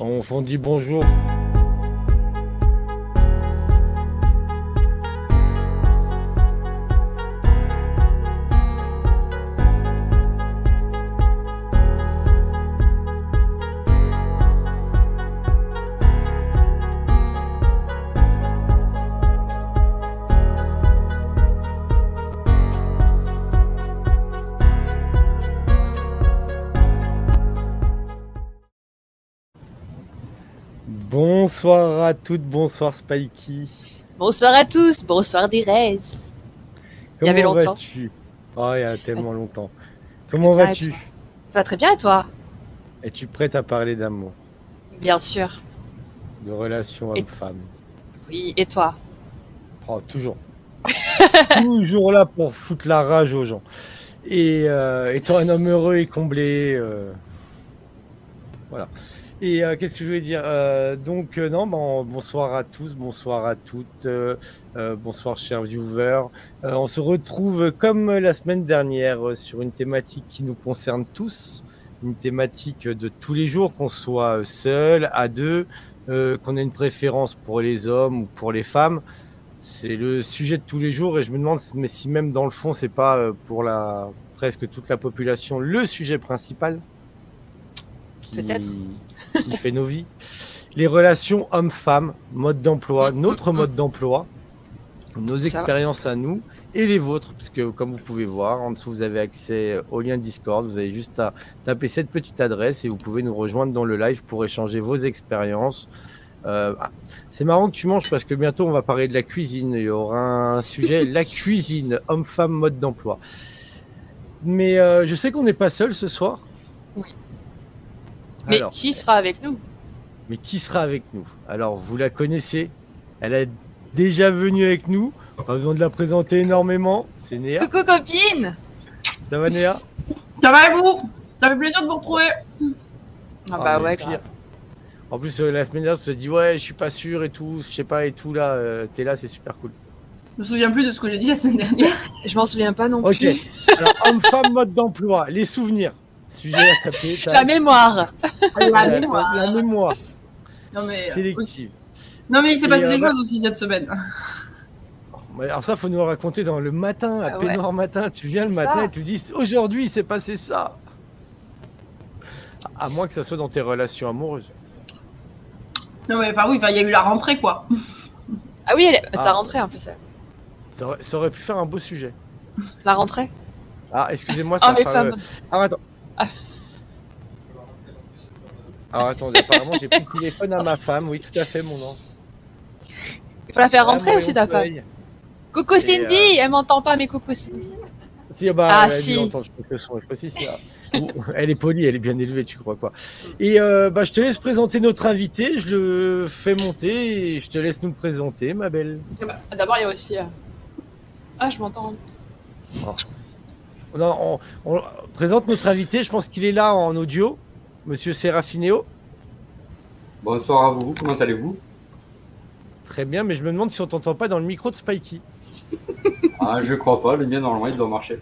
On, on dit bonjour. Bonsoir à toutes, bonsoir Spikey. Bonsoir à tous, bonsoir Direz. Il y avait Comment longtemps. vas-tu? Oh, il y a tellement longtemps. Comment vas-tu? Ça va très bien et toi? Es-tu prête à parler d'amour, Bien sûr. de relations hommes-femmes Oui, et toi? Oh, toujours. toujours là pour foutre la rage aux gens. Et euh, étant un homme heureux et comblé. euh, Voilà. Et euh, qu'est-ce que je voulais dire Euh, Donc, euh, non, bon, bonsoir à tous, bonsoir à toutes, euh, euh, bonsoir chers viewers. On se retrouve comme la semaine dernière sur une thématique qui nous concerne tous, une thématique de tous les jours, qu'on soit seul, à deux, qu'on ait une préférence pour les hommes ou pour les femmes. C'est le sujet de tous les jours et je me demande mais si même dans le fond c'est pas pour la presque toute la population le sujet principal Peut-être. Qui fait nos vies. Les relations hommes-femmes, mode d'emploi, Mm, notre mm, mode d'emploi, nos expériences à nous et les vôtres, puisque comme vous pouvez voir, en dessous vous avez accès au lien Discord, vous avez juste à taper cette petite adresse et vous pouvez nous rejoindre dans le live pour échanger vos expériences. Euh, ah, c'est marrant que tu manges parce que bientôt on va parler de la cuisine. Il y aura un sujet, la cuisine, homme-femme, mode d'emploi. Mais euh, je sais qu'on n'est pas seul ce soir. Oui. Mais Alors, qui sera avec nous? Mais qui sera avec nous? Alors, vous la connaissez. Elle est déjà venue avec nous. Pas besoin de la présenter énormément. C'est Néa. Coucou copine Ça va, Néa? Ça va et vous? Ça fait plaisir de vous retrouver. Ah bah mais ouais, pire. grave. En plus, euh, la semaine dernière, tu te dis ouais, je suis pas sûr et tout, je sais pas et tout là. euh, T'es là, c'est super cool. Je me souviens plus de ce que j'ai dit la semaine dernière. Je m'en souviens pas non Ok. plus. Alors, homme-femme, mode d'emploi, les souvenirs. Sujet à taper. tape. La mémoire La mémoire. La mémoire Non mais, euh, sélective. non mais il s'est passé euh, des choses aussi cette semaine. Ouais, Alors ça, faut nous le raconter dans le matin, à Ah ouais. matin. Tu viens le C'est matin ça. et tu dis aujourd'hui, il s'est passé ça. À moins que ça soit dans tes relations amoureuses. Non mais enfin oui, enfin, il y a eu la rentrée quoi. Ah oui, elle est... Ah. ça rentrait en plus. Ça aurait, ça aurait pu faire un beau sujet. La rentrée Ah, excusez-moi, ça et fera- femmes. Ah, attends. Ah. Alors attendez, apparemment j'ai pris le téléphone à ma femme, oui tout à fait mon nom. Il faut la faire Ah, rentrer aussi ta femme. Coucou Cindy Elle m'entend pas mais coucou Cindy. Si, bah, Ah, elle si. je que son là. Ou- Elle est polie, elle est bien élevée, tu crois quoi. Et euh, bah, je te laisse présenter notre invité, je le fais monter et je te laisse nous le présenter, ma belle. Ah bah, D'abord il y a aussi... euh, Ah je m'entends. On, on- on présente notre invité, je pense qu'il est là en audio, monsieur Serafineo. Bonsoir à vous, comment allez-vous? Très bien, mais je me demande si on t'entend pas dans le micro de Spikey. ah, Je crois pas, le mien normalement il doit marcher.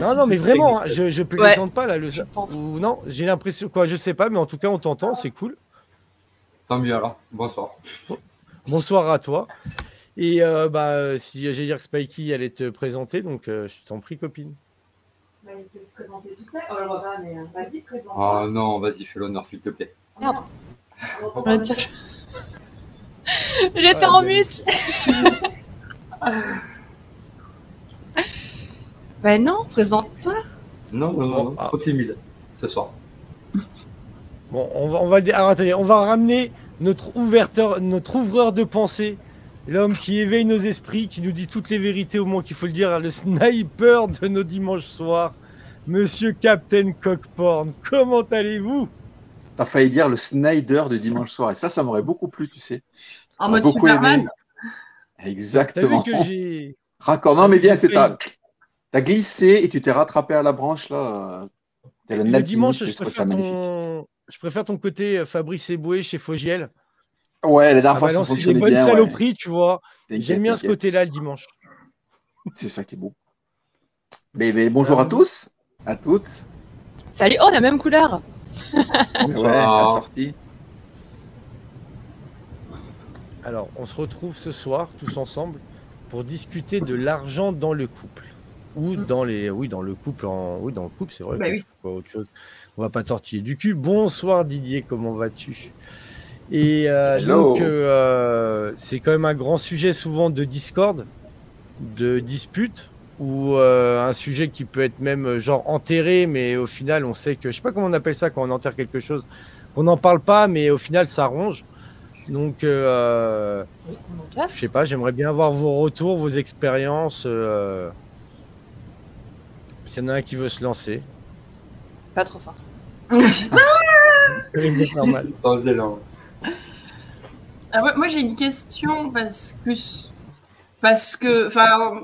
Non, non, mais vraiment, hein, je, je plaisante pas là. Le... Ou non, j'ai l'impression quoi, je sais pas, mais en tout cas on t'entend, c'est cool. Tant mieux alors, bonsoir. Bonsoir à toi. Et euh, bah, si j'allais dire que Spikey allait te présenter, donc euh, je t'en prie, copine. Ah non, vas-y, fais l'honneur s'il te plaît. Merde. Va J'étais Ah, en mute Ben non, présente-toi Non, non, non, non, ah. trop timide ce soir. Bon, on va, on va le dire. Alors, attendez, on va ramener notre ouverteur, notre ouvreur de pensée, l'homme qui éveille nos esprits, qui nous dit toutes les vérités au moins qu'il faut le dire, le sniper de nos dimanches soirs, Monsieur Captain Cockporn. Comment allez-vous? T'as failli dire le Snyder de dimanche soir. Et ça, ça m'aurait beaucoup plu, tu sais. En J'aurais mode beaucoup Superman? aimé. Vu Exactement. que j'ai. Raccord. Non, mais bien, tu t'as glissé et tu t'es rattrapé à la branche, là. T'es le dimanche, je je trouve ça préfère, ton... je préfère ton côté euh, Fabrice Eboué chez Fogiel. Ouais, la dernière fois, ça balancer des bonnes bien. ouais. saloperies, tu vois. J'aime bien ce côté-là le dimanche. C'est ça qui est beau. Mais, mais bonjour Euh, à tous, à toutes. Salut Oh, on a la même couleur Ouais, la sortie. Alors, on se retrouve ce soir tous ensemble pour discuter de l'argent dans le couple ou Mm. dans les, oui, dans le couple, en, oui, dans le couple, c'est vrai. Bah oui. pas autre chose. On va pas tortiller du cul. Bonsoir Didier, comment vas-tu? Et euh, donc, euh, c'est quand même un grand sujet souvent de discorde, de dispute, ou euh, un sujet qui peut être même euh, genre enterré, mais au final, on sait que, je sais pas comment on appelle ça quand on enterre quelque chose, qu'on n'en parle pas, mais au final, ça ronge. Donc, euh, je sais pas, j'aimerais bien avoir vos retours, vos expériences. Euh... S'il y en a un qui veut se lancer. Pas trop fort. C'est normal. Ah ouais, moi j'ai une question parce que parce que enfin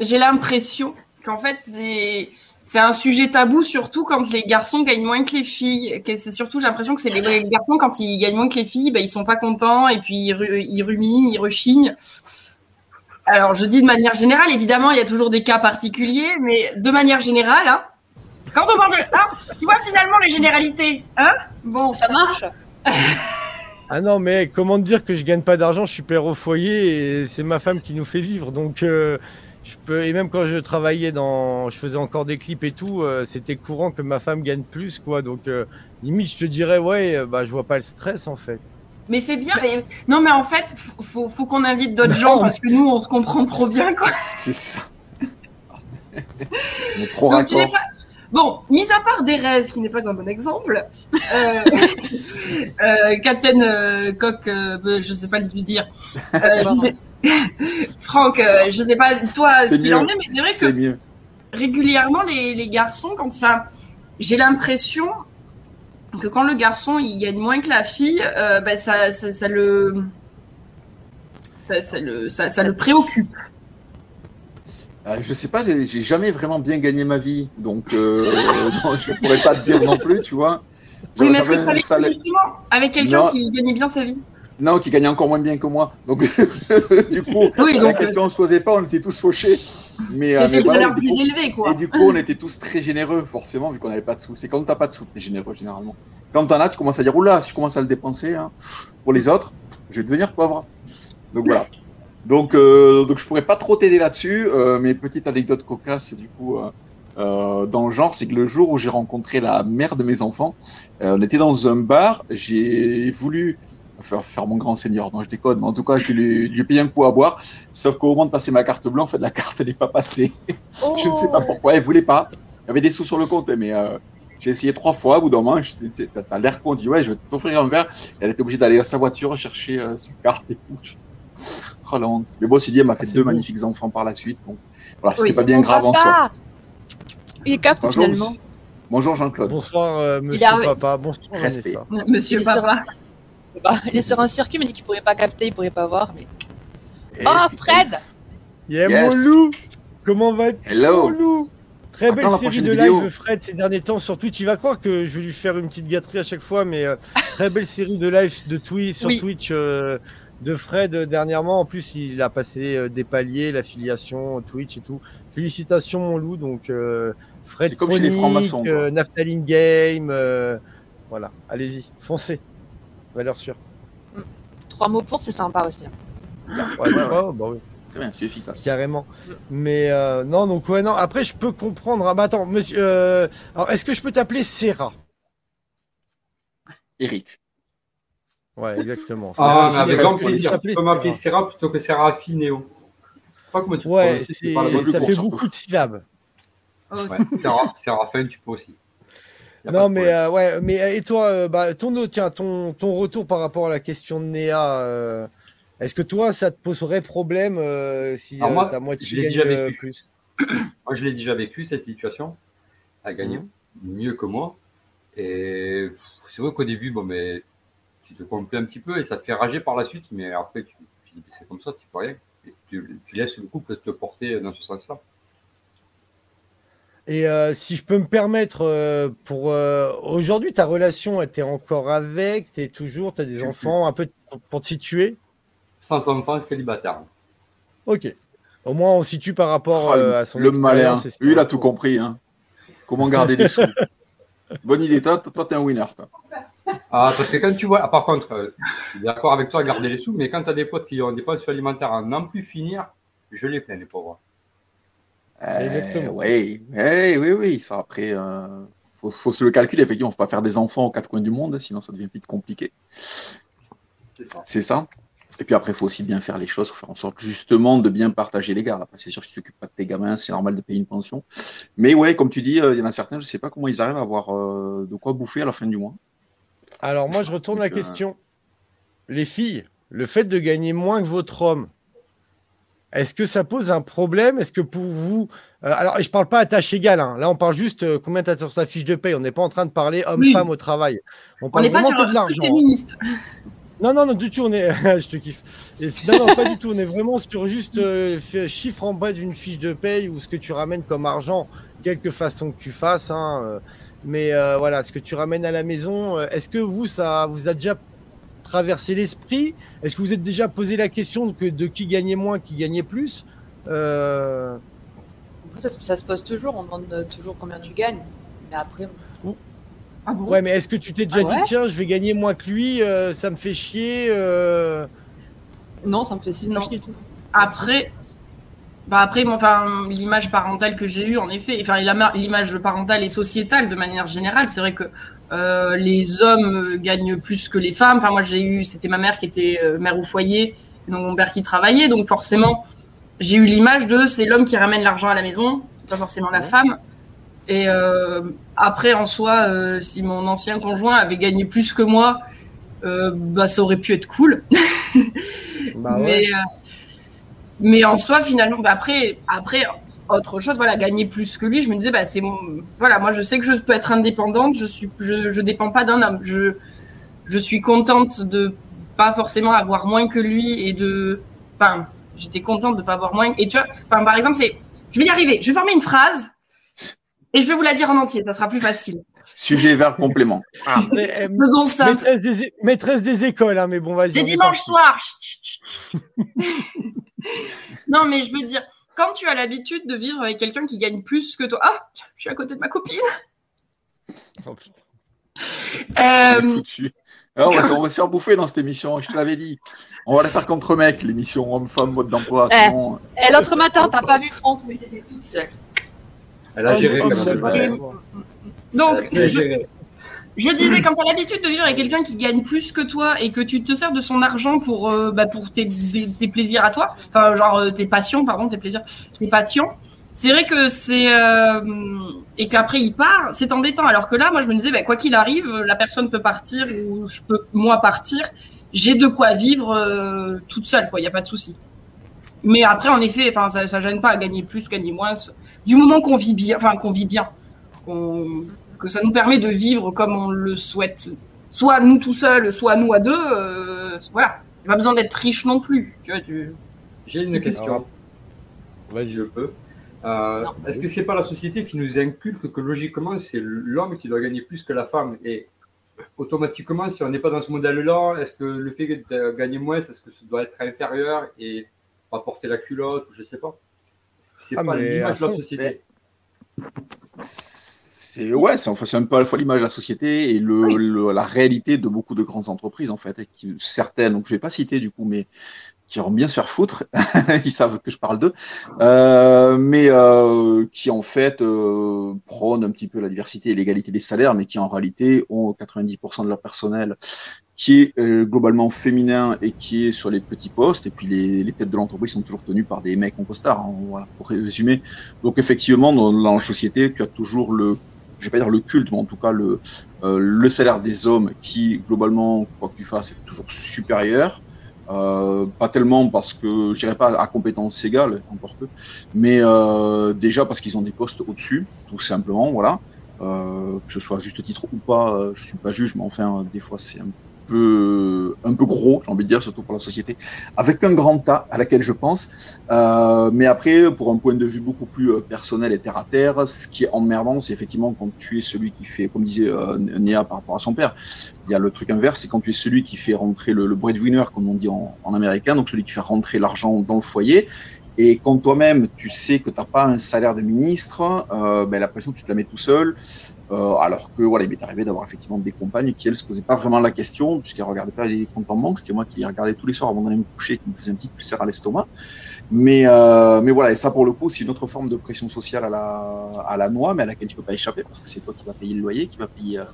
j'ai l'impression qu'en fait c'est c'est un sujet tabou surtout quand les garçons gagnent moins que les filles. C'est surtout j'ai l'impression que c'est les, les garçons quand ils gagnent moins que les filles, ben ils sont pas contents et puis ils, ru- ils ruminent, ils rechignent. Alors je dis de manière générale, évidemment il y a toujours des cas particuliers, mais de manière générale, hein, quand on parle de, ah, tu vois finalement les généralités, hein, bon, Ça marche Ah non, mais comment te dire que je gagne pas d'argent, je suis père au foyer et c'est ma femme qui nous fait vivre. Donc, euh, je peux. Et même quand je travaillais dans. Je faisais encore des clips et tout, euh, c'était courant que ma femme gagne plus, quoi. Donc, euh, limite, je te dirais, ouais, bah, je vois pas le stress en fait. Mais c'est bien. Mais... Non, mais en fait, faut, faut, qu'on invite d'autres gens parce que nous, on se comprend trop bien, quoi. C'est ça. On est trop Donc, raccord. Bon, mis à part Derez, qui n'est pas un bon exemple, euh, euh, Captain euh, Coq, euh, bah, je sais pas lui dire, Franck, je sais pas toi ce qu'il en est, mais c'est vrai que mieux. régulièrement les, les garçons quand enfin j'ai l'impression que quand le garçon il gagne moins que la fille ben, ça, ça, ça le ça, ça le ça, ça le préoccupe Euh, je sais pas, j'ai jamais vraiment bien gagné ma vie, donc, euh, donc je pourrais pas te dire non plus, tu vois. oui mais est-ce que tu salaire- avec quelqu'un Non. qui gagnait bien sa vie? Non, qui gagnait encore moins bien que moi. Donc, du coup, Oui, la question ne se posait pas, on était tous fauchés. Mais, euh, c'était le salaire plus élevé quoi Et du coup, on était tous très généreux, forcément, vu qu'on n'avait pas de sous. C'est quand t'as pas de sous, t'es généreux, généralement. Quand t'en as, tu commences à dire, oula, si je commence à le dépenser, hein, pour les autres, je vais devenir pauvre. Donc voilà. Donc, euh, donc je pourrais pas trop t'aider là-dessus, euh, mais petite anecdote cocasse, du coup, euh, euh, dans le genre, c'est que le jour où j'ai rencontré la mère de mes enfants, euh, on était dans un bar, j'ai voulu faire, faire mon grand seigneur, non, je déconne, mais en tout cas, je lui, lui ai payé un coup à boire, sauf qu'au moment de passer ma carte blanche, en fait, la carte n'est pas passée. Je ne sais pas pourquoi, elle voulait pas. Il y avait des sous sur le compte, mais euh, j'ai essayé trois fois. Au bout d'un moment, t'as l'air con, on dit ouais, je vais t'offrir un verre. Elle était obligée d'aller à sa voiture chercher euh, sa carte et tout. La honte. Mais bon, m'a fait c'est deux beau. magnifiques enfants par la suite. Donc voilà, Oui. c'était pas bien grave en soi. Il capte Bonjour, finalement. monsieur- Bonjour Jean-Claude. Bonsoir, euh, monsieur papa. Bonsoir, Respect. Vanessa. monsieur Il papa Bah, il est sur un circuit, il m'a dit qu'il pourrait pas capter, il pourrait pas voir. Mais... Et- Oh, Fred Yeah, Yes. mon loup Comment vas-tu, Hello. mon loup Très belle série de vidéo. live, Fred, ces derniers temps sur Twitch. Il va croire que je vais lui faire une petite gâterie à chaque fois, mais euh, très belle série de live de Twitch, sur Oui. Twitch euh, de Fred dernièrement. En plus, il a passé euh, des paliers, l'affiliation, Twitch et tout. Félicitations, mon loup. Donc, euh, Fred C'est comme chez les euh, Naftaline Game. euh, voilà, allez-y, foncez. Valeur sûre. Trois mots pour, c'est sympa aussi. Ouais, Ouais, vois, bah oui. Très bien, c'est efficace. Carrément. Mais euh, non, donc ouais, non. Après, je peux comprendre. Ah, bah attends, monsieur. euh, alors, est-ce que je peux t'appeler Serra? Eric. Ouais, exactement. Ah, mais avec grand peux plaisir. Tu peux m'appeler Serra plutôt que Serafine Néo. Je sais pas comment tu Ouais, prononces, c'est- pas c'est ça fait beaucoup de syllabes. Ok. Ouais, Serra- tu peux aussi. Non, mais euh, ouais, mais euh, et toi, euh, bah, ton tiens, ton ton retour par rapport à la question de Néa. euh, est-ce que toi, ça te poserait problème euh, si moi, ta moitié je l'ai gagne déjà vécu. plus? Moi, je l'ai déjà vécu, cette situation. A gagné Mhm. mieux que moi. Et c'est vrai qu'au début, bon, mais tu te complais un petit peu et ça te fait rager par la suite. Mais après, tu, tu dis, c'est comme ça, tu peux rien. Et tu, tu laisses le couple te porter dans ce sens-là. Et euh, si je peux me permettre, euh, pour euh, aujourd'hui, ta relation, t'es encore avec, t'es toujours, t'as des Je- enfants, un peu pour- te situer? Sans enfant, célibataire. Ok. Au moins, on situe par rapport euh, à son le malin. Lui, il a tout compris. Hein. Comment garder des sous? Bonne idée. Toi, toi, t'es un winner. Toi. Ah, parce que quand tu vois, ah, par contre, euh, suis d'accord avec toi à garder les sous, mais quand tu as des potes qui ont des pensions alimentaires à n'en plus finir, je les plains, les pauvres. Euh, oui, oui, oui, oui. Ça, après, euh, faut, faut se le calculer. Effectivement, faut pas faire des enfants aux quatre coins du monde, sinon ça devient vite compliqué. C'est ça. C'est ça. Et puis après, il faut aussi bien faire les choses, faut faire en sorte justement de bien partager les gars. C'est sûr que si tu t'occupes pas de tes gamins, c'est normal de payer une pension. Mais ouais, comme tu dis, euh, il y en a certains, je sais pas comment ils arrivent à avoir euh, de quoi bouffer à la fin du mois. Alors moi, je retourne la question. Les filles, le fait de gagner moins que votre homme, est-ce que ça pose un problème? Est-ce que pour vous... euh, alors, je parle pas à tâche égale. hein. Là, on parle juste euh, combien tu as sur ta fiche de paye? On n'est pas en train de parler homme-femme au travail. On On parle n'est pas vraiment sur que de l'argent. féministe. Non, non, non, du tout, on est. je te kiffe. Et non, non, pas du tout. On est vraiment sur juste euh, chiffre en bas d'une fiche de paye ou ce que tu ramènes comme argent, quelque façon que tu fasses. hein, euh, mais euh, voilà, ce que tu ramènes à la maison, euh, est-ce que vous, ça vous a déjà traversé l'esprit? Est-ce que vous êtes déjà posé la question de, de qui gagnait moins, qui gagnait plus? Euh, Ça, se- ça se pose toujours, on demande toujours combien tu gagnes. Mais après, Ah bon? Ouais, mais est-ce que tu t'es déjà Ah ouais? dit, tiens, je vais gagner moins que lui, euh, ça me fait chier euh, non, ça me fait si Non. du tout. Après, bah après, enfin, l'image parentale que j'ai eue, en effet, enfin, l'image parentale et sociétale de manière générale, c'est vrai que euh, les hommes euh, gagnent plus que les femmes. Enfin, moi, j'ai eu, c'était ma mère qui était euh, mère au foyer, donc mon père qui travaillait, donc forcément, j'ai eu l'image de c'est l'homme qui ramène l'argent à la maison, pas forcément la femme. Et euh, après, en soi, euh, si mon ancien conjoint avait gagné plus que moi, bah, ça aurait pu être cool. bah ouais. mais, mais en soi, finalement, bah après, après, autre chose, voilà, gagner plus que lui, je me disais, bah, c'est voilà, moi, je sais que je peux être indépendante, je suis, je, je dépends pas d'un homme, je, je suis contente de pas forcément avoir moins que lui et de, enfin, j'étais contente de pas avoir moins, et tu vois, enfin, par exemple, c'est, je vais y arriver, je vais former une phrase, et je vais vous la dire en entier, ça sera plus facile. Sujet, verbe, complément. Mais, euh, Faisons ça. maîtresse, des, é- maîtresse des écoles, hein, mais bon, vas-y. C'est dimanche soir. Non, mais je veux dire, quand tu as l'habitude de vivre avec quelqu'un qui gagne plus que toi. Ah, je suis à côté de ma copine. Oh, putain. Euh. Ah, on, va, se- on va se faire bouffer dans cette émission, je te l'avais dit. On va la faire contre mec, l'émission homme-femme, mode d'emploi. Eh. Sinon, Et l'autre matin, t'as pas vu France, mais t'étais toute seule. Elle a géré donc, Elle a je, géré. Je disais, quand tu as l'habitude de vivre avec quelqu'un qui gagne plus que toi et que tu te sers de son argent pour, euh, bah, pour tes, plaisirs à toi, enfin, genre euh, tes passions, pardon, tes plaisirs, tes passions, c'est vrai que c'est. euh, et qu'après il part, c'est embêtant. Alors que là, moi, je me disais, bah, quoi qu'il arrive, la personne peut partir ou je peux, moi, partir. J'ai de quoi vivre toute seule, quoi. Il n'y a pas de souci. Mais après, en effet, ça, ça gêne pas à gagner plus, gagner moins. Du moment qu'on vit bien, enfin, qu'on vit bien, qu'on- que ça nous permet de vivre comme on le souhaite, soit nous tout seuls, soit nous à deux. euh, voilà. Il pas besoin d'être riche non plus. Tu vois, tu... J'ai une question, Vas-y. je peux. Euh. Est-ce que c'est pas la société qui nous inculque que logiquement c'est l'homme qui doit gagner plus que la femme? Et automatiquement si on n'est pas dans ce modèle-là, est-ce que le fait de gagner moins, est-ce que ça doit être inférieur et pas porter la culotte ou je sais pas? C'est Ah, pas l'image de à la société. C'est ouais, c'est enfin, un peu à la fois l'image de la société et le, le- la réalité de beaucoup de grandes entreprises en fait, et qui, certaines, donc je vais pas citer du coup, mais qui auront bien se faire foutre, ils savent que je parle d'eux, euh, mais euh, qui en fait euh, prônent un petit peu la diversité et l'égalité des salaires, mais qui en réalité ont 90% de leur personnel qui est euh, globalement féminin et qui est sur les petits postes, et puis les, les têtes de l'entreprise sont toujours tenues par des mecs en costard, hein, voilà, pour résumer. Donc effectivement, dans, dans la société, tu as toujours le, je vais pas dire le culte, mais en tout cas le, euh, le salaire des hommes qui, globalement, quoi que tu fasses, est toujours supérieur. Euh, pas tellement parce que je dirais pas à compétences égales, encore peu, mais euh, déjà parce qu'ils ont des postes au-dessus, tout simplement, voilà. Que ce soit juste titre ou pas, je suis pas juge, mais enfin, des fois c'est un peu, un peu gros, j'ai envie de dire, surtout pour la société, avec un grand tas à laquelle je pense. Euh, mais après, pour un point de vue beaucoup plus euh, personnel et terre à terre, ce qui est emmerdant, c'est effectivement quand tu es celui qui fait, comme disait euh, Néa par rapport à son père, il y a le truc inverse, c'est quand tu es celui qui fait rentrer le, breadwinner, comme on dit en américain, donc celui qui fait rentrer l'argent dans le foyer, Et quand toi-même, tu sais que tu n'as pas un salaire de ministre, euh, ben, la pression, tu te la mets tout seul. Euh, alors que voilà, il m'est arrivé d'avoir effectivement des compagnes qui, elles, se posaient pas vraiment la question, puisqu'elles regardaient pas les comptes en banque. C'était moi qui les regardais tous les soirs avant d'aller me coucher, qui me faisait un petit ulcère à l'estomac. Mais, euh, mais voilà, et ça, pour le coup, c'est une autre forme de pression sociale à la, à la noix, mais à laquelle tu peux pas échapper, parce que c'est toi qui vas payer le loyer, qui va payer euh,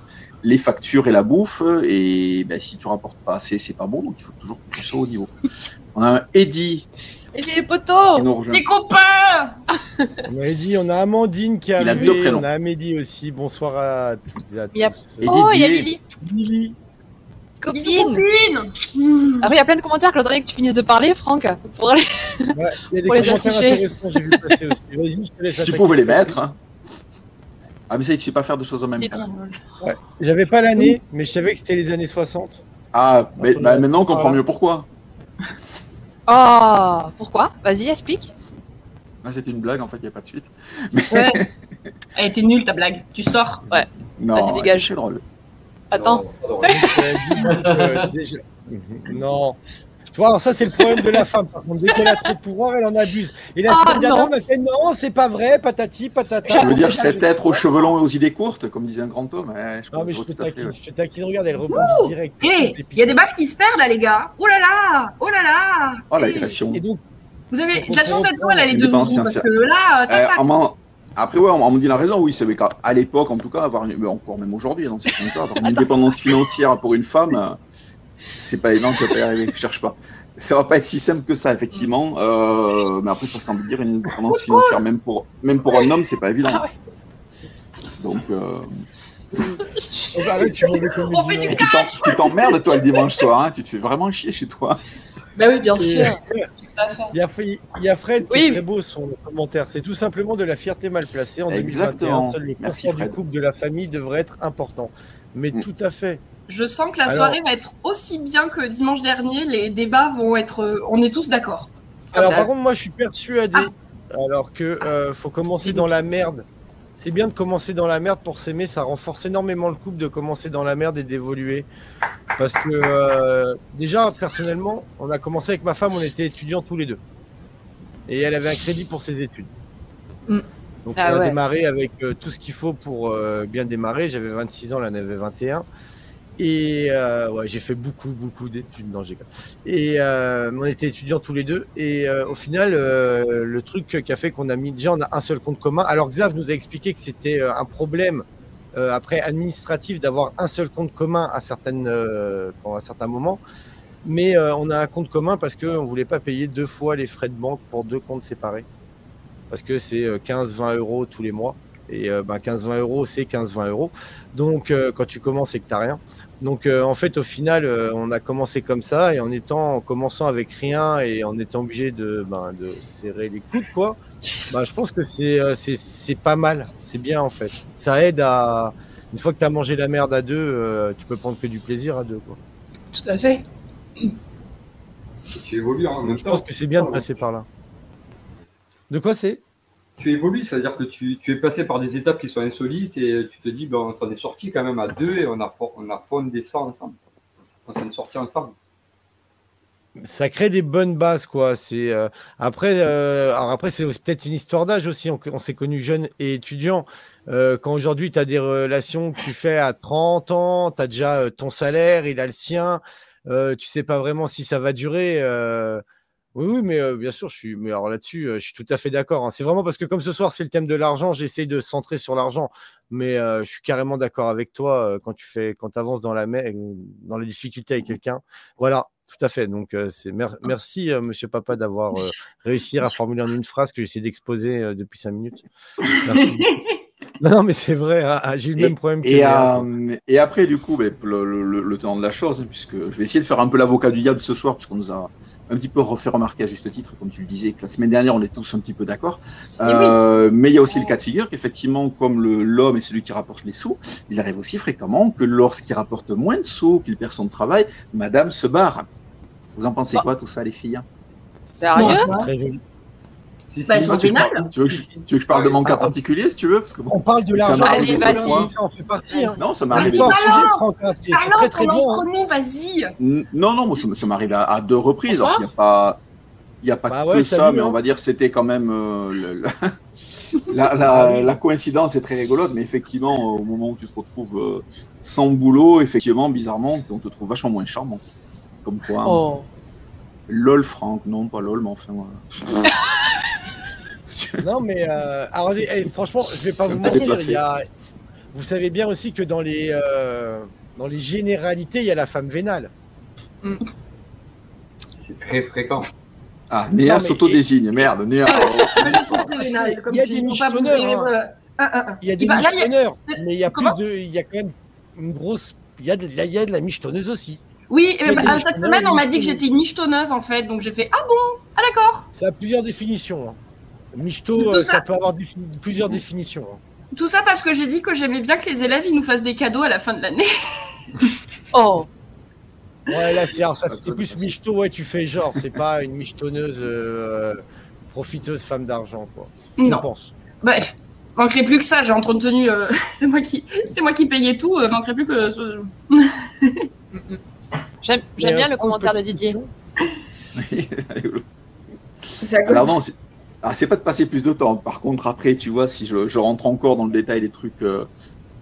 les factures et la bouffe. Et ben, si tu rapportes pas assez, c'est pas bon, donc il faut toujours sois au niveau. On a un Eddie j'ai les poteaux. Les copains On a dit, on a Amandine qui est Il a deux arrivée, prénoms. on a Amélie aussi. Bonsoir à toutes et à tous. Il y a- Et Oh, il y a Didier. Lily, Lily. copine Copine Après, il y a plein de commentaires, Claudrec, que tu finisses de parler, Franck. Pour aller... Ouais, il y a des Pour les commentaires afficher. intéressants, j'ai vu passer aussi. Vas-y, je te laisse Tu attaquer. pouvais les mettre. Hein. Ah, mais ça, tu sais pas faire deux choses en même temps. J'avais pas l'année, mais je savais que c'était les années 60. Ah, mais bah, maintenant on comprend mieux pourquoi. Oh, pourquoi? Vas-y, explique. Ah, C'était une blague, en fait, il n'y a pas de suite. Elle était nulle ta blague. Tu sors. Non, Vas-y, dégage. c'est drôle. Attends. Non. Euh, dis donc, déjà-. Non. Tu vois, alors ça, c'est le problème de la femme. Par contre, dès qu'elle a trop de pouvoir, elle en abuse. Et la Ah, dernière, fait non, c'est pas vrai, patati, patata. Je veux dire, cet être aux cheveux longs et aux idées courtes, comme disait un grand homme, ouais, je Non, mais je te taquine, ouais. je te taquine, regarde, elle rebondit direct. Hé, il y a des balles qui se perdent là, les gars. Oh là là Oh là là Oh, Eh, l'agression. Et donc, Vous avez de la chance d'être loin, là, les deux vous, parce financière. que là, Euh, tac, tac. Après, ouais, on, on me dit la raison, oui, c'est vrai qu'à à l'époque, en tout cas, avoir une, mais encore même aujourd'hui, dans certains cas, avoir une indépendance financière pour une femme, euh, c'est pas énorme, tu vas pas y arriver, je cherche pas. Ça va pas être si simple que ça, effectivement. Euh, mais après, je pense qu'en dire une indépendance financière, même pour, même pour un homme, c'est pas évident. Donc, euh, oh, bah, arrête, tu t'emmerdes, toi, le dimanche soir, hein, tu te fais vraiment chier chez toi. Bah oui, bien sûr. Il y a, il y a Fred qui Oui. est très beau son commentaire. C'est tout simplement de la fierté mal placée. En Exactement. 2021, seul le Merci, du couple de la famille devrait être important. Mais Mm. tout à fait. Je sens que la Alors- soirée va être aussi bien que dimanche dernier. Les débats vont être. euh, On est tous d'accord. Alors Ah. par contre, moi je suis persuadé, alors que euh, faut commencer dans la merde. C'est bien de commencer dans la merde pour s'aimer, ça renforce énormément le couple de commencer dans la merde et d'évoluer. Parce que euh, déjà, personnellement, on a commencé avec ma femme, on était étudiants tous les deux. Et elle avait un crédit pour ses études. Mm. Donc Ah on a ouais. démarré avec euh, tout ce qu'il faut pour euh, bien démarrer. J'avais 26 ans, elle en avait 21. Et euh, ouais, j'ai fait beaucoup, beaucoup d'études. Non, j'ai Et euh, on était étudiants tous les deux. Et euh, au final, euh, le truc qui a fait qu'on a mis déjà, on a un seul compte commun. Alors Xav nous a expliqué que c'était euh, un problème euh, après administratif d'avoir un seul compte commun à certaines, à certains moments. Mais on a un compte commun parce qu'on ne voulait pas payer deux fois les frais de banque pour deux comptes séparés. Parce que c'est euh, 15-20 euros tous les mois. Et euh, ben, 15-20 euros, c'est 15-20 euros. Donc euh, quand tu commences et que tu n'as rien. Donc euh, en fait, au final, euh, on a commencé comme ça et en étant, en commençant avec rien et en étant obligé de, ben, de serrer les coudes, quoi. Bah, je pense que c'est euh, c'est c'est pas mal, c'est bien en fait. Ça aide à une fois que tu as mangé la merde à deux, euh, tu peux prendre que du plaisir à deux, quoi. Tout à fait. Tu évolues hein, en même Je pense que c'est bien de passer par là. De quoi c'est? Tu évolues, c'est-à-dire que tu, tu es passé par des étapes qui sont insolites et tu te dis, ben, on s'en est sorti quand même à deux et on a, on a fondé ça ensemble. On s'en est sorti ensemble. ça crée des bonnes bases quoi. C'est euh, après euh, alors après c'est peut-être une histoire d'âge aussi. On, s'est connus jeunes et étudiants. Euh, quand aujourd'hui tu as des relations que tu fais à 30 ans tu as déjà ton salaire il a le sien. Tu sais pas vraiment si ça va durer oui oui mais euh, bien sûr je suis mais alors là-dessus euh, je suis tout à fait d'accord hein. c'est vraiment parce que comme ce soir c'est le thème de l'argent j'essaye de centrer sur l'argent mais euh, je suis carrément d'accord avec toi quand tu fais quand avances dans la mer- dans les difficultés avec quelqu'un voilà tout à fait. Donc, c'est mer- merci, monsieur papa, d'avoir réussi à formuler en une phrase que j'essaie d'exposer depuis cinq minutes. Merci. non, mais c'est vrai, hein, ah, j'ai eu le même problème que Et, Léa, euh, et après, du coup, le, le, le- le temps de la chose, puisque je vais essayer de faire un peu l'avocat du diable ce soir, puisqu'on nous a un petit peu refait remarquer à juste titre, comme tu le disais, que la semaine dernière, on est tous un petit peu d'accord. Euh, Mais il y a aussi le cas de figure qu'effectivement, comme le- l'homme est celui qui rapporte les sous, il arrive aussi fréquemment que lorsqu'il rapporte moins de sous, qu'il perd son travail, madame se barre. Vous en pensez Bah. quoi, tout ça, les filles Sérieux? Bon, Très joli. Si, Bah, si, sont tu, veux que je vénales. parle- tu veux que je, tu veux que je parle de mon cas particulier, si tu veux parce que bon, On parle de Ça l'argent, m'est arrivé mais deux fois. ça en fait partie. Hein. Non, ça m'est Vas-y, arrivé. C'est pas un balance sujet, Franck, hein, c'est c'est Alors, très très bien. hein. vas-y N- Non, non, moi, ça, m'est arrivé à, à deux reprises. Alors, il y a pas. Il n'y a pas Bah que ouais, ça, salut, mais hein. on va dire c'était quand même euh, le- le- la, la- la coïncidence est très rigolote, mais effectivement, au moment où tu te retrouves euh, sans boulot, effectivement, bizarrement, on te trouve vachement moins charmant. Comme quoi, Oh. Lol Franck, non pas lol, mais enfin voilà. Non, mais euh, alors, eh, franchement, je vais pas vous mentir. il y a- Vous savez bien aussi que dans les, euh, dans les généralités, il y a la femme vénale. C'est très fréquent. Ah, Néa s'auto-désigne, merde, Néa. Il y a des michetonneurs, hein. Ah, ah, ah. Il y a des michetonneurs, mais il y a plus de, il y a quand même une grosse, il y a de, il y a de la michetonneuse aussi. Oui, euh, bah, cette semaine, on m'a dit que j'étais une michetonneuse en fait, donc j'ai fait Ah bon? Ah d'accord Ça a plusieurs définitions. hein. Michto, euh, ça- ça peut avoir défi- plusieurs définitions. hein. Tout ça parce que j'ai dit que j'aimais bien que les élèves ils nous fassent des cadeaux à la fin de l'année. Oh. Ouais, là, c'est plus michto, ouais, tu fais genre, c'est pas une michetonneuse euh, profiteuse femme d'argent, quoi. Je Non. pense. Bref, manquerait plus que ça. J'ai entretenu. euh, c'est moi qui, c'est moi qui payais tout. euh, manquerait plus que. J'aime Mais, bien le commentaire de Didier. Alors non, c'est ah, c'est pas de passer plus de temps. Par contre, après, tu vois, si je, je rentre encore dans le détail des trucs euh,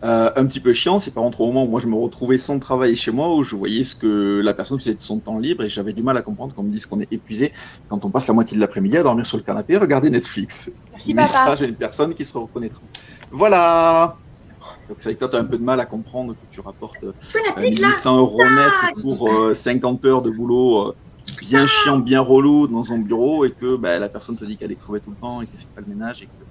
euh, un petit peu chiants, c'est par contre au moment où moi je me retrouvais sans travail chez moi, où je voyais ce que la personne faisait de son temps libre et j'avais du mal à comprendre qu'on me dise qu'on est épuisé quand on passe la moitié de l'après-midi à dormir sur le canapé et regarder Netflix. Merci papa. Message à une personne qui se reconnaîtra. Voilà. Donc c'est vrai que toi, tu as un peu de mal à comprendre que tu rapportes euh, Tu n'as plus de là 1800 euros net pour euh, 50 heures de boulot euh, bien chiant, bien relou dans un bureau et que bah, la personne te dit qu'elle est crevée tout le temps et qu'elle fait pas le ménage et que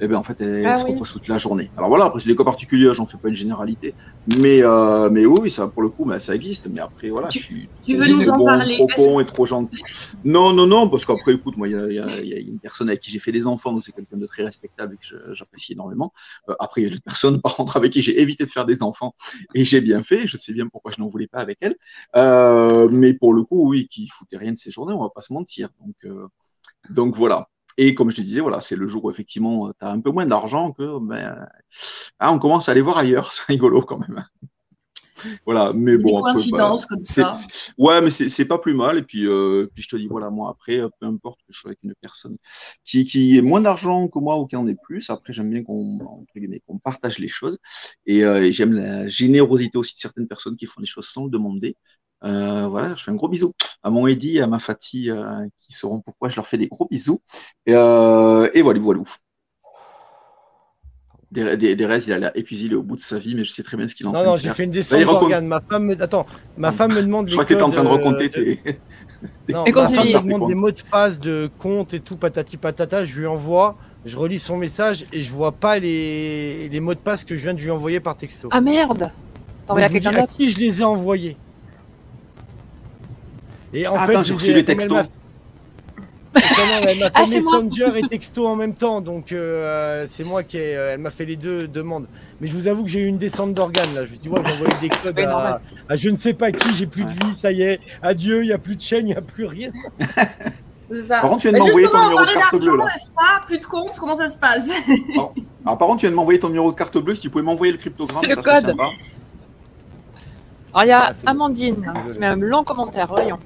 eh ben, en fait elle Ah se oui. repose toute la journée. Alors voilà, après c'est des cas particuliers, j'en fais pas une généralité, mais euh, mais oui, ça pour le coup, bah, ça existe. Mais après voilà, Tu- je suis Tu veux nous en bon, parler trop con et trop gentil. Non, non, non, parce qu'après, écoute, moi, il y a, y y une personne avec qui j'ai fait des enfants, donc c'est quelqu'un de très respectable et que j'apprécie énormément. Euh, après, il y a d'autres personnes, par contre, avec qui j'ai évité de faire des enfants et j'ai bien fait. Je sais bien pourquoi je n'en voulais pas avec elle. Euh, mais pour le coup, oui, qui foutait rien de ses journées, on va pas se mentir. Donc, euh, donc voilà. Et comme je te disais, voilà, c'est le jour où effectivement tu as un peu moins d'argent que ben, ah, on commence à aller voir ailleurs. C'est rigolo quand même. Voilà, mais bon, coïncidences comme ça. Ouais, mais c'est pas plus mal. Et puis, euh, puis je te dis, voilà, moi, après, euh, peu importe que je sois avec une personne qui, qui ait moins d'argent que moi ou qui en ait plus, après, j'aime bien qu'on partage les choses. Et, euh, et j'aime la générosité aussi de certaines personnes qui font les choses sans le demander. Euh, voilà, je fais un gros bisou à mon Eddy et à ma Fatih euh, qui sauront pourquoi je leur fais des gros bisous. Et, euh, et voilà, voilà. Des, des, des restes, il a l'air épuisé, il est au bout de sa vie, mais je sais très bien ce qu'il en Non, train non, de j'ai fait une descente d'organes. Ma femme me... Attends, ma femme me demande Je crois que en train de raconter tes. Non, ma femme me demande des mots de passe de compte et tout, patati patata. Je lui envoie, je relis son message et je vois pas les, les mots de passe que je viens de lui envoyer par texto. Ah merde T'as envoyé à Donc, je vous quelqu'un dis à d'autre qui je les ai envoyés? Et en Ah, fait, j'ai les reçu textos. m'a- Non, non, elle m'a fait Ah, c'est moi. Messenger et texto en même temps, donc euh, c'est moi qui ai, elle m'a fait les deux demandes. Mais je vous avoue que j'ai eu une descente d'organes là. Je me dis, moi, j'ai envoyé des codes Oui, à, je ne sais pas qui, j'ai plus de vie, ça y est, adieu, il n'y a plus de chaîne, il n'y a plus rien. C'est ça. Par contre, tu viens de m'envoyer ton on numéro de carte bleue là. pas? Plus de compte, comment ça se passe? Alors, par contre, tu viens de m'envoyer ton numéro de carte bleue. Si tu pouvais m'envoyer le cryptogramme, Le ça serait code. sympa. Alors il y a Ah. Amandine qui met un long commentaire, voyons.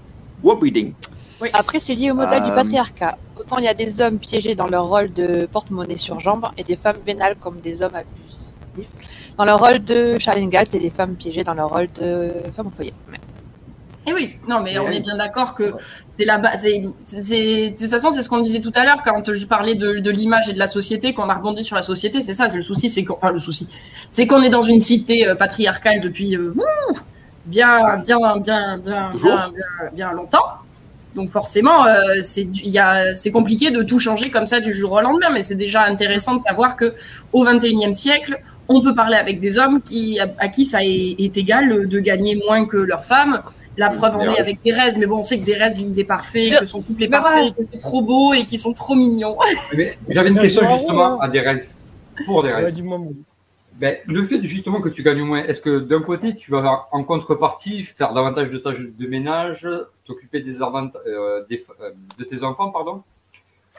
Oui, après c'est lié au modèle du Euh, patriarcat. Autant il y a des hommes piégés dans leur rôle de porte-monnaie sur jambe et des femmes vénales comme des hommes abusifs. Dans leur rôle de Charlene c'est des femmes piégées dans leur rôle de femme au foyer. Mais- Eh oui, non, mais on oui. est bien d'accord que c'est la base. c'est- c'est- De toute façon, c'est ce qu'on disait tout à l'heure quand je parlais de, de l'image et de la société, qu'on a rebondi sur la société. C'est ça, c'est le souci. C'est qu'on, enfin, le souci, c'est qu'on est dans une cité euh, patriarcale depuis euh, bien, bien, bien, bien, bien, bien, bien longtemps. Donc forcément, euh, c'est du- il y a- c'est compliqué de tout changer comme ça du jour au lendemain, mais c'est déjà intéressant de savoir que au XXIe siècle, on peut parler avec des hommes qui, à, à qui ça est, est égal de gagner moins que leurs femmes. La preuve en est avec Thérèse, mais bon, on sait que Thérèse vit des parfaits, que son couple est parfait, ouais. que c'est trop beau et qu'ils sont trop mignons. J'avais une question justement à Derez. Pour Derez. Ben, le fait justement que tu gagnes moins, est-ce que d'un côté, tu vas en contrepartie faire davantage de tâches de ménage, t'occuper des, euh, des- euh, de tes enfants, pardon,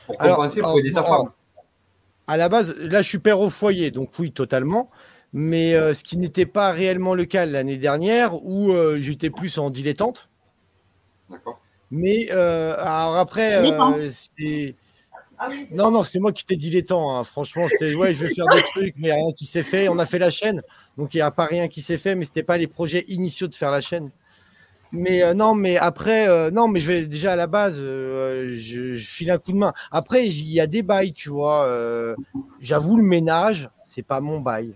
pour Alors, compenser alors, pour aider ta femme À la base, là, je suis père au foyer, donc oui, totalement. Mais euh, ce qui n'était pas réellement le cas l'année dernière, où euh, j'étais plus en dilettante. D'accord Mais euh, alors après, euh, c'est. Non, non, c'est moi qui t'ai dit les temps. hein. Franchement, c'était ouais, je veux faire des trucs, mais rien qui s'est fait. On a fait la chaîne, donc il n'y a pas rien qui s'est fait, mais c'était pas les projets initiaux de faire la chaîne. Mais euh, non, mais après, euh, non, mais je vais déjà à la base, euh, je, je file un coup de main. Après, il y a des bails, tu vois. J'avoue, le ménage, c'est pas mon bail.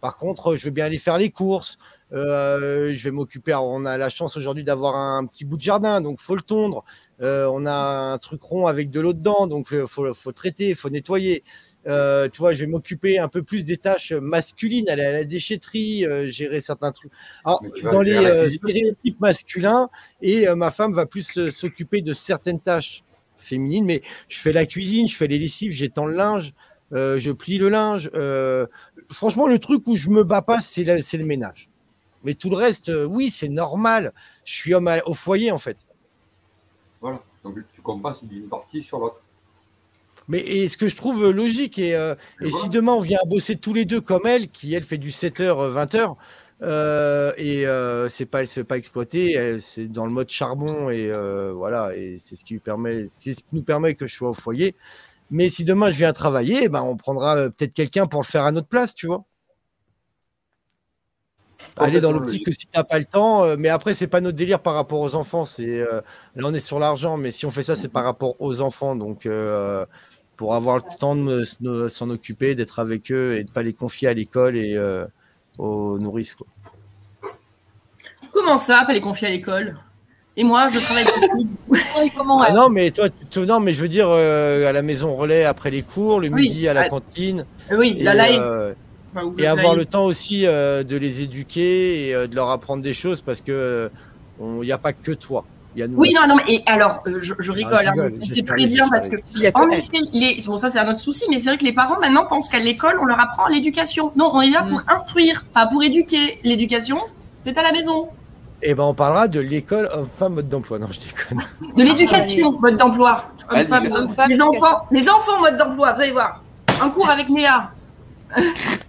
Par contre, je veux bien aller faire les courses. je vais m'occuper. On a la chance aujourd'hui d'avoir un petit bout de jardin, donc faut le tondre. Euh, on a un truc rond avec de l'eau dedans, donc il faut, faut traiter, il faut nettoyer. Euh, tu vois, je vais m'occuper un peu plus des tâches masculines, aller à la déchetterie, euh, gérer certains trucs. Alors, dans les euh, stéréotypes masculins, et euh, ma femme va plus euh, s'occuper de certaines tâches féminines, mais je fais la cuisine, je fais les lessives, j'étends le linge, euh, je plie le linge. euh, franchement, le truc où je me bats pas, c'est le ménage. Mais tout le reste, euh, oui, c'est normal. Je suis homme au foyer, en fait. Voilà. Donc tu compenses d'une partie sur l'autre. Mais et ce que je trouve euh, logique, et, euh, et si demain on vient bosser tous les deux comme elle, qui elle fait du 7h, 20h, euh, et euh, c'est pas, elle se fait pas exploiter, elle- c'est dans le mode charbon, et voilà, et c'est ce qui lui permet, c'est ce qui nous permet que je sois au foyer. Mais si demain je viens travailler, ben on prendra peut-être quelqu'un pour le faire à notre place, tu vois. Aller dans l'optique que si t'as pas le temps, euh, mais après c'est pas notre délire par rapport aux enfants. C'est euh, là on est sur l'argent, mais si on fait ça c'est par rapport aux enfants, donc euh, pour avoir le temps de s'en occuper, d'être avec eux et de pas les confier à l'école et euh, aux nourrices. Quoi. Comment ça, pas les confier à l'école? Et moi, je travaille beaucoup. Ah elle- non mais toi, tu- non mais je veux dire euh, à la maison relais après les cours, le Oui, midi à la cantine Oui, et, la live. euh, Enfin, et avoir le temps aussi euh, de les éduquer et euh, de leur apprendre des choses parce que il n'y a pas que toi. Il y a nous. Oui, aussi. non, non, mais et alors, euh, je, je rigole, hein, c'est très bien parce que, Il y a que en effet, les... bon, ça c'est un autre souci, mais c'est vrai que les parents maintenant pensent qu'à l'école, on leur apprend l'éducation. Non, on est là Mm. pour instruire, pas pour éduquer. L'éducation, c'est à la maison. Et ben on parlera de l'école homme-femme mode d'emploi. Non, je déconne. De l'éducation, mode d'emploi. Ah, Les enfants, les enfants, mode d'emploi, vous allez voir. Un cours avec Néa.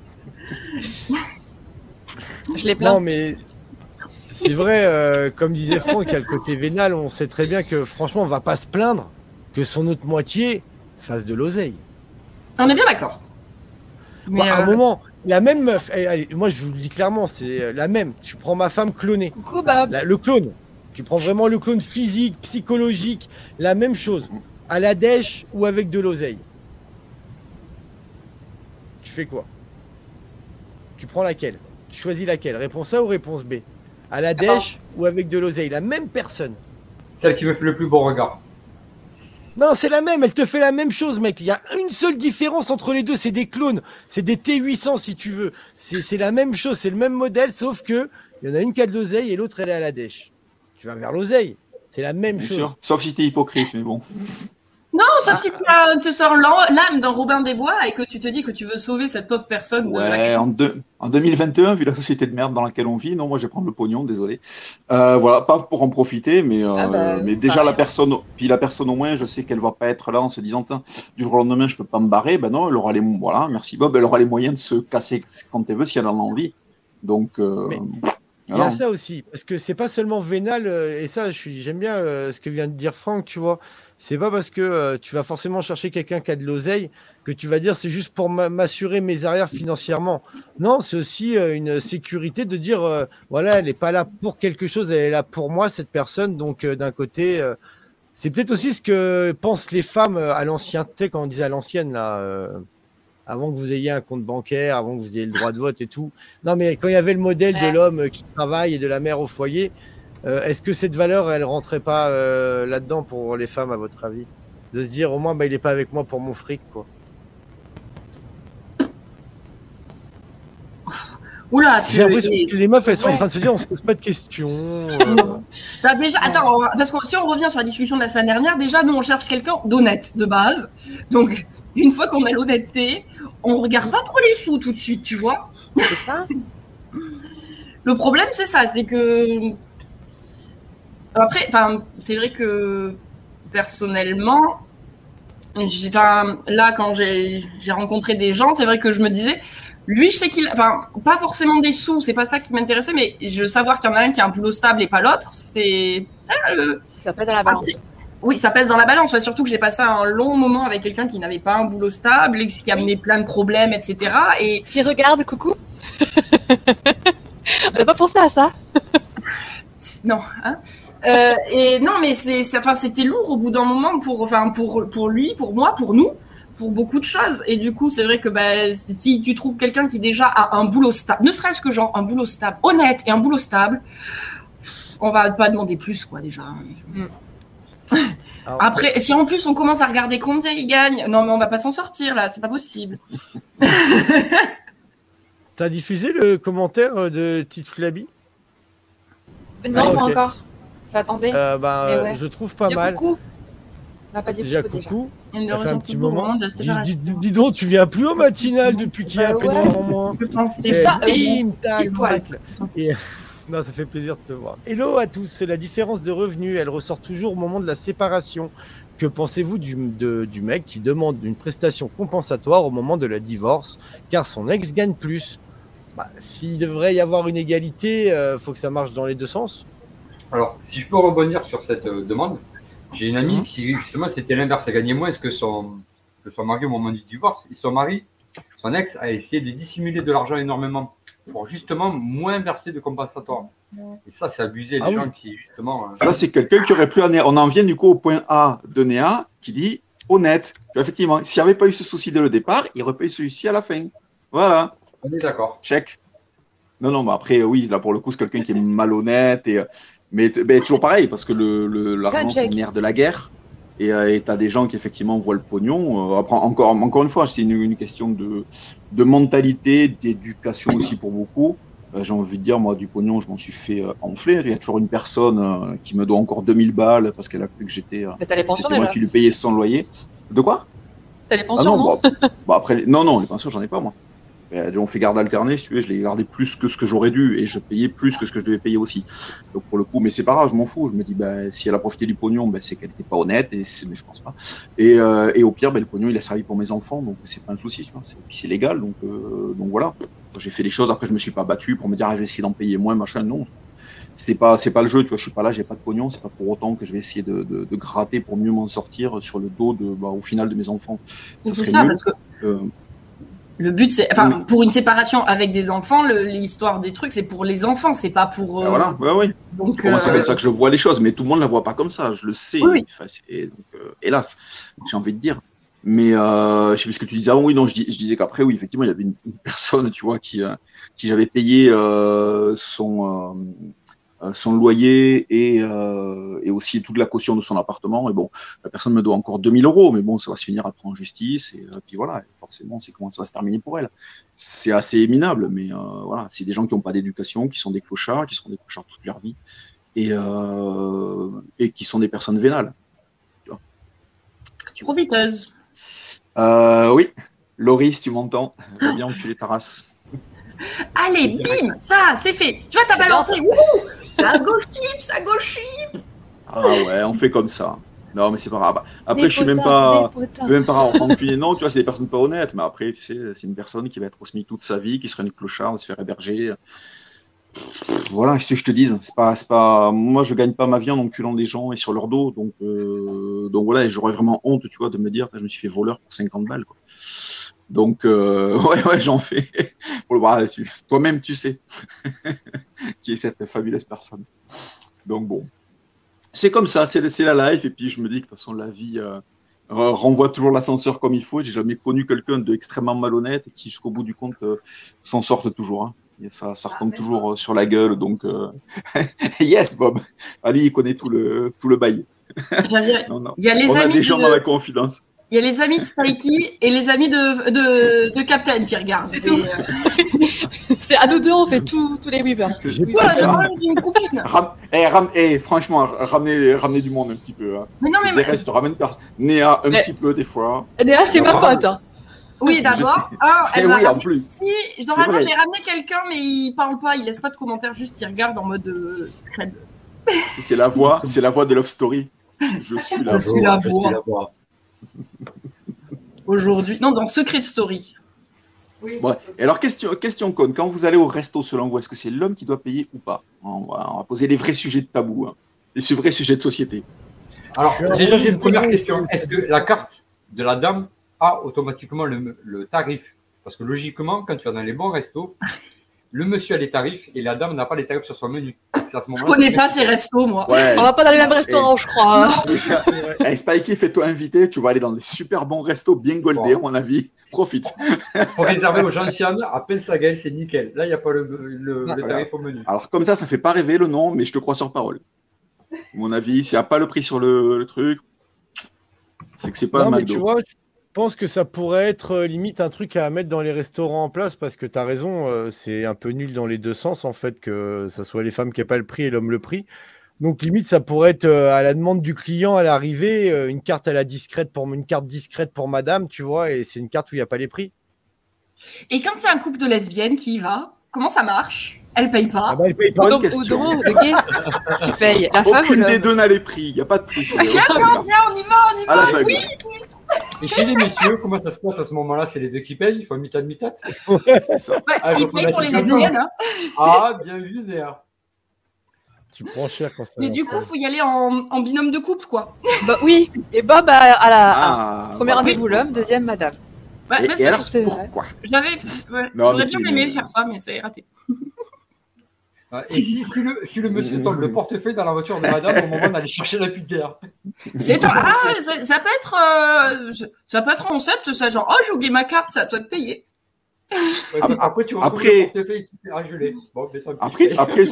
Je l'ai plein. Non, mais c'est vrai, euh, comme disait Franck, il y a le côté vénal. On sait très bien que franchement, on va pas se plaindre que son autre moitié fasse de l'oseille. On est bien d'accord. Mais, Bah, à un euh, moment, la même meuf, eh, allez, moi je vous le dis clairement, c'est euh, la même. Tu prends ma femme clonée, Coucou Bob. la- le clone. Tu prends vraiment le clone physique, psychologique, la même chose. À la dèche ou avec de l'oseille. Tu fais quoi? Tu prends laquelle? Tu choisis laquelle? Réponse A ou réponse B? À la dèche ou avec de l'oseille? La même personne. Celle qui me fait le plus beau regard. Non, c'est la même, elle te fait la même chose, mec. Il y a une seule différence entre les deux, c'est des clones. C'est des T800 si tu veux. C'est c'est la même chose, c'est le même modèle, sauf que il y en a une qui a de l'oseille et l'autre elle est à la dèche. Tu vas vers l'oseille. C'est la même Bien chose. sûr. Sauf si t'es hypocrite, mais bon. Non, sauf si tu as- te sors l'âme d'un Robin des Bois et que tu te dis que tu veux sauver cette pauvre personne. de Ouais, laquelle- en, deux- en 2021, vu la société de merde dans laquelle on vit, non, moi je vais prendre le pognon, désolé. Euh, voilà, pas pour en profiter, mais, euh, Ah bah, mais déjà pareil. la personne, puis la personne au moins, je sais qu'elle va pas être là en se disant, du jour au lendemain, je peux pas me barrer. Ben non, elle aura les, voilà, merci Bob, elle aura les moyens de se casser quand elle veut, si elle en a envie. Donc, euh, Mais- Il y voilà. a ça aussi, parce que c'est pas seulement vénal, euh, et ça, je suis, j'aime bien ce que vient de dire Franck, tu vois. C'est pas parce que euh, tu vas forcément chercher quelqu'un qui a de l'oseille que tu vas dire c'est juste pour m'a- m'assurer mes arrières financièrement. Non, c'est aussi euh, une sécurité de dire euh, voilà, elle est pas là pour quelque chose, elle est là pour moi, cette personne. Donc d'un côté, c'est peut-être aussi ce que pensent les femmes à l'ancien, tu sais, quand on disait à l'ancienne, là, avant que vous ayez un compte bancaire, avant que vous ayez le droit de vote et tout. Non, mais quand il y avait le modèle de l'homme qui travaille et de la mère au foyer, euh, est-ce que cette valeur, elle rentrait pas euh, là-dedans pour les femmes, à votre avis? De se dire, au moins, bah, il est pas avec moi pour mon fric, quoi. Oula, tu J'ai l'impression que les meufs, elles sont en train de se dire, on se pose pas de questions. euh, T'as déjà, attends, on parce que si on revient sur la discussion de la semaine dernière, déjà nous on cherche quelqu'un d'honnête de base. Donc une fois qu'on a l'honnêteté, on regarde pas trop les sous tout de suite, tu vois. C'est ça Le problème c'est ça, c'est que après, enfin, c'est vrai que personnellement, là quand j'ai rencontré des gens, c'est vrai que je me disais, lui, je sais qu'il, enfin, pas forcément des sous, c'est pas ça qui m'intéressait, mais je veux savoir qu'il y en a un qui a un boulot stable et pas l'autre, c'est, ah, euh, Ça pèse dans la balance. Oui, ça pèse dans la balance. Ouais, surtout que j'ai passé un long moment avec quelqu'un qui n'avait pas un boulot stable, et qui amenait plein de problèmes, etc. Et Qui regarde, coucou On n'a pas pensé à ça. non, hein. Euh, et non, mais c'est, c'est- enfin, c'était lourd au bout d'un moment pour, enfin, pour, pour lui, pour moi, pour nous, pour beaucoup de choses. Et du coup, c'est vrai que bah, si tu trouves quelqu'un qui déjà a un boulot stable, ne serait-ce que genre un boulot stable, honnête et un boulot stable, on va pas demander plus, quoi, déjà. Alors, Après, si en plus on commence à regarder combien il gagne, non, mais on va pas s'en sortir là, c'est pas possible. T'as diffusé le commentaire de Tite Flaby? Non, Ah, pas encore. J'attendais. Euh, bah, Eh ouais. je trouve pas mal. coucou. On n'a pas dit Déjà, coucou Ça fait un petit moment. Dis, donc, tu viens plus au matinal depuis qu'il y a à Bah peine ouais. un mois. Je pensais C'est ça, Non, ça fait plaisir de te voir. Hello à tous. La différence de revenus, elle ressort toujours au moment de la séparation. Que pensez-vous du, de- du mec qui demande une prestation compensatoire au moment de la divorce, car son ex gagne plus? Bah, S'il devrait y avoir une égalité, euh, faut que ça marche dans les deux sens. Alors, si je peux rebondir sur cette euh, demande, j'ai une amie Mhm. qui, justement, c'était l'inverse. Elle gagnait moins que son, que son mari au moment du divorce. Et son mari, son ex, a essayé de dissimuler de l'argent énormément pour justement moins verser de compensatoire. Et ça, c'est abusé. Les Ah oui. gens qui, justement. euh, Ça, c'est quelqu'un qui aurait pu en On en vient du coup au point A de Néa qui dit honnête. Effectivement, s'il n'y avait pas eu ce souci dès le départ, il aurait pas eu celui-ci à la fin. Voilà, on est d'accord. check. Non, non, mais après, oui, là pour le coup, c'est quelqu'un qui est malhonnête. Et, mais, toujours pareil, parce que l'argent, c'est le nerf de la guerre. Et euh, et t'as des gens qui effectivement voient le pognon. Euh, après, encore, encore une fois, c'est une, une question de, de mentalité, d'éducation aussi pour beaucoup. Euh, J'ai envie de dire, moi, du pognon, je m'en suis fait euh, enfler. Il y a toujours une personne qui me doit encore 2000 balles parce qu'elle a cru que j'étais Mais t'as les pensions c'était moi qui lui payais son loyer. De quoi? T'as les Ah pensions, non, non, bah, bah après, non, non, les pensions, j'en ai pas moi. Euh, on fait garde alternée, si tu veux, je l'ai gardé plus que ce que j'aurais dû et je payais plus que ce que je devais payer aussi. Donc pour le coup, mais c'est pas grave, je m'en fous. Je me dis, bah, si elle a profité du pognon, bah, c'est qu'elle était pas honnête, et mais je pense pas. Et, euh, et au pire, bah, le pognon, il a servi pour mes enfants, donc c'est pas un souci, tu vois. C'est- Puis c'est légal, donc, euh, donc voilà. J'ai fait les choses, après je me suis pas battu pour me dire, ah, je vais essayer d'en payer moins, machin, non. C'était pas, c'est pas le jeu, tu vois, je suis pas là, j'ai pas de pognon, c'est pas pour autant que je vais essayer de, de, de gratter pour mieux m'en sortir sur le dos de, bah, au final de mes enfants. Ça C'est serait ça, nul. parce que Euh, le but, c'est, enfin, pour une séparation avec des enfants, le- l'histoire des trucs, c'est pour les enfants, c'est pas pour. bah euh, voilà, ouais, ouais. Donc, Moi, c'est euh, comme ça que je vois les choses, mais tout le monde ne la voit pas comme ça, je le sais. Oui, oui. Enfin, donc, euh, hélas, j'ai envie de dire. Mais euh, je sais plus ce que tu disais avant, oui, non, je, dis- je disais qu'après, oui, effectivement, il y avait une, une personne, tu vois, qui, euh, qui j'avais payé euh, son, euh, euh, son loyer et, euh, et aussi toute la caution de son appartement. Et bon, la personne me doit encore 2000 euros, mais bon, ça va se finir après en justice. Et euh, puis voilà, forcément, c'est comment ça va se terminer pour elle. C'est assez minable, mais euh, voilà, c'est des gens qui n'ont pas d'éducation, qui sont des clochards, qui sont des clochards toute leur vie et, euh, et qui sont des personnes vénales. Tu vois. Si tu veux. profiteuse. Euh, oui, Laurie, si tu m'entends, va bien enculer ta race. Allez, bim, ça, c'est fait. Tu vois, t'as balancé. Wouhou C'est un gauche chip, c'est un gauche chip. Ah ouais, on fait comme ça. Non, mais c'est pas grave. Après, je suis même pas, même pas enculer. Non, tu vois, c'est des personnes pas honnêtes. Mais après, tu sais, c'est une personne qui va être au SMIC toute sa vie, qui serait une clocharde, se faire héberger. Voilà, ce que je te dise, c'est pas, c'est pas, moi je gagne pas ma vie en enculant des gens et sur leur dos, donc, euh, donc voilà, j'aurais vraiment honte, tu vois, de me dire, je me suis fait voleur pour 50 balles, quoi. Donc, euh, ouais, ouais, j'en fais. Tu- toi-même, tu sais qui est cette fabuleuse personne. Donc bon, c'est comme ça, c'est la life, et puis je me dis que de toute façon, la vie euh, re- renvoie toujours l'ascenseur comme il faut. J'ai jamais connu quelqu'un d'extrêmement malhonnête et qui, jusqu'au bout du compte, euh, s'en sorte toujours. hein. Et ça, ça retombe toujours sur la gueule, donc yes, Bob. Ah, lui, il connaît tout le, tout le bail. Il y a les On a des gens de- dans la confidence. Il y a les amis de Spikey et les amis de, de, de Captain qui regardent. C'est euh, à nous deux, on fait tous tous les weavers. Une eh, eh, franchement, ramenez, ramenez du monde un petit peu. Hein. Mais non, mais des restes, ramène personne. Néa, un Mais- petit peu des fois. Déjà, c'est ma pote. hein. oui, d'abord. m'a oui, en plus. Si, normalement, j'ai ramené quelqu'un, mais il parle pas, il laisse pas de commentaires, juste il regarde en mode euh, scred. C'est la voix, c'est la voix de Love Story. Je suis la Je voix. suis la Je voix. suis la voix. Aujourd'hui. Non, dans Secret Story. Ouais. Et alors, question, question conne, quand vous allez au resto selon vous, est-ce que c'est l'homme qui doit payer ou pas on va, on va poser les vrais sujets de tabou. hein. Et ce vrai sujet de société. Alors, déjà, j'ai une un- première question. Est-ce que la carte de la dame a automatiquement le, le tarif? Parce que logiquement, quand tu vas dans les bons restos, le monsieur a les tarifs et la dame n'a pas les tarifs sur son menu. C'est à ce Je connais pas ces restos, moi. Ouais. On va pas dans le même restaurant, je crois. hein. Ça. Eh, Spikey, fais-toi inviter, tu vas aller dans des super bons restos bien goldés, à mon avis. Profite. faut réserver aux gentianes à Pensaguel, c'est nickel. Là, il n'y a pas le, le- Ah, le voilà. tarif au menu. Alors, comme ça, ça fait pas rêver le nom, mais je te crois sur parole. À mon avis, s'il n'y a pas le prix sur le, le truc, c'est que c'est pas Non, un mais McDo. tu vois, je pense que ça pourrait être euh, limite un truc à mettre dans les restaurants en place parce que tu as raison, euh, c'est un peu nul dans les deux sens en fait, que ça soit les femmes qui n'aient pas le prix et l'homme le prix. Donc limite, ça pourrait être euh, à la demande du client à l'arrivée, euh, une carte à la discrète pour une carte discrète pour madame, tu vois, et c'est une carte où il n'y a pas les prix. Et quand c'est un couple de lesbiennes qui y va, comment ça marche? Elle paye Ah pas. bah, elle paye pas. Donc, question. paye La femme ou Aucune des deux n'a les prix. Il n'y a pas de prix. Viens, on y va, on y va. Et chez les messieurs, comment ça se passe à ce moment-là? C'est les deux qui payent Il faut un mi-tas de mi-tas C'est ça. Ouais, Ah, ils payent pour les lesbiennes. Hein. Ah, bien vu, Zéa. Tu prends cher quand ça. Mais du coup, faut y aller en, en binôme de couple, quoi. Bah oui. Et Bob à, à la à- Ah, premier voilà. rendez-vous l'homme, deuxième madame. Ouais, Et, bah, et alors, pourquoi? J'avais. Ouais, Non, mais bien aimé faire ça, mais c'est raté. Ah, Et si, si le, si le monsieur tombe le portefeuille dans la voiture de madame au moment d'aller chercher la pitière C'est toi. Ah, ça, ça peut être. euh, ça peut être un concept, ça, genre, oh, j'ai oublié ma carte, c'est à toi de payer. Ouais, Après, tu après- le portefeuille qui. Bon, pis. Après, après,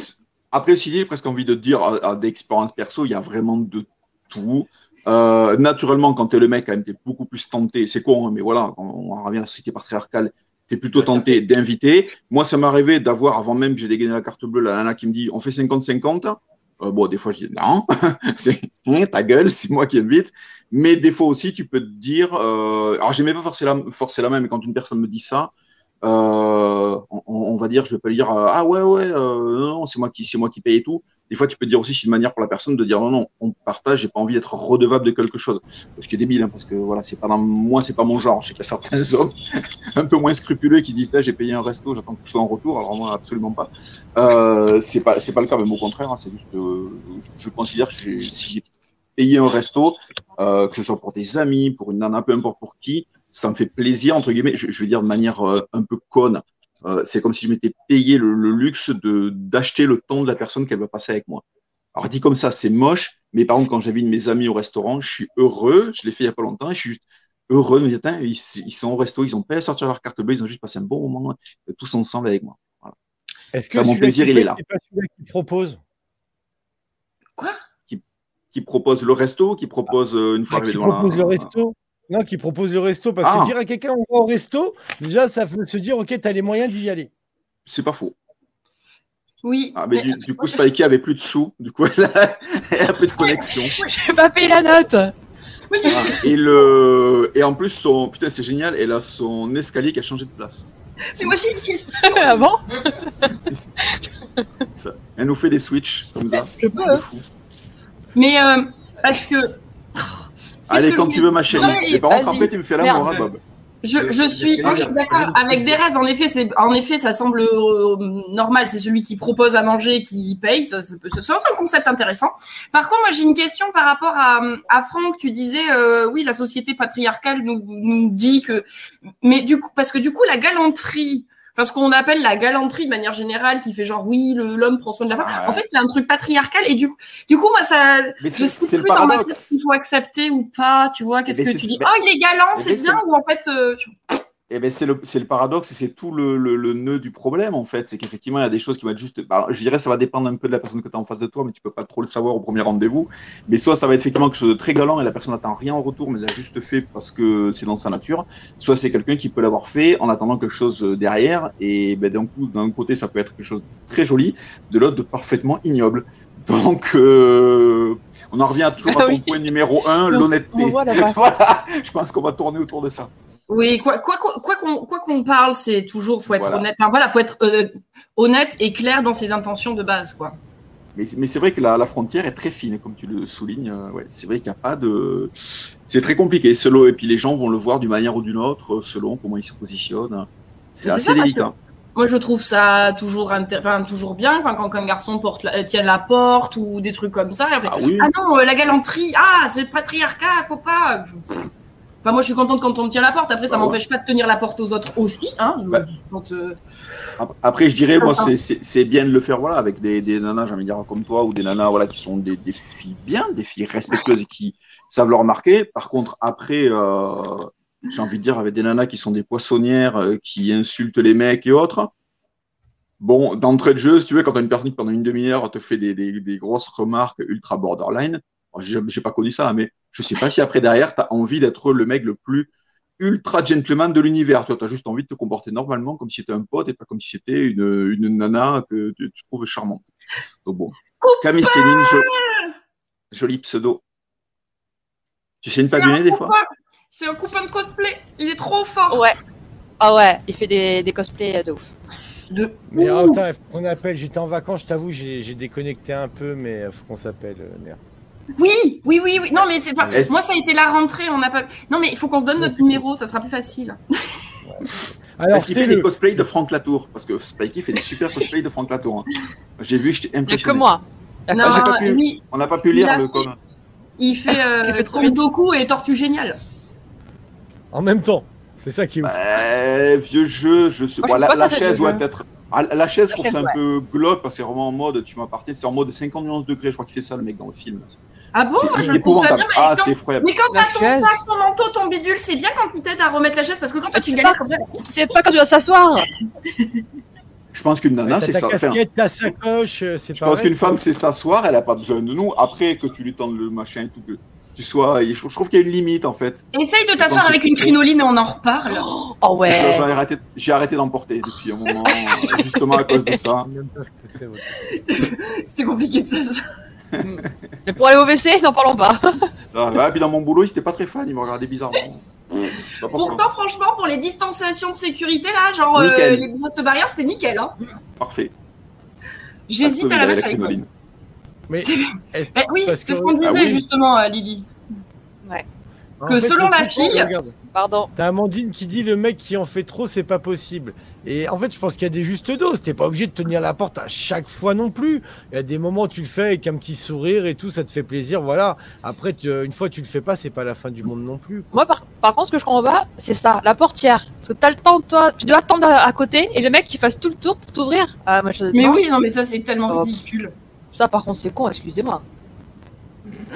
après si j'ai presque envie de te dire, à, à d'expérience perso, il y a vraiment de tout. Euh, naturellement, quand tu es le mec, quand même, tu es beaucoup plus tenté. C'est con, hein, mais voilà, on, on revient à la société patriarcale. Tu es plutôt tenté d'inviter. Moi, ça m'est arrivé d'avoir, avant même que j'ai dégainé la carte bleue, la nana qui me dit on fait 50-50. Euh, bon, des fois, je dis non, c'est hein, ta gueule, c'est moi qui invite. Mais des fois aussi, tu peux te dire. Euh, alors, j'aimais pas forcer la, forcer la main, mais quand une personne me dit ça, euh, on, on va dire, je vais pas lui dire euh, ah ouais ouais, non, non, c'est moi qui c'est moi qui paye et tout. Des fois, tu peux dire aussi, c'est une manière pour la personne de dire non non, on partage, j'ai pas envie d'être redevable de quelque chose. Ce qui est débile, hein, parce que voilà, c'est pas dans, moi, c'est pas mon genre. Je sais qu'il y a certains hommes un peu moins scrupuleux qui disent là, j'ai payé un resto, j'attends que je sois en retour. Alors moi, absolument pas. Euh, c'est pas c'est pas le cas, même au contraire. hein, c'est juste, je, je considère que j'ai- si j'ai payé un resto, euh, que ce soit pour des amis, pour une nana, peu importe pour qui, ça me fait plaisir, entre guillemets, je, je veux dire de manière euh, un peu conne. Euh, c'est comme si je m'étais payé le, le luxe de d'acheter le temps de la personne qu'elle va passer avec moi. Alors dit comme ça, c'est moche, mais par contre, quand j'invite mes amis au restaurant, je suis heureux, je l'ai fait il y a pas longtemps, et je suis juste heureux de me dire, ils, ils sont au resto, ils ont pas à sortir leur carte bleue, ils ont juste passé un bon moment euh, tous ensemble avec moi. Est-ce Ça, mon plaisir, qui il est là. C'est pas celui-là qui propose? Quoi? Qui propose le resto, qui propose euh, une fois Ah, arrivé qui devant la- propose le resto? Non, qui propose le resto. Parce Ah. que dire à quelqu'un on va au resto, déjà, ça fait se dire, ok, tu as les moyens d'y aller. C'est pas faux. Oui. Ah, mais mais- du, du coup, Spikey avait plus de sous, du coup, elle a, elle a plus de connexion. J'ai pas payé la note. Oui, j'ai- Ah, et, le... et en plus, son... putain, c'est génial, elle a son escalier qui a changé de place. mais moi, j'ai une question. ah bon Ça. Elle nous fait des switches comme ça. Je peux. Fou. Mais euh, parce que Allez, quand je tu veux, ma chérie. Mais par contre, après, tu me fais la mort, hein, Bob. je, je suis, je suis d'accord avec Derez. En effet, c'est, en effet, ça semble euh, normal. C'est celui qui propose à manger qui paye. Ça, ça peut- ça, c'est un concept intéressant. Par contre, moi, j'ai une question par rapport à, à Franck. Tu disais, euh, oui, la société patriarcale nous, nous dit que, mais du coup, parce que du coup, la galanterie. Parce qu'on appelle la galanterie de manière générale, qui fait genre oui, le- l'homme prend soin de la femme. Ouais. En fait, c'est un truc patriarcal et du coup, du coup, moi, ça, Mais je sais c'est le plus dans ma tête paradoxe. faut accepter ou pas, tu vois. Qu'est-ce que tu dis Oh, il est galant, c'est c'est- bien, ou en fait, euh, tu- Eh ben, c'est le, le paradoxe et c'est tout le, le, le nœud du problème, en fait. C'est qu'effectivement, il y a des choses qui vont être juste. bah, je dirais, ça va dépendre un peu de la personne que tu as en face de toi, mais tu peux pas trop le savoir au premier rendez-vous. Mais soit ça va être effectivement quelque chose de très galant et la personne n'attend rien en retour, mais l'a juste fait parce que c'est dans sa nature. Soit c'est quelqu'un qui peut l'avoir fait en attendant quelque chose derrière. Et ben, d'un coup, d'un côté, ça peut être quelque chose de très joli, de l'autre, de parfaitement ignoble. Donc, euh, on en revient toujours à ton Oui. point numéro un, On l'honnêteté. voilà, je pense qu'on va tourner autour de ça. Oui, quoi quoi quoi quoi qu'on quoi qu'on parle, c'est toujours faut être Voilà. honnête. Enfin voilà, faut être euh, honnête et clair dans ses intentions de base, quoi. Mais, mais c'est vrai que la, la frontière est très fine, comme tu le soulignes. euh, ouais, c'est vrai qu'il n'y a pas de. C'est très compliqué, selon. Et puis les gens vont le voir d'une manière ou d'une autre, selon comment ils se positionnent. C'est assez ça, délicat. Moi, je trouve ça toujours, enfin, toujours bien enfin, quand un garçon porte la- tient la porte ou des trucs comme ça. Ah oui. Ah non, euh, la galanterie, ah, c'est le patriarcat, faut pas. Je-. Enfin, moi, je suis contente quand on me tient la porte. Après, ça Ah ouais. m'empêche pas de tenir la porte aux autres aussi. Hein, Bah. quand, euh, Ap- Après, je dirais, moi, Enfin. c'est- c'est bien de le faire voilà, avec des, des nanas, j'ai envie de dire, comme toi, ou des nanas voilà, qui sont des, des filles bien, des filles respectueuses et qui savent le remarquer. Par contre, après, euh, j'ai envie de dire, avec des nanas qui sont des poissonnières, euh, qui insultent les mecs et autres. Bon, d'entrée de jeu, si tu veux, quand as une personne qui pendant une demi-heure te fait des, des grosses remarques ultra borderline, j'ai j'ai pas connu ça, mais je sais pas si après derrière, tu as envie d'être le mec le plus ultra gentleman de l'univers. Tu as juste envie de te comporter normalement comme si c'était un pote et pas comme si c'était une, une nana que tu, tu trouves charmante. Donc bon. Camille Céline, jo- joli pseudo. Tu sais ne pas des fois. C'est un copain de cosplay. Il est trop fort. Ouais. Ah ouais, il fait des, des cosplays de ouf. De Mais ouf. attends, il faut qu'on appelle. J'étais en vacances, je t'avoue, j'ai j'ai déconnecté un peu, mais il faut qu'on s'appelle. euh, Néa. Oui, oui, oui, oui. Non, mais c'est. Moi, ça a été la rentrée. On n'a pas. Non, mais il faut qu'on se donne notre numéro. Ça sera plus facile. Alors, Est-ce qu'il fait des cosplays de Franck Latour? Parce que Spikey fait des super cosplays de Franck Latour. hein. J'ai vu, j'étais Il n'y a que impressionné. moi. Ah, Non, j'ai pas pu- lui, On n'a pas pu lire a le fait- com. il fait, euh, Il fait trop Count vite. Doku et Tortue Géniale. En même temps. C'est ça qui est ouf. Euh, vieux jeu, je sais Moi, pas. je La, la chaise, ouais, peut-être. Ah, la chaise, je trouve que c'est un peu glauque parce que c'est vraiment en mode, tu m'appartiens, c'est en mode 51 degrés, je crois qu'il fait ça le mec dans le film. Ah bon? C'est Je le trouve ça épouvantable. bien. Mais Ah, c'est effroyable. Mais quand t'as ton sac, ton manteau, ton bidule, c'est bien quand il t'aide à remettre la chaise parce que quand toi Ah, tu galères sais comme ça. Tu sais pas quand tu dois s'asseoir. Je pense qu'une nana, c'est ça. Casquette, ta sacoche, euh, c'est je pareil. pense qu'une femme, c'est s'asseoir, elle a pas besoin de nous. Après que tu lui tendes le machin et tout, que tu sois. Je trouve je trouve qu'il y a une limite en fait. Essaye de t'asseoir avec une crinoline et on en reparle. Oh ouais. J'ai arrêté, j'ai arrêté d'emporter depuis un moment, justement à cause de ça. C'était compliqué de ça. Mais pour aller au WC, n'en parlons pas. ça ouais, puis dans mon boulot, il était pas très fan, il me regardait bizarrement. Pourtant, franchement, pour les distanciations de sécurité, là, genre euh, les gestes barrières, c'était nickel. Hein. Parfait. J'hésite à la mettre avec moi. Mais est-ce Eh oui, Parce c'est que- ce qu'on disait Ah oui. justement, euh, Lily. En que selon la truc, fille- regarde, Pardon. T'as Amandine qui dit le mec qui en fait trop, c'est pas possible. Et en fait, je pense qu'il y a des justes doses. T'es pas obligé de tenir la porte à chaque fois non plus. Il y a des moments où tu le fais avec un petit sourire et tout, ça te fait plaisir. Voilà. Après, tu- une fois que tu le fais pas, c'est pas la fin du monde non plus. Moi, par, par contre, ce que je comprends pas, c'est ça, la portière. Parce que t'as le temps, toi, tu dois attendre à, à côté et le mec qui fasse tout le tour pour t'ouvrir. Ah, moi, je... Mais non, oui, non, mais ça, c'est tellement Oh. ridicule. Ça, par contre, c'est con, excusez-moi.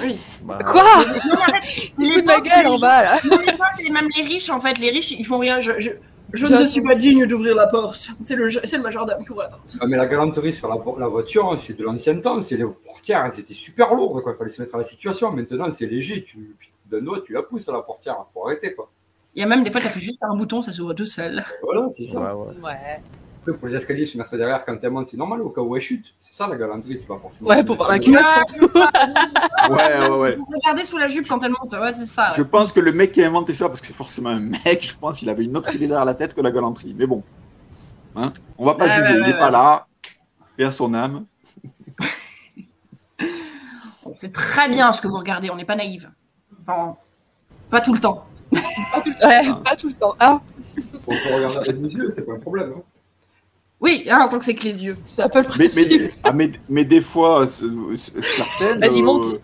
Oui. Bah, Quoi Non, en fait, de ma gueule en bas, là. Non, mais ça, c'est même les riches, en fait. Les riches, ils font rien. Je, je, je Je- ne suis pas digne d'ouvrir la porte. C'est le, c'est le majordome qui ouvre la porte. Ah, mais la galanterie sur la, vo- la voiture, hein, c'est de l'ancien temps. C'est les portières, hein, c'était super lourd. Il fallait se mettre à la situation. Maintenant, c'est léger. Tu, d'un doigt, tu la pousses à la portière. Faut arrêter. Quoi. Il y a même des fois, tu appuies juste sur un bouton, ça s'ouvre tout seul. Voilà, c'est ça. ouais, ouais. Ouais. Après, pour les escaliers, se mettre derrière quand elle monte, c'est normal au cas où elle chute. C'est ça la galanterie, c'est pas forcément. Ouais, pour voir la Ouais, culotte. Ouais, ouais, ouais. Regardez sous la jupe quand elle monte. Ouais, c'est ça. Je pense que le mec qui a inventé ça, parce que c'est forcément un mec, je pense qu'il avait une autre idée derrière la tête que la galanterie. Mais bon, hein, on va pas Ouais, juger, ouais, il n'est pas là. Et à son âme. C'est très bien ce que vous regardez, on n'est pas naïve. Enfin, pas tout le temps. Pas tout, ouais, pas tout le temps. Ah, Faut, faut regarder avec les yeux, c'est pas un problème. hein. Oui, hein, en tant que c'est que les yeux. c'est un peu le Mais, principe. mais, ah, mais, mais des fois, c'est- certaines. Vas-y, monte.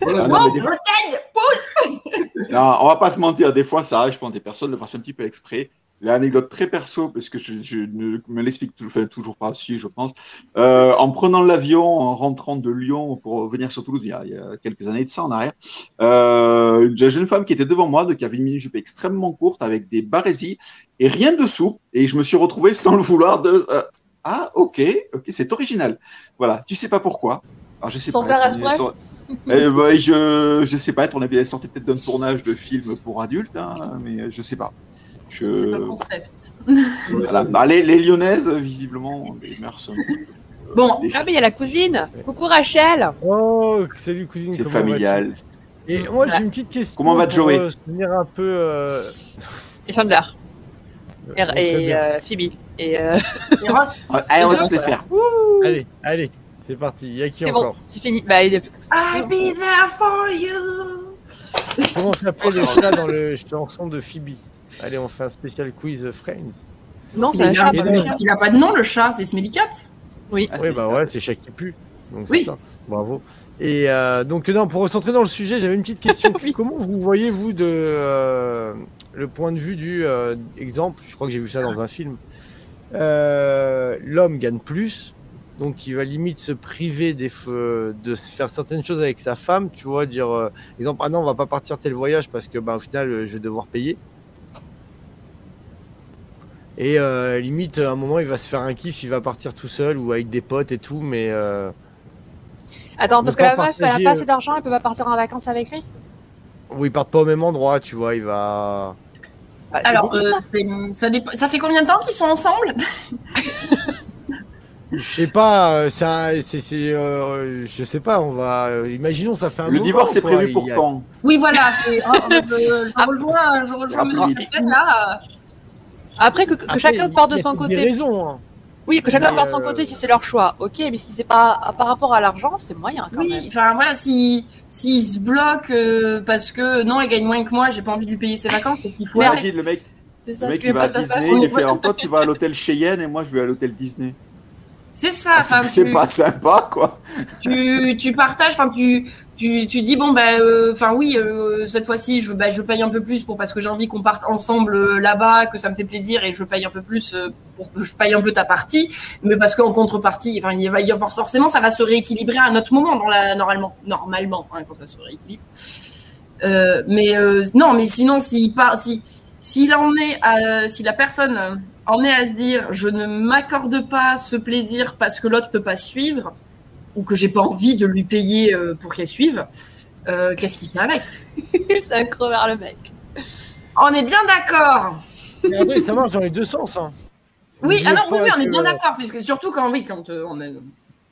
voilà, non, mais des- Bretagne Pousse non, on va pas se mentir, des fois ça arrive, je pense, des personnes le fassent un petit peu exprès. L'anecdote très perso, parce que je, je ne me l'explique toujours, enfin, toujours pas, si je pense. Euh, en prenant l'avion, en rentrant de Lyon pour venir sur Toulouse, il y a, il y a quelques années de ça en arrière, euh, une jeune femme qui était devant moi, donc qui avait une mini-jupe extrêmement courte avec des barésies et rien dessous. Et je me suis retrouvé sans le vouloir de. euh, ah, ok, ok, c'est original. Voilà, tu sais pas pourquoi. Alors, je sais pas. son- Eh ben, je, je sais pas, on avait sorti peut-être d'un tournage de film pour adultes, hein, mais je sais pas. C'est le Je, concept. voilà. Bah, les, les Lyonnaises, visiblement, les mœurs sont. Bon. des- Ah, mais il y a la cousine. Coucou Rachel. Oh, salut cousine. C'est familial. Et moi, j'ai une petite question. Comment va pour, Joey euh, se tenir un peu. euh, Et Chandler. Et, très et euh, Phoebe. Et euh, Et Ross Ah, Allez, on va tous les faire. Allez, allez, c'est parti. Il y a qui c'est bon, encore c'est fini. Bah, il est plus. I'll be there for you. Comment s'appelle le chat dans le chanson de Phoebe? Allez, on fait un spécial quiz Friends. Non, il, chat, a, il a- il a pas de nom, le chat, c'est Smelly Cat. Oui. Ah, Oui, c'est bah ouais, c'est chat qui pue. Donc c'est Oui. ça. Bravo. Et euh, donc non, pour recentrer dans le sujet, j'avais une petite question. Oui. Comment vous voyez vous de euh, le point de vue du euh, exemple? Je crois que j'ai vu ça dans un film. Euh, L'homme gagne plus, donc il va limite se priver des de faire certaines choses avec sa femme. Tu vois, dire euh, exemple, ah non, on va pas partir tel voyage parce que bah, au final, je vais devoir payer. Et euh, limite, à un moment, il va se faire un kiff, il va partir tout seul ou avec des potes et tout, mais euh, Attends, parce que la meuf, elle a pas assez d'argent, elle peut pas partir en vacances avec lui? Ou ils partent pas au même endroit, tu vois, il va. Bah, Alors, euh, ça. ça, dépend- ça fait combien de temps qu'ils sont ensemble? Je sais pas, c'est c'est, euh, je sais pas, on va. imaginons, ça fait un Le moment, divorce est prévu pour a- quand? Oui, voilà, c'est. hein, je, je rejoins, je rejoins là. Après, que, que Après, chacun part de son côté. raisons. hein. Oui, que chacun Mais, part de son euh, côté si c'est leur choix. Ok, mais si c'est pas par rapport à l'argent, c'est moyen quand même. Oui, enfin voilà, si s'il se bloque euh, parce que non, il gagne moins que moi, j'ai pas envie de lui payer ses vacances parce qu'il faut. Imagine le mec, C'est ça, le mec il va à Disney, il fait alors toi tu vas à l'hôtel Cheyenne et moi je vais à l'hôtel Disney. C'est ça. Ah, c'est enfin, c'est tu- pas sympa quoi. tu, tu partages, enfin tu, tu, tu dis bon bah, euh, enfin oui, euh, cette fois-ci je, bah, je paye un peu plus pour parce que j'ai envie qu'on parte ensemble euh, là-bas, que ça me fait plaisir et je paye un peu plus euh, pour que je paye un peu ta partie, mais parce qu'en contrepartie, enfin il va y avoir forcément ça va se rééquilibrer à un autre moment dans la normalement, normalement hein, quand ça se rééquilibre. Mais non, mais sinon s'il part, si s'il en est, si la personne en est à se dire je ne m'accorde pas ce plaisir parce que l'autre peut pas suivre ou que j'ai pas envie de lui payer euh, pour qu'elle suive, euh, qu'est-ce qu'il fait avec? C'est un crevard le mec. On est bien d'accord. Ça marche dans les deux sens. Hein. Oui, alors oui, on est bien d'accord, puisque surtout quand oui, quand euh, on est,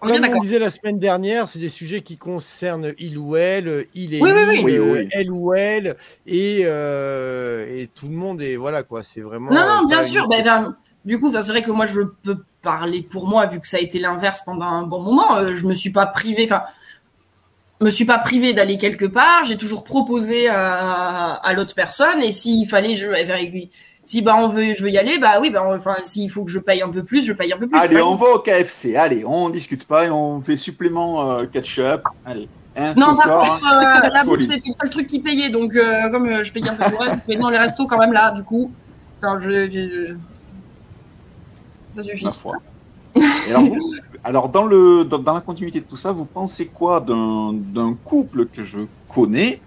on est bien Comme on disait la semaine dernière, c'est des sujets qui concernent il ou elle, il et Oui, oui, il, oui. Oui, euh, oui. elle ou elle, et, euh, et tout le monde. Et voilà quoi, c'est vraiment. Non, euh, non, bien pas sûr. ben, ben, du coup, enfin, c'est vrai que moi, je peux parler pour moi, vu que ça a été l'inverse pendant un bon moment. Euh, je me suis pas privée, enfin, me suis pas privée d'aller quelque part. J'ai toujours proposé à, à l'autre personne, et s'il fallait, je eh ben, lui. Si bah on veut, je veux y aller, bah oui, bah enfin s'il faut que je paye un peu plus, je paye un peu plus. Allez, Enfin, on va au KFC. Allez, on discute pas et on fait supplément euh, ketchup. Allez, hein, Non, par soir. contre, euh, la bouffe, Folie. c'était le seul truc qui payait. Donc, euh, comme je payais un peu pour elle, dans les restos quand même là, du coup. Je, je- Ça suffit. ma foi. Et alors, vous- alors, dans, le, dans, dans la continuité de tout ça, vous pensez quoi d'un couple que je connais,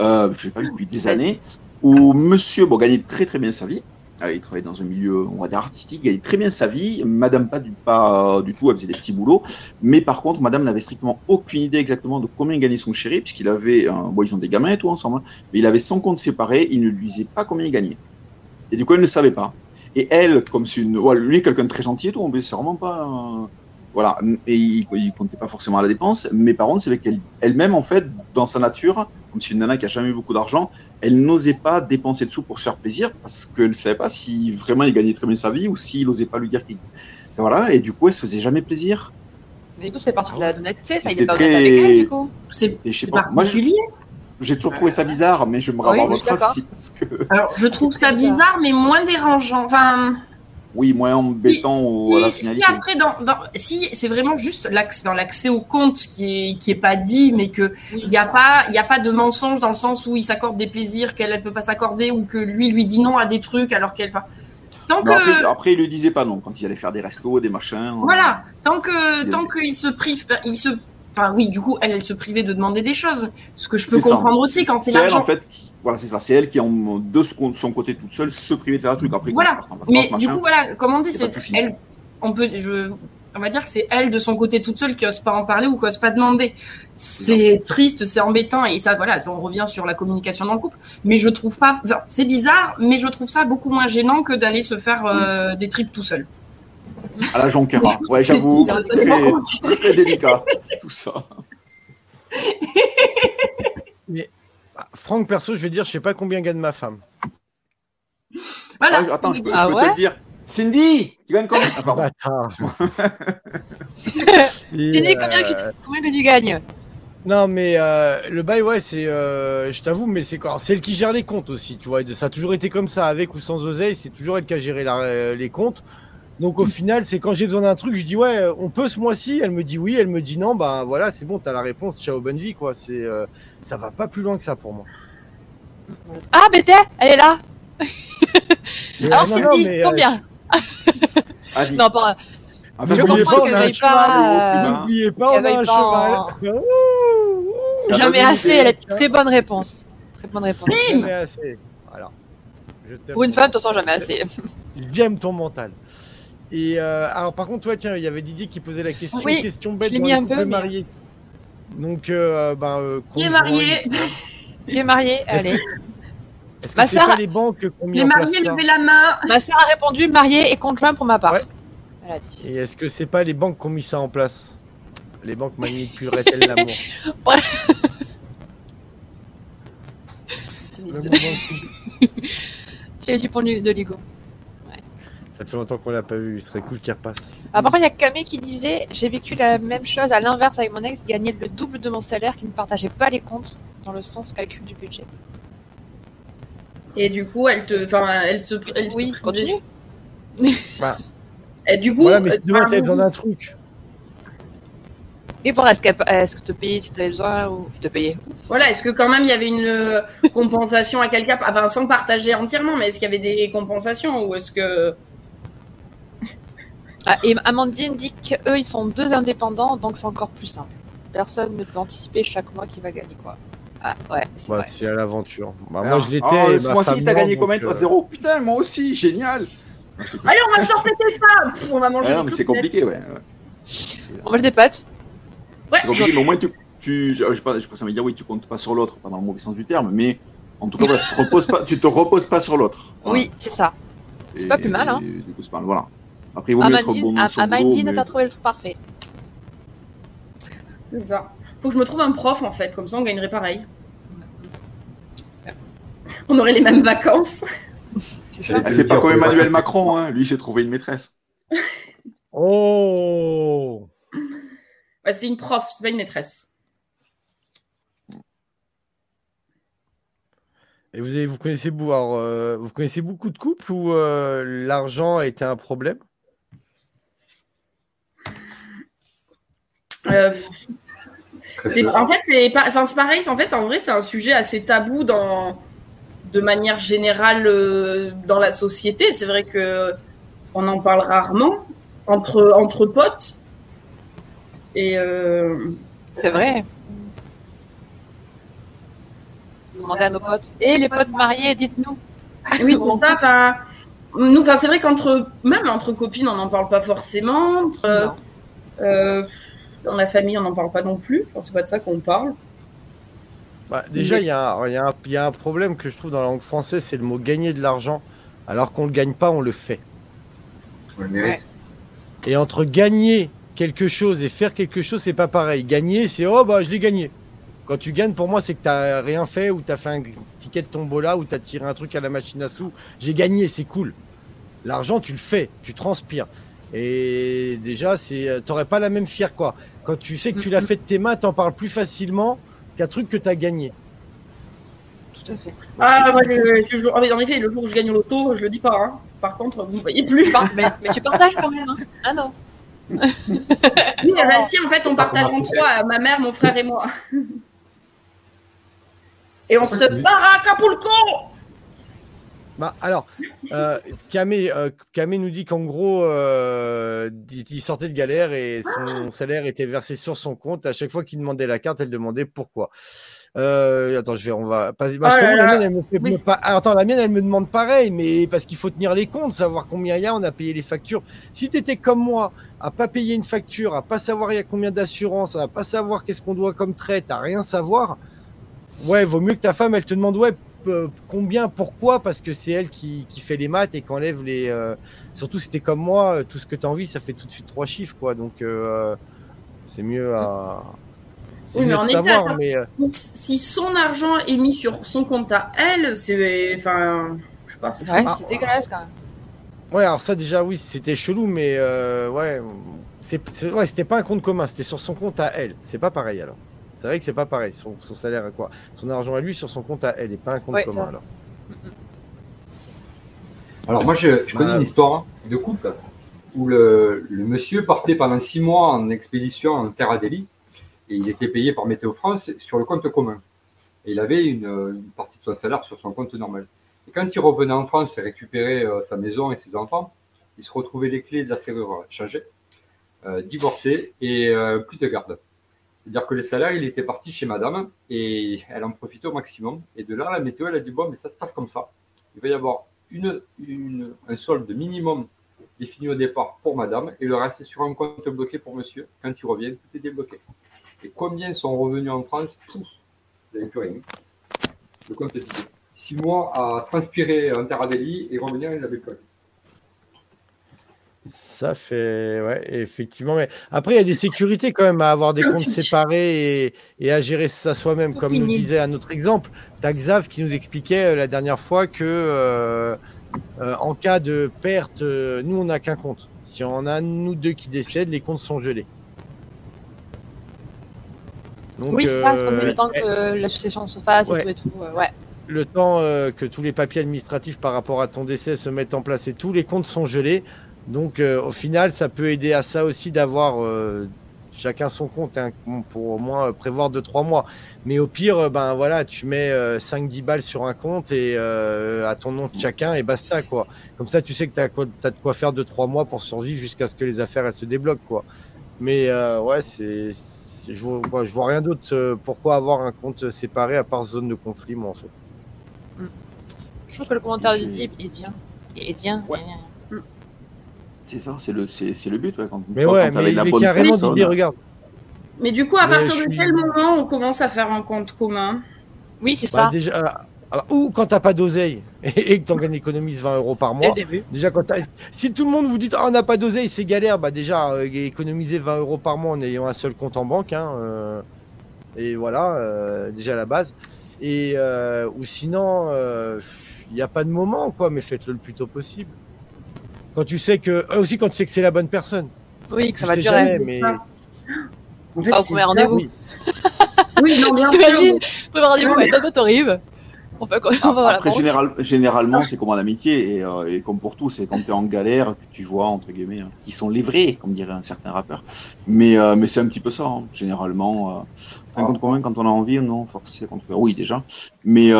euh, je n'ai pas vu depuis des années, où monsieur bon, gagnait très très bien sa vie. Euh, il travaillait dans un milieu, on va dire, artistique, gagnait très bien sa vie. Madame, pas du, pas du tout, elle faisait des petits boulots. Mais par contre, madame n'avait strictement aucune idée exactement de combien gagnait son chéri, puisqu'il avait, bon, ils ont des gamins et tout ensemble, hein, mais il avait son compte séparé, il ne lui disait pas combien il gagnait. Et du coup, elle ne savait pas. Et elle, comme c'est une. Voilà, lui, quelqu'un de très gentil et tout, mais c'est vraiment pas. Voilà. Et il, il comptait pas forcément à la dépense. Mais par contre, c'est qu'elle elle-même, en fait, dans sa nature, comme c'est une nana qui a jamais eu beaucoup d'argent, elle n'osait pas dépenser de sous pour se faire plaisir parce qu'elle ne savait pas si vraiment il gagnait très bien sa vie ou s'il n'osait pas lui dire qu'il. Voilà. Et du coup, elle se faisait jamais plaisir. Mais du coup, c'est parti de la honnêteté, ça, il est pas très- avec elle, du coup. C'est pas. Moi, je- particulier. J'ai toujours trouvé ça bizarre, mais je me Oui, oui, votre avis parce que. Alors, je trouve ça bizarre, mais moins dérangeant. Enfin, Oui, moins embêtant au- à la si, si après, dans, dans- si c'est vraiment juste l'accès, dans l'accès au compte qui est, qui est pas dit, mais que il n'y a pas, il y a pas de mensonge dans le sens où il s'accorde des plaisirs qu'elle elle peut pas s'accorder ou que lui lui dit non à des trucs alors qu'elle. Tant après, que après, il lui disait pas non quand il allait faire des restos, des machins. voilà, tant que tant qu'il se prive, il se, enfin oui, du coup elle elle se privait de demander des choses, ce que je peux C'est ça. comprendre aussi quand c'est C'est elle l'argent. en fait qui, voilà, c'est ça, c'est elle qui en de son côté toute seule se privait de faire un truc après. Voilà. vacances, Mais du coup, voilà, comme on dit, c'est elle. On peut, je, on va dire que c'est elle de son côté toute seule qui ose pas en parler ou qui ose pas demander. C'est triste, c'est embêtant et ça, voilà, ça, on revient sur la communication dans le couple. Mais je trouve pas, enfin, c'est bizarre, mais je trouve ça beaucoup moins gênant que d'aller se faire euh, des trips tout seul. À la Jonquera. Ouais, j'avoue, Ça très, délicat tout ça. Ah, Franck, perso, je vais dire, je sais pas combien gagne ma femme. Voilà. Ah, attends, je peux, Ah je peux ouais te le dire. Cindy, tu gagnes combien? Ah, pardon. Et, Denis, combien, euh, que- combien que tu gagnes? Non, mais euh, le bail, ouais, c'est. euh, je t'avoue, mais c'est quoi? C'est elle qui gère les comptes aussi, tu vois. Ça a toujours été comme ça, avec ou sans oseille, c'est toujours elle qui a géré la- les comptes. Donc au final, c'est quand j'ai besoin d'un truc, je dis ouais, euh, on peut ce mois-ci? Elle me dit oui, elle me dit non, bah voilà, c'est bon, t'as la réponse, ciao, bonne vie, quoi. C'est, euh, ça va pas plus loin que ça pour moi. Ah, Bété, elle est là. Alors, Ah, non, non, mais, euh, combien Vas-y. Non, pas. Enfin, je comprends pas, qu'elle on a un cheval, euh, bas. N'oubliez pas, on a un cheval. Jamais assez, elle a une très bonne réponse. Très bonne réponse. jamais assez. Voilà. Je t'aime. Pour une femme, de toute façon, jamais assez. J'aime ton mental. Et euh, alors par contre, toi, tiens, il y avait Didier qui posait la question, Oui, question bête dans mis les un peu, mais- mariés. Donc, euh, ben, euh, Qui est marié Il est marié, allez. Est-ce que c'est pas les banques qui ont mis Les en place mariés, levez la main. Ma sœur a répondu marié et conjoint pour ma part. Ouais. Et est-ce que c'est pas les banques qui ont mis ça en place? Les banques manipuleraient-elles l'amour? Tu as du pont de Ligo. Ça fait longtemps qu'on l'a pas vu, il serait cool qu'il repasse. Ah, par contre, il y a Camé qui disait J'ai vécu la même chose à l'inverse avec mon ex, gagner le double de mon salaire, qui ne partageait pas les comptes dans le sens calcul du budget. Et du coup, elle te, enfin, elle se, elle te Oui, privait. continue. Et du coup, Voilà, mais si euh, t'avais besoin d'un truc. Et pour est-ce qu'elle- est-ce que te payer si tu avais besoin ou te payer? Voilà, est-ce que quand même il y avait une euh, compensation à quelqu'un, enfin sans partager entièrement, mais est-ce qu'il y avait des compensations ou est-ce que ah, Et Amandine dit qu'eux, ils sont deux indépendants, donc c'est encore plus simple. Personne ne peut anticiper chaque mois qui va gagner quoi. Ah, ouais, c'est Bah, vrai. c'est à l'aventure. Bah, moi je l'étais. oh, ce mois-ci, t'as gagné combien toi euh, Zéro Putain, moi aussi, génial Allez, on va sortir tes ça Pff, On va manger. Ouais, non, mais c'est compliqué, ouais. ouais. C'est On mange des pâtes. c'est compliqué, mais au moins, tu, tu, je, je, je me dire, oui, tu comptes pas sur l'autre, pas dans le mauvais sens du terme, mais en tout cas, voilà, tu, te reposes pas, tu te reposes pas sur l'autre. Voilà. Oui, c'est ça. Et- pas plus mal, hein. et Du coup, c'est pas mal, voilà. Après, il vaut mieux être Amandine, bon le boulot, Amandine, mais- t'as trouvé le truc parfait. C'est ça. Faut que je me trouve un prof en fait, comme ça on gagnerait pareil. On aurait les mêmes vacances. C'est. Elle fait pas comme Emmanuel Macron, hein. lui, il s'est trouvé une maîtresse. Oh c'est une prof, c'est pas une maîtresse. Et vous, avez, vous, connaissez, alors, euh, vous connaissez beaucoup de couples où euh, l'argent a été un problème? Euh, en fait, c'est pas- enfin, c'est pareil. En fait, en vrai, c'est un sujet assez tabou dans, de manière générale euh, dans la société. C'est vrai que on en parle rarement entre entre potes. Et euh, C'est vrai. Demandez à nos potes. Et les potes mariés, dites-nous. oui, pour ça, enfin, nous, enfin, c'est vrai qu'entre même entre copines, on n'en parle pas forcément. Entre, euh, dans la famille, on n'en parle pas non plus. Enfin, c'est pas de ça qu'on parle. Bah, Déjà, il y, a un- y y a problème que je trouve dans la langue française, c'est le mot gagner de l'argent. Alors qu'on ne le gagne pas, on le fait. On le mérite. Et entre gagner quelque chose et faire quelque chose, c'est pas pareil. Gagner, c'est oh bah je l'ai gagné. Quand tu gagnes, pour moi, c'est que t'as rien fait ou t'as fait un ticket de tombola ou t'as tiré un truc à la machine à sous. J'ai gagné, c'est cool. L'argent, tu le fais, tu transpires. Et déjà, c'est, euh, t'aurais pas la même fière quoi. Quand tu sais que tu l'as fait de tes mains, t'en parles plus facilement qu'un truc que t'as gagné. Tout à fait. Ah, moi, je, je- je- ah en effet, le jour où je gagne au loto, je le dis pas. hein. Par contre, vous ne voyez plus. Par- mais, mais tu partages quand même. Hein. Ah non. Oui, bah, si, en fait, on partage en trois, ma mère, mon frère et moi. Et on se barre à Acapulco Bah, alors, euh, Kamé, euh, Kamé nous dit qu'en gros, euh, il sortait de galère et son salaire était versé sur son compte. À chaque fois qu'il demandait la carte, elle demandait pourquoi. Euh, attends, je vais, on va. Bah, la mienne, elle me fait Oui. me pas- ah, attends, la mienne, elle me demande pareil, mais parce qu'il faut tenir les comptes, savoir combien il y a, on a payé les factures. Si tu étais comme moi, à pas payer une facture, à pas savoir il y a combien d'assurance, à pas savoir qu'est-ce qu'on doit comme traite, à rien savoir, ouais, vaut mieux que ta femme, elle te demande ouais, combien, pourquoi, parce que c'est elle qui, qui fait les maths et qui enlève les. euh, Surtout si t'es comme moi, euh, tout ce que tu as envie, ça fait tout de suite trois chiffres, quoi. Donc, euh, c'est mieux à. Oui, mieux de savoir, mais. euh, Si son argent est mis sur son compte à elle, c'est. Enfin. Je sais pas, c'est Ouais, dégueulasse quand même. Ouais, alors ça déjà, oui, c'était chelou, mais euh, ouais, c'est, c'est- ouais, c'était pas un compte commun, c'était sur son compte à elle. C'est pas pareil alors. C'est vrai que c'est pas pareil. Son, son salaire à quoi Son argent à lui sur son compte à elle et pas un compte Ouais, commun ça. alors. Alors moi, je, je connais Bah, une histoire de couple où le, le monsieur partait pendant six mois en expédition en Terre Adélie et il était payé par Météo France sur le compte commun. Et il avait une, une partie de son salaire sur son compte normal. Et quand il revenait en France et récupérait euh, sa maison et ses enfants, il se retrouvait les clés de la serrure changées, euh, divorcé et euh, plus de garde. C'est-à-dire que les salaires, il était parti chez madame et elle en profitait au maximum. Et de là, la météo, elle a dit, bon, mais ça se passe comme ça. Il va y avoir un solde minimum défini au départ pour madame et le reste est sur un compte bloqué pour monsieur. Quand tu reviens, tout est débloqué. Et combien sont revenus en France? Pouf, vous n'avez plus rien. Le compte est vidé. Six mois à transpirer en terre et revenir, il n'avait plus. Ça fait, ouais, effectivement. Mais après, il y a des sécurités quand même à avoir des comptes séparés et, et à gérer ça soi-même. Comme nous disait un autre exemple, t'as Xav qui nous expliquait euh, la dernière fois que euh, euh, en cas de perte, nous on n'a qu'un compte. Si on a nous deux qui décèdent, les comptes sont gelés. Donc, oui, ça, euh, le temps que l'association se fasse ouais. et tout et tout. ouais. le temps euh, que tous les papiers administratifs par rapport à ton décès se mettent en place et tous les comptes sont gelés. Donc euh, au final, ça peut aider à ça aussi d'avoir euh, chacun son compte hein, pour au moins euh, prévoir 2-3 mois. Mais au pire, ben voilà, tu mets 5-10 balles sur un compte et euh, à ton nom de chacun et basta quoi. Comme ça, tu sais que tu as, de quoi faire 2-3 mois pour survivre jusqu'à ce que les affaires elles se débloquent quoi. Mais euh, ouais, c'est je vois, je vois rien d'autre. euh, pourquoi avoir un compte séparé à part zone de conflit, moi en fait. Je trouve que le commentaire de Didier est bien. Il est bien. Ouais. C'est ça, c'est le, c'est, c'est le but. Ouais, quand, Mais quand ouais, mais, la mais bonne carrément, personne. Didier, regarde. Mais du coup, à Mais partir de suis- quel moment on commence à faire un compte commun? Oui, c'est Bah, ça. déjà, ah, ou quand t'as pas d'oseille et que t'en gagnes économises 20 euros par mois. Déjà, quand si tout le monde vous dit ah, on n'a pas d'oseille, c'est galère, bah déjà euh, économiser 20 euros par mois en ayant un seul compte en banque, hein, euh, et voilà, euh, déjà à la base. Et euh, ou sinon, il n'y a pas de moment, quoi, mais faites-le le plus tôt possible. Quand tu sais que, euh, aussi quand tu sais que c'est la bonne personne, Oui, que tu ça va sais durer. jamais, mais En fait, Ah, ça. rendez-vous. oui. Oui, non, bien Imagine, sûr. premier rendez-vous, ouais, toi, t'arrives. On fait quoi on va Après, général, généralement, c'est comme en amitié, et, euh, et comme pour tout, c'est quand tu es en galère que tu vois, entre guillemets, hein, qui sont les vrais, comme dirait un certain rappeur. Mais, euh, mais c'est un petit peu ça, hein, généralement. Euh, enfin, quand, quand, quand on a envie, non, forcément. Oui, déjà. Mais, euh,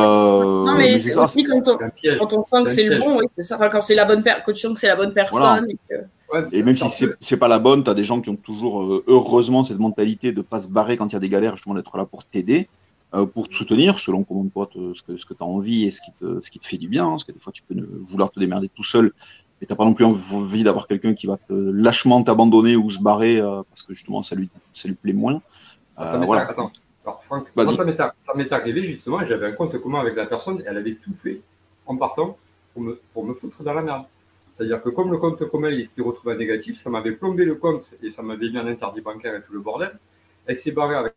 Non, mais c'est c'est ça. aussi c'est- quand on, quand on sent que C'est le bon, oui, c'est ça. Enfin, quand c'est la bonne quand tu sens que c'est la bonne personne. Voilà. et que- Ouais, Et même si c'est c'est pas la bonne, tu as des gens qui ont toujours, euh, heureusement, cette mentalité de pas se barrer quand il y a des galères, justement d'être là pour t'aider, euh, pour te soutenir, selon comment toi, te- ce que, ce que tu as envie et ce qui, te, ce qui te fait du bien. hein, parce que des fois, tu peux ne, vouloir te démerder tout seul, mais t'as pas non plus envie d'avoir quelqu'un qui va te lâchement t'abandonner ou se barrer euh, parce que justement, ça lui, ça lui plaît moins. Ça Euh, m'est voilà. Attends. Alors, Franck, Vas-y. moi, ça m'est ar- ça m'est arrivé justement, j'avais un compte commun avec la personne, elle avait tout fait en partant pour me, pour me foutre dans la merde. C'est-à-dire que comme le compte commun il s'était retrouvé à négatif, ça m'avait plombé le compte et ça m'avait mis un interdit bancaire et tout le bordel. Elle s'est barrée avec,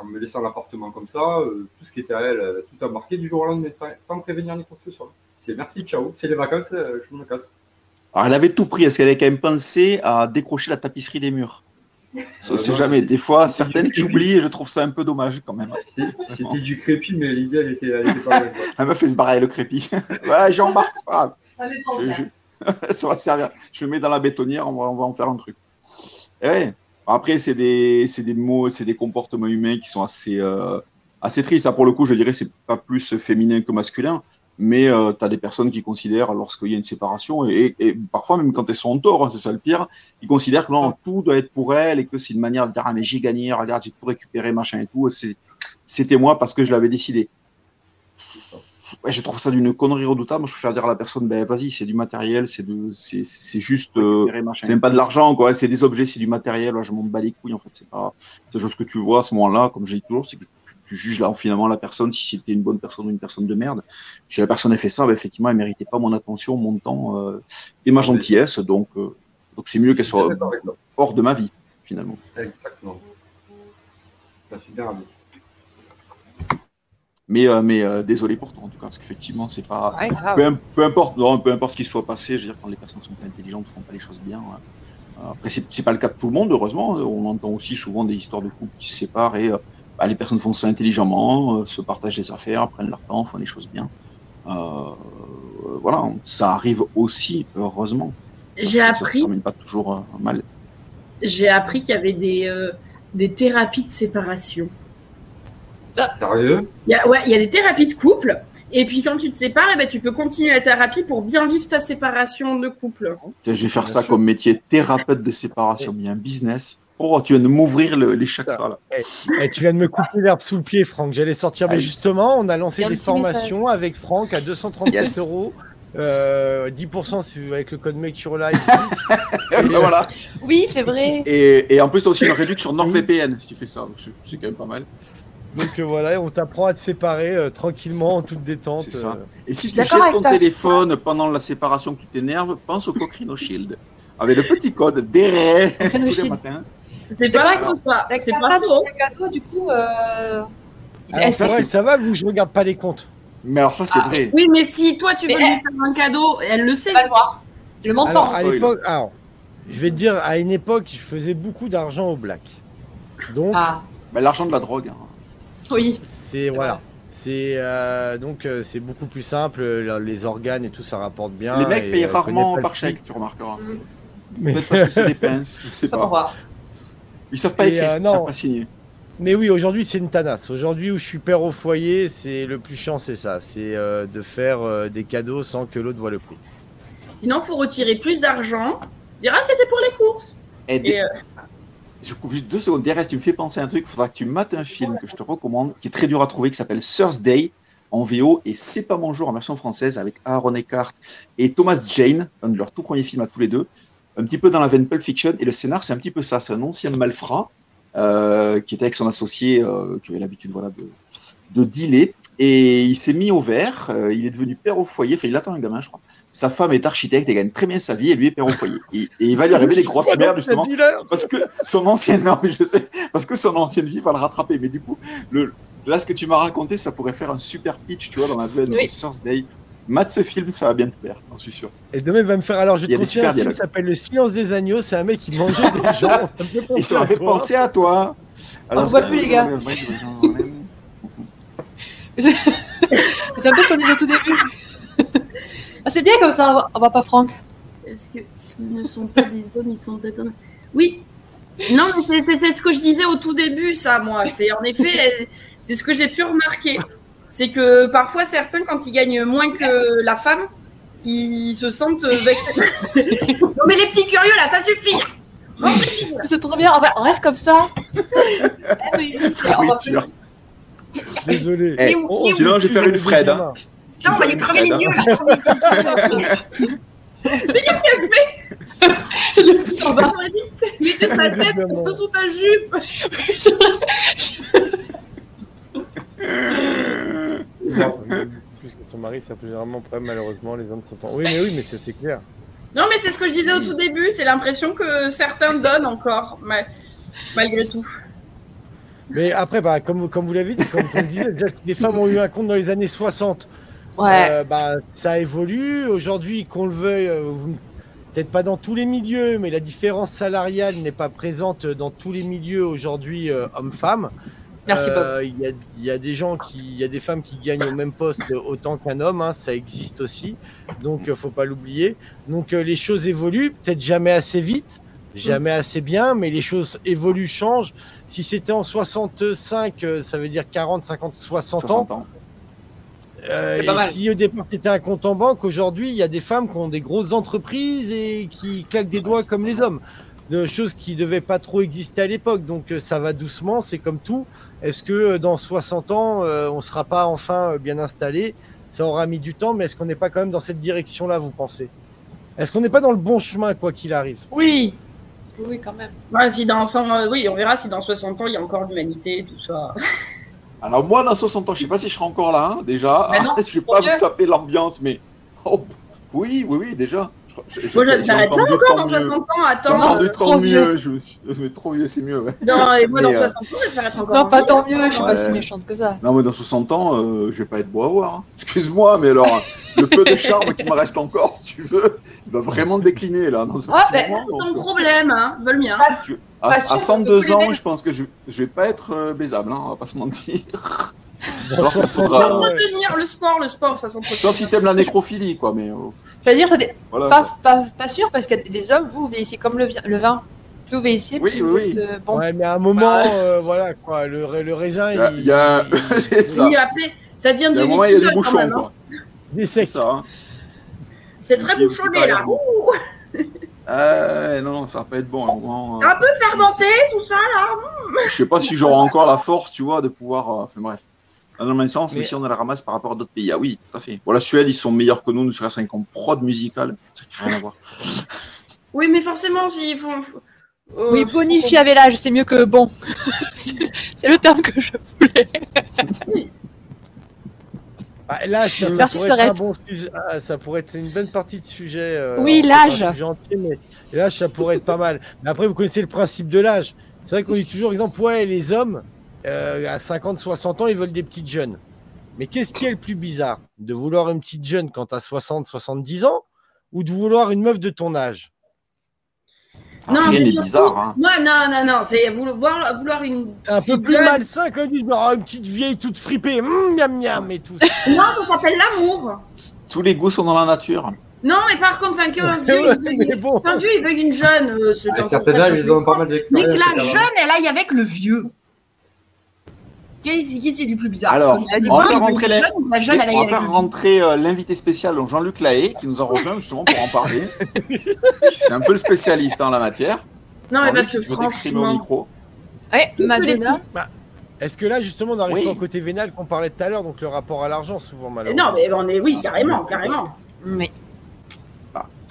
en me laissant l'appartement comme ça, euh, tout ce qui était à elle, a tout embarqué du jour au lendemain sans, sans prévenir ni quoi que ce soit. C'est merci, ciao, c'est les vacances, euh, je me casse. Alors, elle avait tout pris. Est-ce qu'elle avait quand même pensé à décrocher la tapisserie des murs? Ça, c'est non, jamais. c'était- Des fois, certaines oublient et je trouve ça un peu dommage quand même. C'est- C'était du crépi, mais l'idée elle était, elle était pas mal. quoi. Elle m'a fait se barrer le crépi. ouais, j'embarque, c'est pas grave. Ça dépend, Je- bien. je- ça va servir. Je le mets dans la bétonnière, on va, on va en faire un truc. Et ouais. Après, c'est des, c'est des mots, c'est des comportements humains qui sont assez, euh, assez tristes. Ça, pour le coup, je dirais, c'est pas plus féminin que masculin. Mais euh, tu as des personnes qui considèrent, lorsqu'il y a une séparation, et, et parfois même quand elles sont en tort, hein, c'est ça le pire, ils considèrent que non, tout doit être pour elles et que c'est une manière de dire Ah, mais j'ai gagné, regarde, j'ai tout récupéré, machin et tout. C'était moi parce que je l'avais décidé ouais, je trouve ça d'une connerie redoutable. Moi, je préfère dire à la personne, ben vas-y, c'est du matériel, c'est juste, euh, c'est même pas de l'argent, quoi. C'est des objets, c'est du matériel. Ouais, je m'en bats les couilles, en fait. C'est pas, c'est chose que tu vois à ce moment-là, comme j'ai dit toujours, c'est que tu, juges là finalement la personne si c'était une bonne personne ou une personne de merde. Si la personne a fait ça, ben, effectivement, elle méritait pas mon attention, mon temps euh, et ma gentillesse. Donc, euh, donc c'est mieux qu'elle soit hors de ma vie, finalement. Exactement. Je suis bien ravi. Mais, euh, mais euh, désolé pour toi, en tout cas, parce qu'effectivement, c'est pas. Ouais, peu, im- peu importe, non, peu importe ce qui soit passé, je veux dire, quand les personnes sont pas intelligentes, font pas les choses bien. euh, Après, c'est c'est pas le cas de tout le monde, heureusement. On entend aussi souvent des histoires de couples qui se séparent et euh, bah, les personnes font ça intelligemment, euh, se partagent des affaires, prennent leur temps, font les choses bien. Euh, voilà, ça arrive aussi, heureusement. Ça, J'ai ça se appris- termine pas toujours euh, mal. J'ai appris qu'il y avait des, euh, des thérapies de séparation. Sérieux? Il y a, ouais, il y a des thérapies de couple. Et puis quand tu te sépares, eh ben, tu peux continuer la thérapie pour bien vivre ta séparation de couple. Je vais faire Bien ça sûr. comme métier, thérapeute de séparation. Il y a un business. Oh, tu viens de m'ouvrir le- les chakras là. Eh, tu viens de me couper l'herbe sous le pied, Franck. J'allais sortir, mais justement, on a lancé des formations avec Franck à 237 Yes. euros. Euh, 10% si vous avec le code Make Your Life. Ben voilà. Oui, c'est vrai. Et, et en plus, tu as aussi une réduction sur NordVPN si tu fais ça. Donc, C'est quand même pas mal. Donc euh, voilà, on t'apprend à te séparer euh, tranquillement, en toute détente. C'est ça. euh. Et si tu jettes ton ta- téléphone pendant la séparation que tu t'énerves, pense au Cochrane Shield. Avec le petit code DRE tous Cochrane les Shield. matins. C'est pas pas ça. C'est pas faux. c'est un cadeau, du coup. Euh... Alors, est-ce ça, c'est c'est- vrai, ça va, vous, je regarde pas les comptes. Mais alors ça, c'est Ah. vrai. Oui, mais si toi tu veux Mais lui faire un cadeau, elle le sait. qu'il va le voir montant. Alors, à l'époque, alors, je vais te dire, à une époque, je faisais beaucoup d'argent au black. Donc, Ah, L'argent de la drogue. hein. oui. c'est voilà. C'est euh, donc euh, c'est beaucoup plus simple. euh, Les organes et tout, ça rapporte bien. Les mecs et, payent euh, je rarement par chèque, tu remarqueras. Mm. Mais, Peut-être parce que c'est des pinces, je sais Pas pas. Ils savent pas écrire, euh, ils non. savent pas signer. mais oui, aujourd'hui, c'est une tanasse. Aujourd'hui, où je suis père au foyer, c'est le plus chiant, c'est ça. C'est euh, de faire euh, des cadeaux sans que l'autre voit le prix. Sinon, faut retirer plus d'argent. Dire ah c'était pour les courses. Et des- Et, euh, Je coupe juste deux secondes. DRS, tu me fais penser à un truc. Il faudra que tu mates un film que je te recommande, qui est très dur à trouver, qui s'appelle Thursday en VO et C'est pas mon jour en version française avec Aaron Eckhart et Thomas Jane, un de leurs tout premiers films à tous les deux. Un petit peu dans la veine Pulp Fiction. Et le scénar, c'est un petit peu ça. C'est un ancien malfrat euh, qui était avec son associé, euh, qui avait l'habitude voilà, de, de dealer. Et il s'est mis au vert. euh, il est devenu père au foyer. Enfin, il attend un gamin, je crois. Sa femme est architecte et gagne très bien sa vie. Et lui est père au foyer. Et, et il va lui arriver des grosses merdes, justement parce que son ancienne non mais je sais parce que son ancienne vie va le rattraper mais du coup le là ce que tu m'as raconté ça pourrait faire un super pitch tu vois dans la veine Oui. de Thursday Mate ce film ça va bien te plaire j'en suis sûr Et demain, il va me faire. Alors, je te conseille un film qui s'appelle Le silence des agneaux. C'est un mec qui mangeait des gens. Ça me fait et penser ça à m'a fait toi. penser à toi On voit plus, les gars. C'est un peu ce qu'on disait au tout début. ah, c'est bien comme ça, on va- on va pas Franck. Est-ce qu'ils ne sont pas des hommes, ils sont peut-être Oui. Non, mais c'est c'est- c'est ce que je disais au tout début, ça, moi. C'est en effet, c'est ce que j'ai pu remarquer. C'est que parfois, certains, quand ils gagnent moins que la femme, ils se sentent vexés. non, mais les petits curieux, là, ça suffit. C'est trop bien, on, va- on reste comme ça. Eh. Désolé. Eh, où- Oh, sinon, je vais faire une Fred, hein. Putain, on va lui crever les yeux, là. Mais qu'est-ce qu'elle fait? Le Ça va, vas-y. Mettez sa tête Évidemment. sous ta jupe. Non, mais Plus que son mari, ça généralement problème, malheureusement, les hommes contents. Oui, mais oui, mais c'est c'est clair. Non, mais c'est ce que je disais au tout début. C'est l'impression que certains donnent encore, mais malgré tout. Mais après, bah, comme, comme vous l'avez dit, comme on disait, déjà, si les femmes ont eu un compte dans les années 60. Ouais. Euh, bah, ça évolue. Aujourd'hui, qu'on le veuille, euh, vous- peut-être pas dans tous les milieux, mais la différence salariale n'est pas présente dans tous les milieux aujourd'hui, euh, hommes-femmes. Merci Bob. Euh, Il y, a, il y a des gens qui, il y a des femmes qui gagnent au même poste autant qu'un homme, hein, ça existe aussi. Donc, euh, faut pas l'oublier. Donc, euh, les choses évoluent, peut-être jamais assez vite, jamais assez bien, mais les choses évoluent, changent. Si c'était en 65, euh, ça veut dire 40, 50, 60 ans. 60 ans. Euh, et si au départ c'était un compte en banque, aujourd'hui il y a des femmes qui ont des grosses entreprises et qui claquent des doigts comme les hommes. De choses qui devaient pas trop exister à l'époque. Donc euh, ça va doucement, c'est comme tout. Est-ce que euh, dans 60 ans euh, on sera pas enfin bien installé? Ça aura mis du temps, mais est-ce qu'on n'est pas quand même dans cette direction-là, vous pensez? Est-ce qu'on n'est pas dans le bon chemin quoi qu'il arrive? Oui. Oui, quand même. Ouais, si dans 100, oui, on verra si dans 60 ans il y a encore l'humanité, tout ça. alors moi dans 60 ans je sais pas si je serai encore là hein, déjà Mais non, je vais pas vous bien. saper l'ambiance mais oh, oui oui oui déjà Je- je- Moi, je t'arrête pas encore mieux. 60 ans. J'ai Attends. entendu euh, tant trop mieux je me suis mais trop vieux c'est mieux ouais. dans, et moi, dans Mais, euh, 60 ans, j'espère être encore. Non, en pas tant mieux, je suis pas si méchante que ça. Non, mais dans 60 ans, euh, je vais pas être beau à voir. hein. Excuse-moi, mais alors, le peu de charme qui me reste encore, si tu veux, il va vraiment décliner là. Dans un Ah, ben, moment, C'est ton donc, problème, hein. C'est pas le mien. À, Pas à sûr, parce que 102 tous les ans, je pense que je, je vais pas être euh, baisable, hein, on va pas se mentir. Alors, 60 faudra-. Entretenir le sport, le sport, ça s'entretient. Sauf si t'aimes la nécrophilie, quoi, mais euh, J'allais dire, ça dé- voilà. pas, pas, pas sûr, parce que les hommes, vous, vous vieillissez comme le, vi- le vin. Plus vous vieillissez, Oui, plus oui, vous oui. êtes, euh, bon. Ouais, mais à un moment, Ouais. euh, voilà quoi, le, le raisin, Il y a- il, il y a un- il- c'est ça. Oui, après, ça devient de moment, il y a des bouchons, même, hein. quoi. il est C'est ça. hein. C'est très bouchonné là. Euh, non, non, ça va pas être bon. à un moment, C'est euh, un peu fermenté tout ça là. Je sais pas si j'aurai encore la force, tu vois, de pouvoir. euh, Enfin bref. Dans le même sens, mais, Mais- si on a la ramasse par rapport à d'autres pays, ah oui, tout à fait. Bon, la Suède, ils sont meilleurs que nous, ne serait-ce qu'en prod musicale. Ça n'a rien à voir. Oui, mais forcément, s'il faut. faut- euh, Oui, bonifié avec l'âge, c'est mieux que bon. c'est le terme que je voulais. Ah, l'âge, ça, ça pourrait être un bon sujet. Ah, ça pourrait être une bonne partie de sujet. euh, Oui, l'âge. l'âge, ça pourrait être pas mal. Mais après, vous connaissez le principe de l'âge. C'est vrai qu'on dit toujours, exemple, ouais, les hommes, euh, à 50, 60 ans, ils veulent des petites jeunes. Mais qu'est-ce qui est le plus bizarre? De vouloir une petite jeune quand tu as 60, 70 ans? Ou de vouloir une meuf de ton âge? Non, Rien c'est n'est bizarre. Hein. Moi, non, non, non, c'est vouloir, vouloir une. C'est un peu plus jeune. malsain quand ils disent oh, une petite vieille toute fripée, hum, miam miam et tout. Non, ça s'appelle l'amour. Tous les goûts sont dans la nature. Non, mais par contre, enfin, qu'un vieux, il mais bon. il veuille une jeune. euh, encore certains ça ils ont pas mal Mais d'expérience. que la jeune, elle aille avec le vieux. Qu'est-ce qui c'est du plus bizarre Alors, on va faire rentrer les- jeune, on va faire euh, l'invité spécial donc Jean-Luc Lahaye, qui nous a rejoint justement pour en parler. C'est un peu le spécialiste en la matière. Non, mais parce que au franchement. micro. Ouais, Madonna. Est-ce que là, justement, on Oui. pas au côté vénal qu'on parlait tout à l'heure, donc le rapport à l'argent, souvent malheureusement Non, mais on est, oui, carrément, carrément. Mais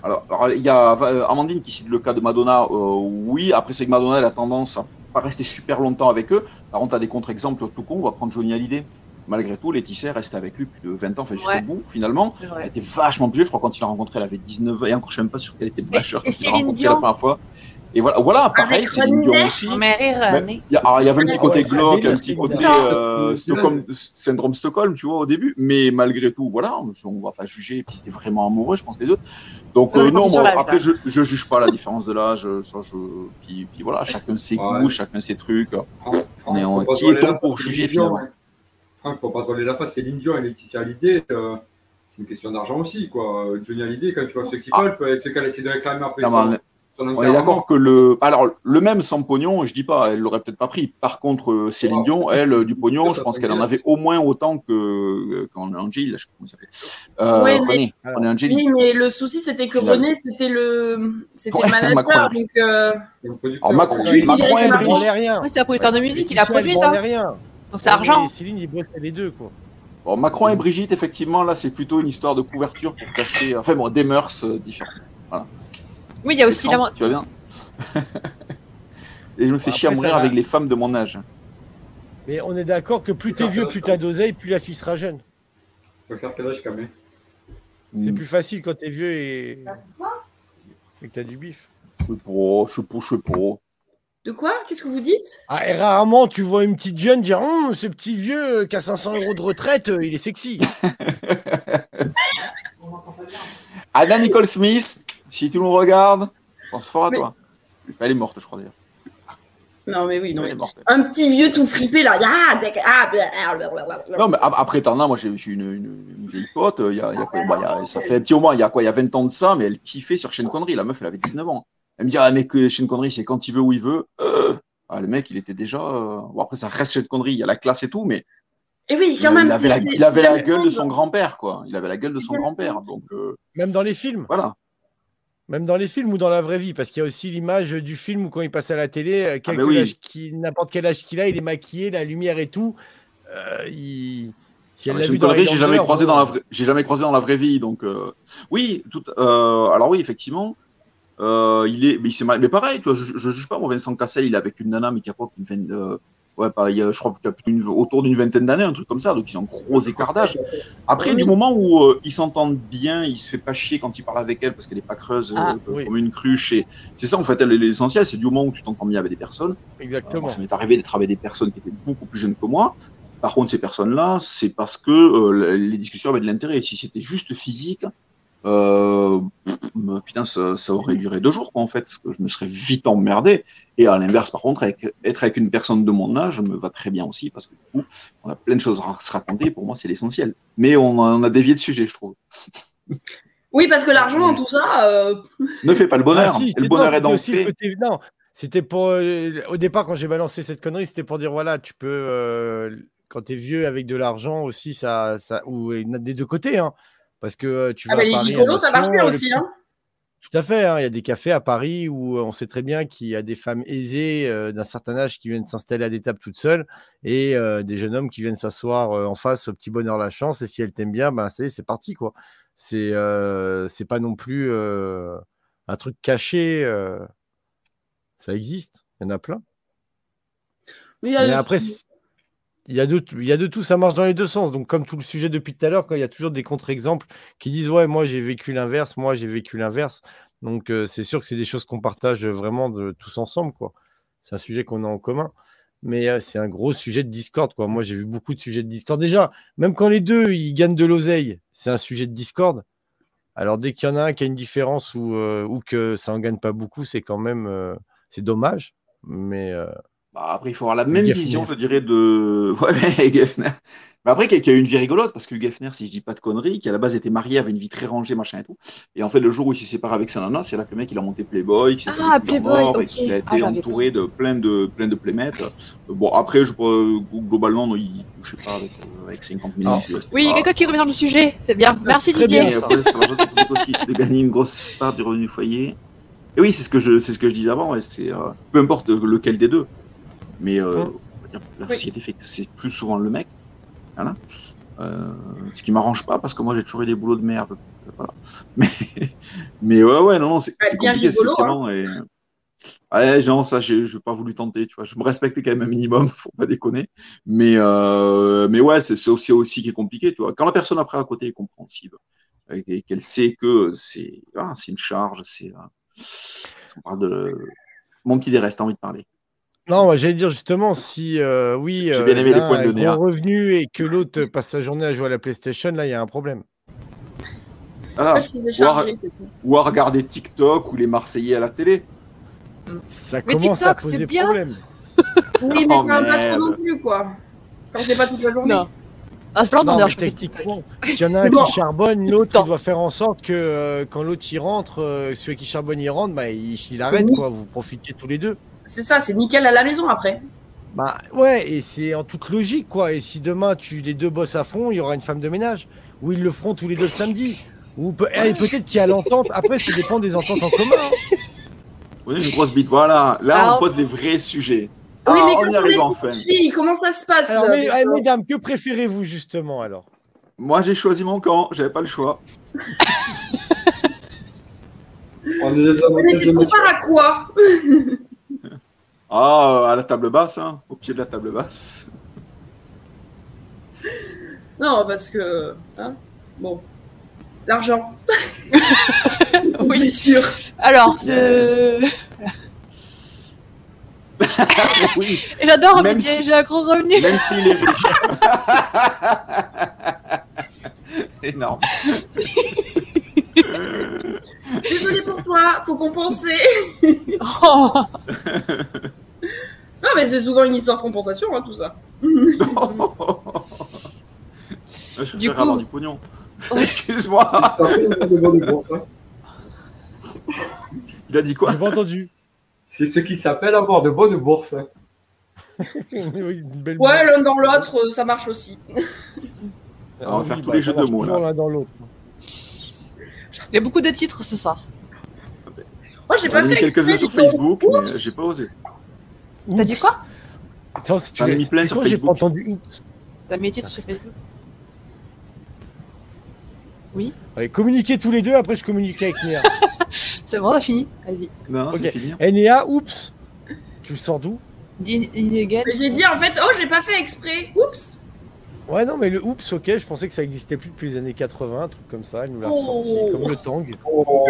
Alors, alors, il y a euh, Amandine qui cite le cas de Madonna. euh, oui, après, c'est que Madonna, elle a tendance à pas rester super longtemps avec eux. Par contre, tu as des contre-exemples tout con. On va prendre Johnny Hallyday. Malgré tout, Laetitia est restée avec lui plus de 20 ans, enfin jusqu'au Ouais. bout, finalement. Elle était vachement plus. Je crois quand il l'a rencontré, elle avait 19 ans. Et encore, je sais même pas sûr qu'elle était majeure quand il l'a Céline rencontré la première fois. Et voilà, voilà pareil, Céline Dion aussi. Né. Il y, avait un petit côté ça glauque, un petit Céline côté euh. Stockholm, syndrome Stockholm, tu vois, au début. Mais malgré tout, voilà, on va pas juger. Et puis c'était vraiment amoureux, je pense, les deux. Donc, euh, non, moi, l'âge, après, je, je juge pas la différence de l'âge. Ça, je... puis, puis voilà, chacun ses Ouais. goûts, chacun ses trucs. On est en- qui est-on pour juger, Céline finalement hein. Franck, faut pas se voiler la face, c'est Dion et Laetitia Hallyday. euh, c'est une question d'argent aussi, quoi. Euh, Johnny Hallyday, quand tu vois ceux qui Ah. veulent, peut être ce qu'elle essaie de réclamer après son On est d'accord que le. Alors, le même sans pognon, je dis pas, elle l'aurait peut-être pas pris. Par contre, euh, Céline. Dion, elle, euh, du pognon, je pense qu'elle en avait au moins autant que euh, qu'en Angel, je sais pas comment ça s'appelle. Euh, Ouais, mais- René, Alors, René Angeli. Oui, mais le souci, c'était que. René, c'était le, c'était Ouais, le manager, Macron. donc. euh. Alors, Macron, il Macron est riche. rien. Oui, c'est un producteur de musique, il a produit branlait rien. Donc c'est argent. Et Céline, il bossait les deux, quoi. Bon, Macron et Brigitte, effectivement, là, c'est plutôt une histoire de couverture pour cacher, enfin bon, des mœurs différentes. Oui, il y a aussi la. Tu vas bien Et je me fais Bon, chier à mourir avec les femmes de mon âge. Mais on est d'accord que plus t'es vieux, plus t'as d'oseille, plus la fille sera jeune. Tu peux faire quel âge quand même C'est Hmm. plus facile quand t'es vieux et, et que t'as du bif. Je sais pas, je sais pas, je sais pas. De quoi? Qu'est-ce que vous dites? Ah, et rarement tu vois une petite jeune dire Hum, ce petit vieux euh, qui a 500 euros de retraite, euh, il est sexy. Anna Nicole Smith, si tu nous regardes, pense fort à Mais- toi. Elle est morte, je crois d'ailleurs. Non, mais oui, non. Elle est morte. Un petit vieux tout fripé là. Ah, d'accord. Ah, blablabla. Non, mais ap- après, t'en as, moi, j'ai une, une, une vieille pote, euh, il y a, il y a quoi, bah, il y a- ça fait un petit moment, il y a quoi, il y a 20 ans de ça, mais elle kiffait sur Chaîne Connerie. La meuf, elle avait 19 ans. Elle me dit, ah, mais que Chaîne Connerie, c'est quand il veut, où il veut. Euh, ah, le mec, il était déjà. euh, Bon, après, ça reste Chaîne Connerie, il y a la classe et tout, mais Et oui, il, quand même. avait la, il avait gueule de son grand-père, quoi. Il avait la gueule de son grand-père. Donc, euh, Même dans les films. voilà. Même dans les films ou dans la vraie vie. Parce qu'il y a aussi l'image du film où quand il passe à la télé, euh, quel que oui. n'importe quel âge qu'il a, il est maquillé, la lumière et tout. Euh, il... Si Ah, j'ai jamais croisé dans la vraie, j'ai jamais croisé dans la vraie vie, donc euh, oui, tout, euh, alors oui, effectivement, euh, il est, mais il s'est marié- mais pareil, tu vois, je, je juge pas, moi, Vincent Cassel, il est avec une nana, mais qui a pas une euh, ouais, pas, il y a- je crois qu'il a une- autour d'une vingtaine d'années, un truc comme ça, donc ils ont un gros écart d'âge. Après, Oui. du moment où euh, ils s'entendent bien, il se fait pas chier quand il parle avec elle parce qu'elle est pas creuse Ah, euh, oui. comme une cruche, et c'est ça en fait, elle, l'essentiel, c'est du moment où tu t'entends bien avec des personnes. Euh, Exactement. moi, ça m'est arrivé d'être avec des personnes qui étaient beaucoup plus jeunes que moi. Par contre, ces personnes-là, c'est parce que euh, les discussions avaient de l'intérêt. Si c'était juste physique, euh, pff, putain, ça, ça aurait duré deux jours, quoi, en fait, parce que je me serais vite emmerdé. Et à l'inverse, par contre, avec, être avec une personne de mon âge me va très bien aussi, parce que du coup, on a plein de choses à se raconter. Pour moi, c'est l'essentiel. Mais on, a- on a dévié de sujet, je trouve. Oui, parce que l'argent tout ça, euh, Ne fais pas le bonheur. Ah, si, le bonheur non, est dans le fait. c'était pour. euh, au départ, quand j'ai balancé cette connerie, c'était pour dire voilà, tu peux. euh, quand tu es vieux avec de l'argent aussi, ça, ça. Ou il y en a des deux côtés, hein. Parce que euh, tu ah vas bah, à les Paris, gigolos, ça marche bien aussi. petit- Hein. Tout à fait. hein, Il y a des cafés à Paris où euh, on sait très bien qu'il y a des femmes aisées euh, d'un certain âge qui viennent s'installer à des tables toutes seules et euh, des jeunes hommes qui viennent s'asseoir euh, en face au petit bonheur la chance. Et si elles t'aiment bien, ben c'est c'est parti quoi. C'est c'est pas non plus un truc caché. ça existe. Il y en a plein. Oui, il y a- Mais après, il y, a de, de tout, ça marche dans les deux sens. Donc, comme tout le sujet depuis tout à l'heure, il y a toujours des contre-exemples qui disent Ouais, moi j'ai vécu l'inverse, moi j'ai vécu l'inverse. Donc, euh, c'est sûr que c'est des choses qu'on partage vraiment de, tous ensemble. quoi. C'est un sujet qu'on a en commun. Mais euh, c'est un gros sujet de Discord. Quoi. Moi, j'ai vu beaucoup de sujets de Discord. Déjà, même quand les deux ils gagnent de l'oseille, c'est un sujet de Discord. Alors, dès qu'il y en a un qui a une différence ou, euh, ou que ça en gagne pas beaucoup, c'est quand même c'est dommage. Mais Bah, après, il faut avoir la même Geffner. vision, je dirais, de. Ouais, mais Geffner. Mais après, qui a qui a eu une vie rigolote, parce que Geffner, si je dis pas de conneries, qui à la base était marié, avait une vie très rangée, machin et tout. Et en fait, le jour où il s'est séparé avec sa nana, c'est là que le mec, il a monté Playboy, qu'il s'est fait Ah, clients Playboy, morts, et qu'il a été Ah, j'avais entouré de plein de, plein de playmates. Euh, Bon, après, je, euh, globalement, non, il touchait pas avec, euh, avec 50 millions. Ah. Oui, il y a pas- quelqu'un qui revient dans le sujet. C'est bien. Merci Très Didier. bien, Et après, ça aussi de gagner une grosse part du revenu du foyer. Et oui, c'est ce que je, c'est ce que je disais avant. ouais, c'est euh, peu importe lequel des deux, mais euh, que la Oui. société fait que c'est plus souvent le mec. Voilà. Euh, ce qui m'arrange pas parce que moi j'ai toujours eu des boulots de merde. Voilà. Mais, mais ouais, ouais, non, non, c'est Ah, bien compliqué, rigolo, effectivement. Et... Ouais, genre, ça, j'ai j'ai pas voulu tenter, tu vois. Je me respectais quand même un minimum, faut pas déconner. Mais, euh, mais ouais, c'est c'est aussi, aussi qui est compliqué, tu vois. Quand la personne après à côté est compréhensive et qu'elle sait que c'est ah, c'est une charge, c'est. euh, On parle de. Mon petit Dérès, t'as envie de parler. Non, moi, j'allais dire justement, si euh, oui, J'ai euh, bien aimé les points revenu et que l'autre passe sa journée à jouer à la PlayStation, là, il y a un problème. Tout. Ou à regarder TikTok ou les Marseillais à la télé. Ça Mais commence TikTok, à poser problème. Oui, mais Oh, pas merde. trop non plus, quoi. Quand c'est pas toute la journée. Non. Ah, Non, mais techniquement, s'il y en a un Bon. qui charbonne, l'autre, doit faire en sorte que euh, quand l'autre y rentre, euh, celui qui charbonne y rentre, bah, il, il arrête, Oui. quoi. Vous profitez tous les deux. C'est ça, c'est nickel à la maison après. Bah ouais, et c'est en toute logique, quoi. Et si demain, tu les deux bossent à fond, il y aura une femme de ménage. Ou ils le feront tous les deux le samedi. Ou peut- et peut-être qu'il y a l'entente. Après, ça dépend des ententes en commun. hein. Oui, une grosse bite. Voilà. Là, Alors- on pose des vrais sujets. oui, Ah, mais on y arrive est enfin. poursuivi, comment ça se passe? Alors, euh, mes- parce eh, mesdames, que préférez-vous justement alors? Moi, j'ai choisi mon camp. J'avais pas le choix. On est des Mais avantages tu de te nature. compares à quoi? Ah, à la table basse, hein, au pied de la table basse. Non, parce que. Hein bon. L'argent. Oui. Bien sûr. Alors, euh, oui, j'adore Même Didier, si- j'ai un gros revenu. même s'il est riche. Énorme. Désolé pour toi, faut compenser. Oh. Non, mais c'est souvent une histoire de compensation, hein, tout ça. Je préfère Du coup- avoir du pognon. Ouais. Excuse-moi. Il a dit quoi? J'ai pas entendu. C'est ce qui s'appelle avoir de bonnes bourses. Oui, une belle Ouais, l'un dans l'autre, euh, ça marche aussi. On va faire Oui, tous bah, les jeux de mots, là. l'un dans l'autre. Il y a beaucoup de titres ce soir. Moi, j'ai pas fait quelques-uns sur. Facebook, mais j'ai pas osé. T'as dit quoi Attends, si tu ai laisses- mis plein sur J'ai pas entendu. T'as mis les titres sur Facebook Ouais, communiquez tous les deux, après je communique avec Néa. C'est bon, on a fini. Vas-y. Non, Ok. c'est fini. Eh Néa, oups Tu le sors d'où j'ai dit en fait, oh, j'ai pas fait exprès. Oups. Ouais, non, mais le oups, ok, je pensais que ça existait plus depuis les années 80, un truc comme ça, elle nous l'a Oh. ressorti, comme le tang. Oh,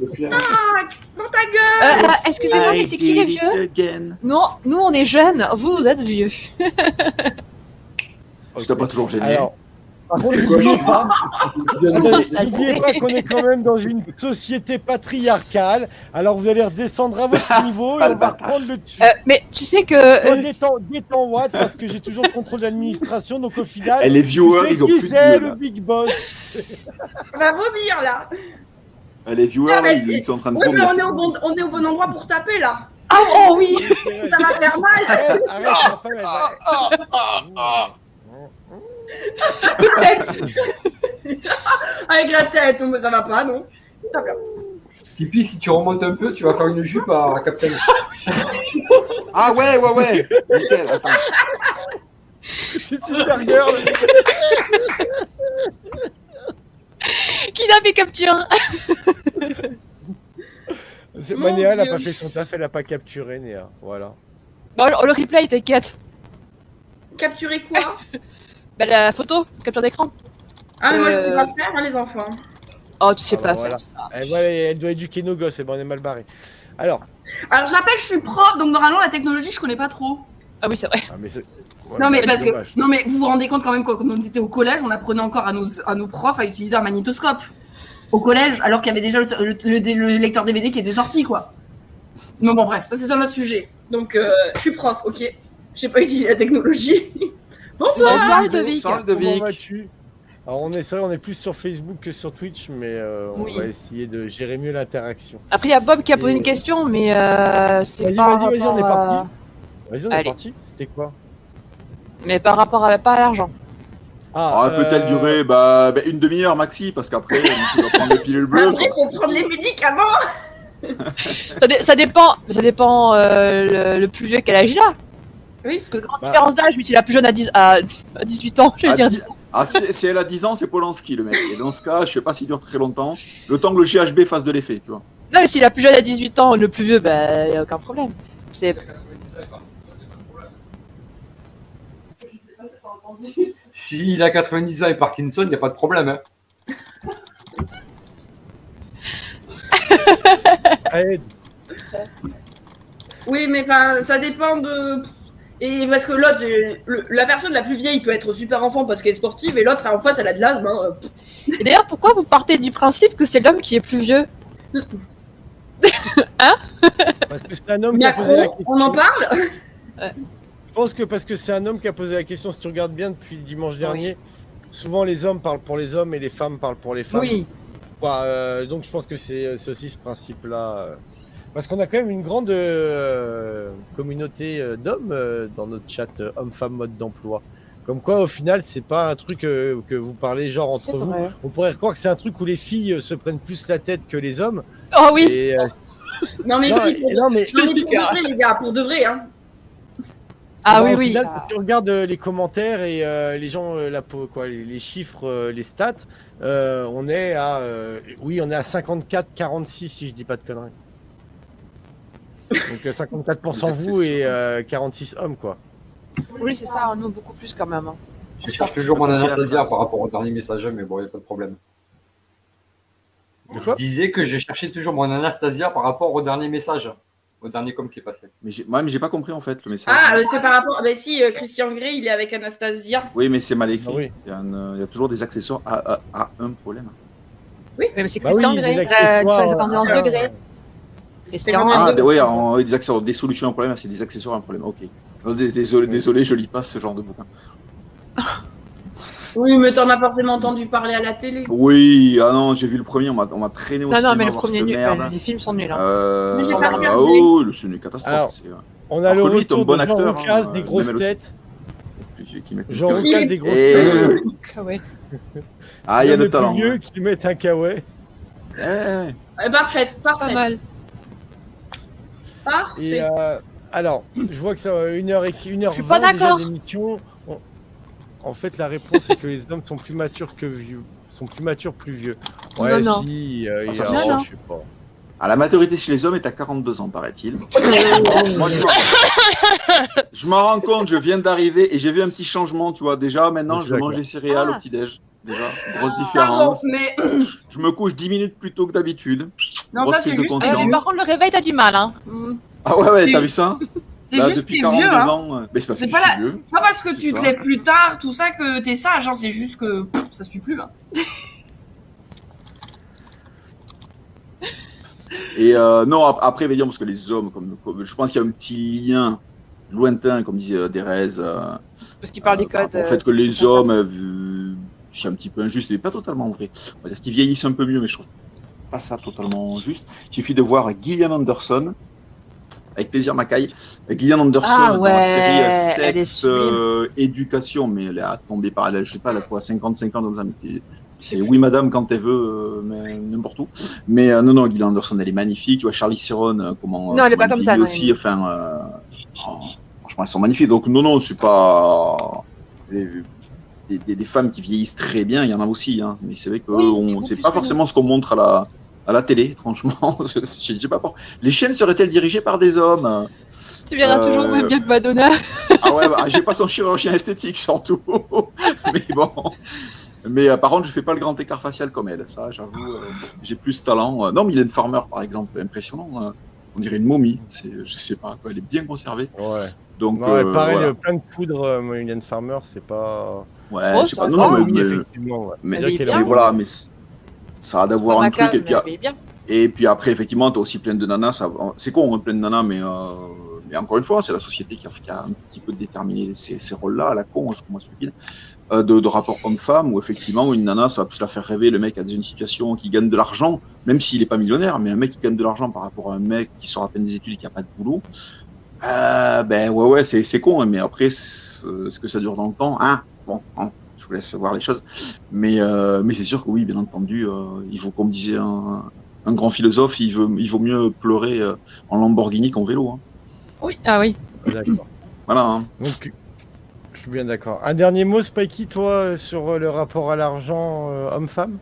depuis Dans ta gueule. Euh, euh, Excusez-moi, mais c'est qui les vieux again. Non, nous on est jeunes, vous vous êtes vieux. Je t'ai pas toujours gêné. Alors, Par contre, n'oubliez pas, qu'on est quand même dans une société patriarcale. Alors vous allez redescendre à votre niveau et on va reprendre le dessus. Euh, mais tu sais que euh, détends, détends Watt parce que j'ai toujours le contrôle de l'administration. Donc au final, les tu viewers, sais ils ont qui plus de c'est le là. big boss On va vomir là. Eh, Les viewers, Ah, là, mais ils, sont en train de Oui, mais vomir. on est, au bon, on est au bon endroit pour taper là. ah oh oui, Ça va faire mal. Peut-être. Avec la tête, mais ça va pas, non. Pipi, si tu remontes un peu, tu vas faire une jupe à Captain. Ah ouais, ouais, ouais. Nickel, attends. C'est super girl. Qui l'a fait capture Mon Manéa, elle a pas fait son taf, elle a pas capturé Néa. Voilà. Bon, le replay, t'inquiète. Capturer quoi? Bah, la photo, capture d'écran. Ah, mais moi je sais Euh. pas faire, hein, les enfants. Oh, tu sais Ah pas bah voilà. faire ça. Elle, voilà, elle doit éduquer nos gosses, et ben on est mal barré. Alors, Alors j'appelle, je suis prof, donc normalement la technologie je connais pas trop. Ah oui, c'est vrai. ah, mais non mais parce que non mais vous vous rendez compte quand même quand on était au collège, on apprenait encore à nos à nos profs à utiliser un magnétoscope au collège, alors qu'il y avait déjà le, le- le- le lecteur DVD qui était sorti quoi. Non bon bref, ça c'est un autre sujet. Donc euh, je suis prof, ok. J'ai pas utilisé la technologie. Bonsoir. Bonsoir, Ludovic. Salut, Comment Ludovic. vas-tu Alors on est c'est vrai, on est plus sur Facebook que sur Twitch, mais euh, on Oui. va essayer de gérer mieux l'interaction. Après, il y a Bob qui a posé Et- une question, mais euh, c'est Vas-y, pas. vas-y, vas-y, on est parti. Vas-y, on est Allez. parti. C'était quoi? Mais par rapport à pas à l'argent. Ah, peut-elle euh, durer bah, bah, une demi-heure maxi, parce qu'aaprès, on doit prendre les pilules bleues. Après quoi. faut prendre les médicaments. Ça, dé- ça dépend, ça dépend euh, le, le plus vieux quel âge il a. Oui. Parce que grande Bah. différence d'âge, mais si la plus jeune a, 10, à, à 18 ans, je vais Ah, dire. dix- Ah, si, si elle a 10 ans, c'est Polanski, le mec. Et dans ce cas, je sais pas s'il dure très longtemps. Le temps que le GHB fasse de l'effet, tu vois. Non, mais si la plus jeune a 18 ans, le plus vieux, bah, y a aucun problème. C'est. S'il a 90 ans et Parkinson, il n'y a pas de problème. Hein. Oui, mais enfin, ça dépend de. Et parce que l'autre, euh, le- la personne la plus vieille peut être super enfant parce qu'elle est sportive, et l'autre en face, elle a de l'asthme. hein. D'ailleurs, pourquoi vous partez du principe que c'est l'homme qui est plus vieux? Parce que c'est un homme qui a posé la question. on en parle? Je pense que parce que c'est un homme qui a posé la question, si tu regardes bien depuis dimanche dernier, souvent les hommes parlent pour les hommes et les femmes parlent pour les femmes. Oui. Quoi, euh, donc je pense que c'est aussi ce principe-là. Parce qu'on a quand même une grande euh, communauté euh, d'hommes euh, dans notre chat euh, homme-femme mode d'emploi. Comme quoi, au final, c'est pas un truc euh, que vous parlez genre entre vous. vrai. On pourrait croire que c'est un truc où les filles se prennent plus la tête que les hommes. Oh oui. Et, euh, Non, mais non, si, pour, non, mais non, mais pour de vrai, les gars, pour de vrai. Hein. Ah Bah, oui, au oui. final, quand tu regardes euh, les commentaires et euh, les gens, euh, la, quoi, les, les chiffres, euh, les stats, euh, on est à, euh, oui, on est à 54-46 si je dis pas de conneries. Donc euh, 54% Vous et euh, 46 hommes quoi. Oui, c'est ça, nous beaucoup plus quand même. hein. Je cherche toujours mon Anastasia par rapport au dernier message, mais bon, il n'y a pas de problème. De quoi? Je disais que j'ai cherché toujours mon Anastasia par rapport au dernier message, au dernier com qui est passé. Mais j'ai ouais, mais j'ai pas compris, en fait, le message. Ah, c'est par rapport. Bah, si, euh, Christian Grey, il est avec Anastasia. Oui, mais c'est mal écrit. Ah oui. il, y a un, il y a toujours des accessoires à, à- à un problème. Oui, mais c'est Bah oui, Christian Grey. accessoires, Euh, c'est en euh. Christian Ah, Ah, oui. des- oui, en- des, accessoires, des solutions à un problème, c'est des accessoires à un problème. Ok. Non, dé- désolé, désolé, je lis pas ce genre de bouquin. Oui, mais t'en as forcément entendu parler à la télé. Oui, ah non, j'ai vu le premier, on m'a on m'a traîné au Non, cinéma non, mais le premier nul. merde. euh, Les films sont nuls. hein. Euh, Mais j'ai pas ah, regardé. oh, le- c'est une catastrophe. Alors, c'est- On a Alors le lui, retour bon de Jean acteur, Roucas, hein, des euh, grosses têtes. Jean. Roucas des grosses Et- têtes. Ah ouais. Ah, il y a le talent. vieux qui mettent un kawaii. Eh, eh. Euh, parfaite, Pas parfaite. mal. Parfait. Et euh, alors, je vois que ça va 1h et 1h20 Je suis pas déjà d'accord. d'émission. En fait, la réponse est que les hommes sont plus matures que vieux. Sont plus matures, plus vieux. Ouais, Non, non. si. euh, il y Ah, a- ça, oh, sûr. je sais pas. Ah, la maturité chez les hommes est à 42 ans, paraît-il. Moi, je m'en- rends compte, je viens d'arriver et j'ai vu un petit changement, tu vois. Déjà, maintenant, Je mange des céréales Ah. au petit-déj. Déjà, grosse Pardon, différence. mais Je me couche 10 minutes plus tôt que d'habitude. non, Grosse ça c'est prise de juste. Euh, conscience. par contre, le réveil, t'as du mal. Hein. Ah ouais, ouais, t'as vu ça? C'est Là, juste depuis t'es 42 vieux. Hein. ans. euh, Mais c'est parce C'est que pas je suis la- vieux. C'est pas parce que C'est tu te lèves plus tard, tout ça, que t'es sage. Hein. C'est juste que pff, ça suit plus. Hein. Et euh, non, ap- après, évidemment, parce que les hommes, comme, comme- je pense qu'il y a un petit lien lointain, comme disait euh, Thérèse, euh, Parce qu'il parle euh, des codes. euh, fait que les hommes, euh, c'est un petit peu injuste, mais pas totalement vrai. On va dire qu'ils vieillissent un peu mieux, mais je trouve pas ça totalement juste. Il suffit de voir Gillian Anderson, avec plaisir Mackay, Gillian Anderson Ah dans la série euh, Sexe, euh, Éducation, mais elle est à tomber par elle, je sais pas, elle a quoi, 55 ans dans ça, c'est oui madame quand elle veut, euh, mais n'importe où. Mais euh, non, non, Gillian Anderson, elle est magnifique. Tu vois, Charlie Theron, euh, comment. Non, elle est pas comment comme ça, non, aussi. elle- Enfin, euh, oh, franchement, elles sont magnifiques. Donc, non, non, c'est pas. Des, des- des- des femmes qui vieillissent très bien, il y en a aussi. Hein. Mais c'est vrai que Oui, c'est plus pas forcément ce qu'on montre à la, à la télé, franchement. Je je sais pas pour... Les chaînes seraient-elles dirigées par des hommes? Tu verras Euh, toujours moins bien que Madonna. Ah ouais, bah, j'ai pas son chirurgien esthétique surtout. Mais bon. Mais euh, par contre, je fais pas le grand écart facial comme elle. Ça, j'avoue, euh, j'ai plus de talent. Euh, non, Mylène Farmer, par exemple, impressionnant. euh, on dirait une momie. C'est, je sais pas, quoi, elle est bien conservée. Ouais. Donc, euh, voilà. le plein de poudre, euh, Mylène Farmer, c'est pas. Ouais, Oh, je sais pas. Non, non, mais, oui, mais- effectivement. Ouais. mais- mais voilà, mais ça a d'avoir un truc. Et puis. Et après, effectivement, tu as aussi plein de nanas. ça- C'est con, hein, plein de nanas, mais, euh, mais encore une fois, c'est la société qui a, qui a un petit peu déterminé ces, ces rôles-là, à la con, je suis moins stupide, euh, de, de rapport homme-femme, où effectivement, une nana, ça va plus la faire rêver. Le mec a une situation qui gagne de l'argent, même s'il n'est pas millionnaire, mais un mec qui gagne de l'argent par rapport à un mec qui sort à peine des études et qui n'a pas de boulot. Euh, ben ouais, ouais, c'est con, hein, mais après, c'est- ce que ça dure dans le temps, hein, bon, hein, je vous laisse voir les choses. Mais, euh, mais c'est sûr que oui, bien entendu, euh, il faut, comme disait un, un grand philosophe, il, veut, il vaut mieux pleurer euh, en Lamborghini qu'en vélo. Hein. Oui, ah oui. D'accord. Voilà. hein. Donc, je suis bien d'accord. Un dernier mot, Spikey, toi, sur le rapport à l'argent euh, homme-femme?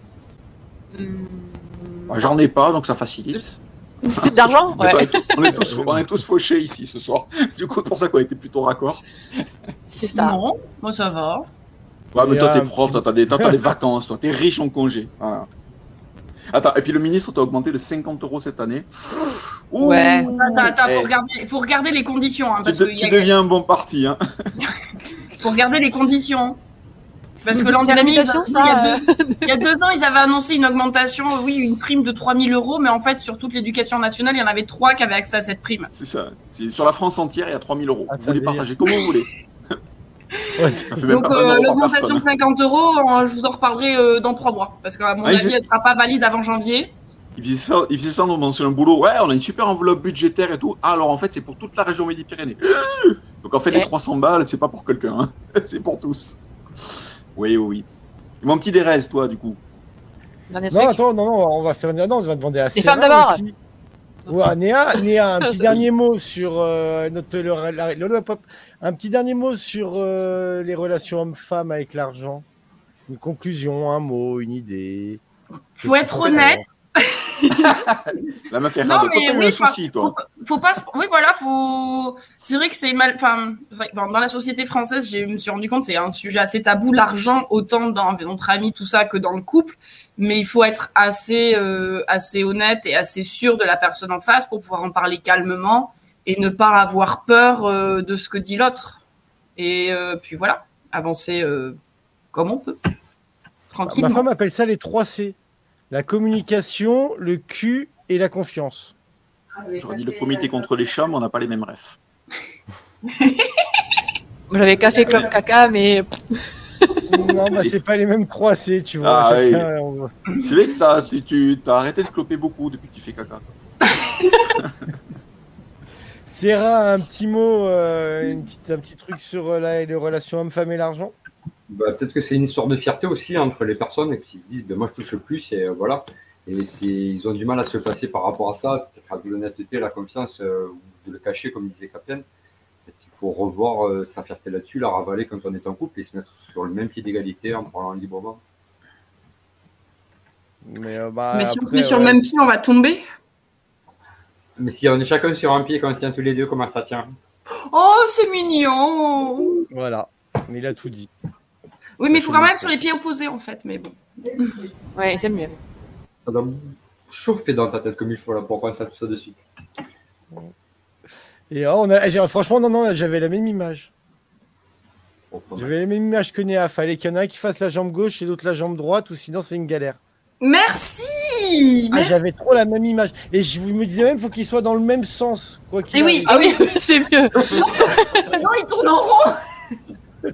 Bah, J'en ai pas, donc ça facilite. D'argent Ouais, on, est tous, on est tous fauchés ici ce soir. Du coup, c'est pour ça qu'on a été plutôt raccord. c'est ça. Non, moi ça va. Ouais, mais toi, t'es prof, toi, t'as des, des vacances, toi, t'es riche en congé. Voilà. Attends, et puis le ministre t'a augmenté de 50 euros cette année. Ouh. Ouais. Attends, attends, Eh, faut regarder, faut regarder les conditions. Hein, tu, parce de- que tu y a- deviens un bon parti. Hein. faut regarder les conditions. Parce que l'an la dernier, mutation, il, y a deux, il y a deux ans, ils avaient annoncé une augmentation, euh, oui, une prime de 3000 euros, mais en fait, sur toute l'éducation nationale, il y en avait trois qui avaient accès à cette prime. C'est ça. Sur la France entière, il y a 3000 euros. Ah, vous les partagez comme vous voulez. Ouais, Ça fait même Donc, pas 20 euh, euros par l'augmentation de 50 euros, euh, je vous en reparlerai euh, dans trois mois. Parce qu'à mon Ah, avis, elle sera pas valide avant janvier. Il faisait ça, il faisait ça dans un boulot. Ouais, on a une super enveloppe budgétaire et tout. Ah, alors en fait, c'est pour toute la région Midi-Pyrénées. Donc en fait, les Eh. 300 balles, c'est pas pour quelqu'un, hein. c'est pour tous. Oui, oui, oui. Mon petit Dérèse, toi, du coup. Non, truc. attends, non, non, on va faire. Non, on va demander à Les femmes d'abord. aussi. Ouais, Néa, Néa, un petit dernier mot sur euh, notre le- la- le- pop. Un petit dernier mot sur euh, les relations hommes-femmes avec l'argent. Une conclusion, un mot, une idée. Faut Qu'est-ce être honnête. La meuf est Non. Toi, mais eu oui, un souci, toi. Faut pas. se- Oui, voilà, faut. C'est vrai que c'est mal. Enfin, dans la société française, je me suis rendu compte, c'est un sujet assez tabou, l'argent, autant dans entre amis, tout ça, que dans le couple. Mais il faut être assez, euh, assez honnête et assez sûr de la personne en face pour pouvoir en parler calmement et ne pas avoir peur euh, de ce que dit l'autre. Et euh, puis voilà, avancer euh, comme on peut, Ma tranquillement. femme appelle ça les 3 C. La communication, le cul et la confiance. J'aurais dit le comité contre les chats, mais on n'a pas les mêmes refs. J'avais café, club, caca, mais non, bah c'est pas les mêmes 3 C, tu vois. Ah, oui. chacun, on- C'est vrai que t'as, tu, tu as arrêté de cloper beaucoup depuis que tu fais caca. Sarah, un petit mot, euh, une petite, un petit truc sur euh, la- les relations hommes-femmes et l'argent? Bah, Peut-être que c'est une histoire de fierté aussi entre les personnes qui se disent ben, moi je touche plus et euh, voilà. Et ils ont du mal à se placer par rapport à ça, peut-être avec l'honnêteté, la confiance, euh, ou de le cacher comme disait Captain. Peut-être qu'il faut revoir euh, sa fierté là-dessus, la ravaler quand on est en couple et se mettre sur le même pied d'égalité en parlant librement. Mais, euh, bah, Mais si on se met sur le même pied, on va tomber? Mais si on est chacun sur un pied, qu'on se tient tous les deux, comment ça tient? Oh, c'est mignon. Voilà, mais il a tout dit. Oui, mais il faut quand même sur les pieds opposés en fait. Mais bon. ouais, c'est mieux. Ça doit chauffer dans ta tête comme il faut là pour penser à tout ça de suite. Et oh, on a, franchement, non, non, j'avais la même image. Mal. J'avais la même image que Néa. Fallait qu'il y en ait un qui fasse la jambe gauche et l'autre la jambe droite, ou sinon c'est une galère. Merci, Ah, j'avais trop la même image. Et je vous me disais même, faut qu'il soit dans le même sens. Quoi qu'il Eh oui. Ah oui, c'est mieux. Non, il tourne en rond.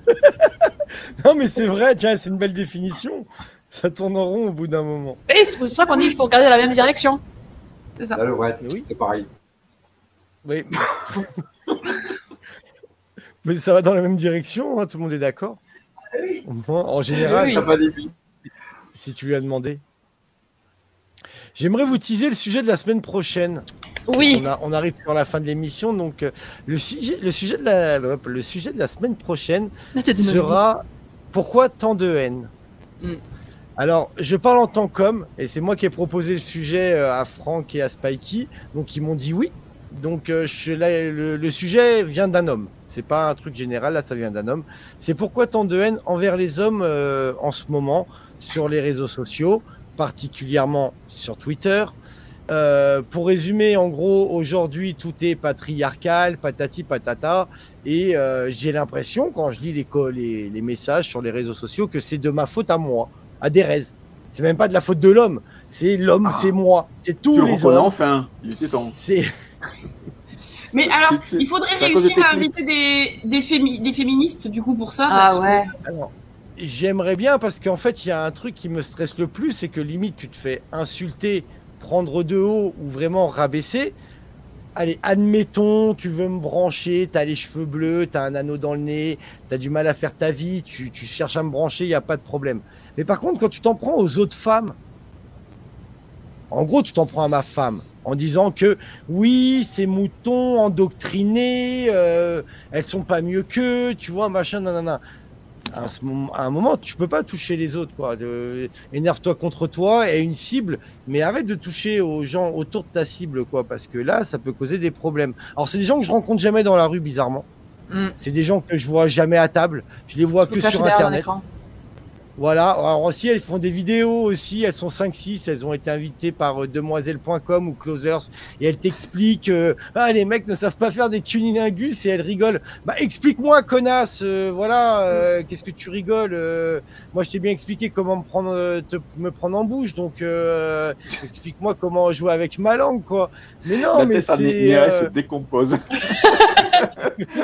Non, mais c'est vrai, tiens, c'est une belle définition. Ça tourne en rond au bout d'un moment. Et c'est pour ça qu'on dit qu'il faut regarder la même direction. C'est ça. Là, le vrai, Oui. c'est pareil. Oui. mais ça va dans la même direction, hein, tout le monde est d'accord. Moi, En général, Oui. Si tu lui as demandé. J'aimerais vous teaser le sujet de la semaine prochaine. Oui. On, a- on arrive sur la fin de l'émission, donc euh, le sujet, le, sujet de la, le sujet de la semaine prochaine sera pourquoi tant de haine? Mm. Alors, je parle en tant qu'homme, et c'est moi qui ai proposé le sujet euh, à Franck et à Spikey, donc ils m'ont dit oui. Donc euh, je, là, le, le sujet vient d'un homme. C'est pas un truc général, là ça vient d'un homme. C'est pourquoi tant de haine envers les hommes euh, en ce moment sur les réseaux sociaux, particulièrement sur Twitter. Euh, pour résumer, en gros, aujourd'hui tout est patriarcal, patati patata, et euh, j'ai l'impression quand je lis les, les, les messages sur les réseaux sociaux que c'est de ma faute à moi, à Derez. C'est même pas de la faute de l'homme, c'est l'homme, Ah. c'est moi, c'est tous les hommes. enfin. Il était temps. Mais alors, il faudrait réussir à inviter des, des, fémi- des féministes, du coup, pour ça. Ah parce que- ouais. Alors, j'aimerais bien parce qu'en fait, il y a un truc qui me stresse le plus, c'est que limite, tu te fais insulter, prendre de haut ou vraiment rabaisser. Allez, admettons, tu veux me brancher, t'as les cheveux bleus, t'as un anneau dans le nez, t'as du mal à faire ta vie, tu, cherches à me brancher, il n'y a pas de problème. Mais par contre, quand tu t'en prends aux autres femmes, en gros, tu t'en prends à ma femme en disant que oui, ces moutons endoctrinés, euh, elles sont pas mieux qu'eux, tu vois, machin, nanana. À, ce moment, à un moment, tu peux pas toucher les autres, quoi. Énerve-toi contre toi et une cible, mais arrête de toucher aux gens autour de ta cible, quoi, parce que là, ça peut causer des problèmes. Alors, c'est des gens que je rencontre jamais dans la rue, bizarrement. Mm. C'est des gens que je vois jamais à table. Je les vois que sur Internet. Voilà, alors aussi elles font des vidéos aussi, elles sont 5-6, elles ont été invitées par euh, demoiselle.com ou Closers et elles t'expliquent euh, ah les mecs ne savent pas faire des cunilingus et elles rigolent. Bah explique-moi connasse, euh, voilà, euh, qu'est-ce que tu rigoles euh, Moi je t'ai bien expliqué comment me prendre euh, te, me prendre en bouche donc euh, explique-moi comment jouer avec ma langue quoi. Mais non La mais tête c'est euh, se décompose.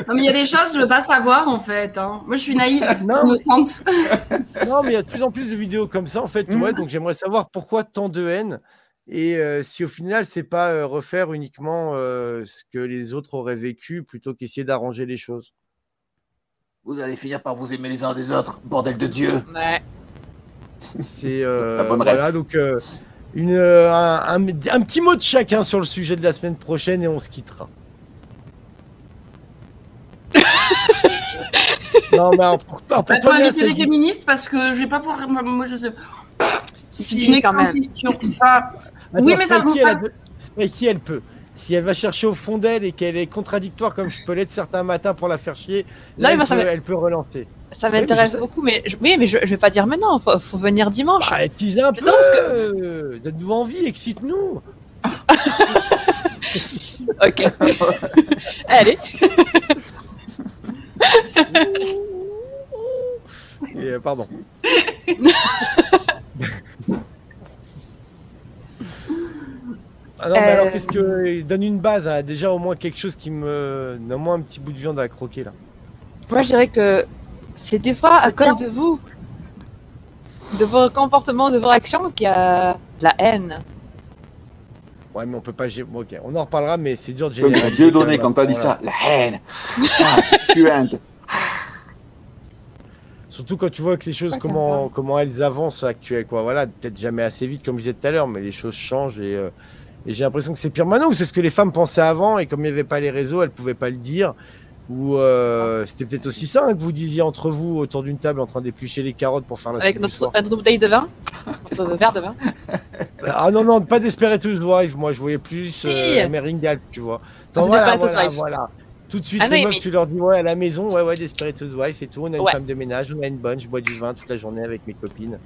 Non, mais il y a des choses que je veux pas savoir, en fait. hein. Moi, je suis naïve, Non. innocente. Non, mais il y a de plus en plus de vidéos comme ça, en fait. Mhm. Ouais, donc j'aimerais savoir pourquoi tant de haine et euh, si au final, c'est pas euh, refaire uniquement euh, ce que les autres auraient vécu plutôt qu'essayer d'arranger les choses. Vous allez finir par vous aimer les uns des autres, bordel de Dieu. Ouais. C'est euh, La bonne voilà, donc euh, une, euh, un, un- un petit mot de chacun sur le sujet de la semaine prochaine et on se quittera. Non, mais toi, Léa, inviter ça des féministes parce que je vais pas pouvoir. Moi, je sais. C'est une quand excellente même. question. Ah, Attends, Oui, mais ça Spikey, vaut elle a pas- elle peut. Si elle va chercher au fond d'elle et qu'elle est contradictoire comme je peux l'être certains matins pour la faire chier, Là, elle, peut, elle peut relancer. Ça m'intéresse beaucoup, mais je... oui, mais je, je vais pas dire maintenant. Faut, faut venir dimanche. Bah, tease un peu euh, Donne-nous envie, excite-nous Ok. Allez. Et, euh, Pardon. Ah non, mais Euh, alors qu'est-ce que. Donne une base, hein, déjà au moins quelque chose qui me. Au moins un petit bout de viande à croquer là. Moi, je dirais que c'est des fois à cause de vous, de vos comportements, de vos actions, qu'il y a la haine. Ouais, mais on peut pas. bon, ok, on en reparlera, mais c'est dur de Dieu généraliser. Dieu donné quand t'as dit ça. La haine. Ah, suinte. Surtout quand tu vois que les choses, comment, comment elles avancent actuelles, quoi. Voilà, peut-être jamais assez vite, comme je disais tout à l'heure, mais les choses changent et, euh, et j'ai l'impression que c'est pire maintenant, ou c'est ce que les femmes pensaient avant, et comme il n'y avait pas les réseaux, elles pouvaient pas le dire. Ou euh, c'était peut-être aussi ça hein, que vous disiez entre vous autour d'une table en train d'éplucher les carottes pour faire la Avec soupe du notre, soir. notre bouteille de vin, notre verre de vin. Ah non, non, pas Desperate Wife, moi je voyais plus Si. euh, Meringal, tu vois. Voilà, voilà, Wife. voilà. Tout de suite, Ah non, les meufs, mais- tu leur dis, ouais, à la maison, ouais, ouais, Desperate Wife et tout, on a une Ouais. femme de ménage, on a une bonne, je bois du vin toute la journée avec mes copines.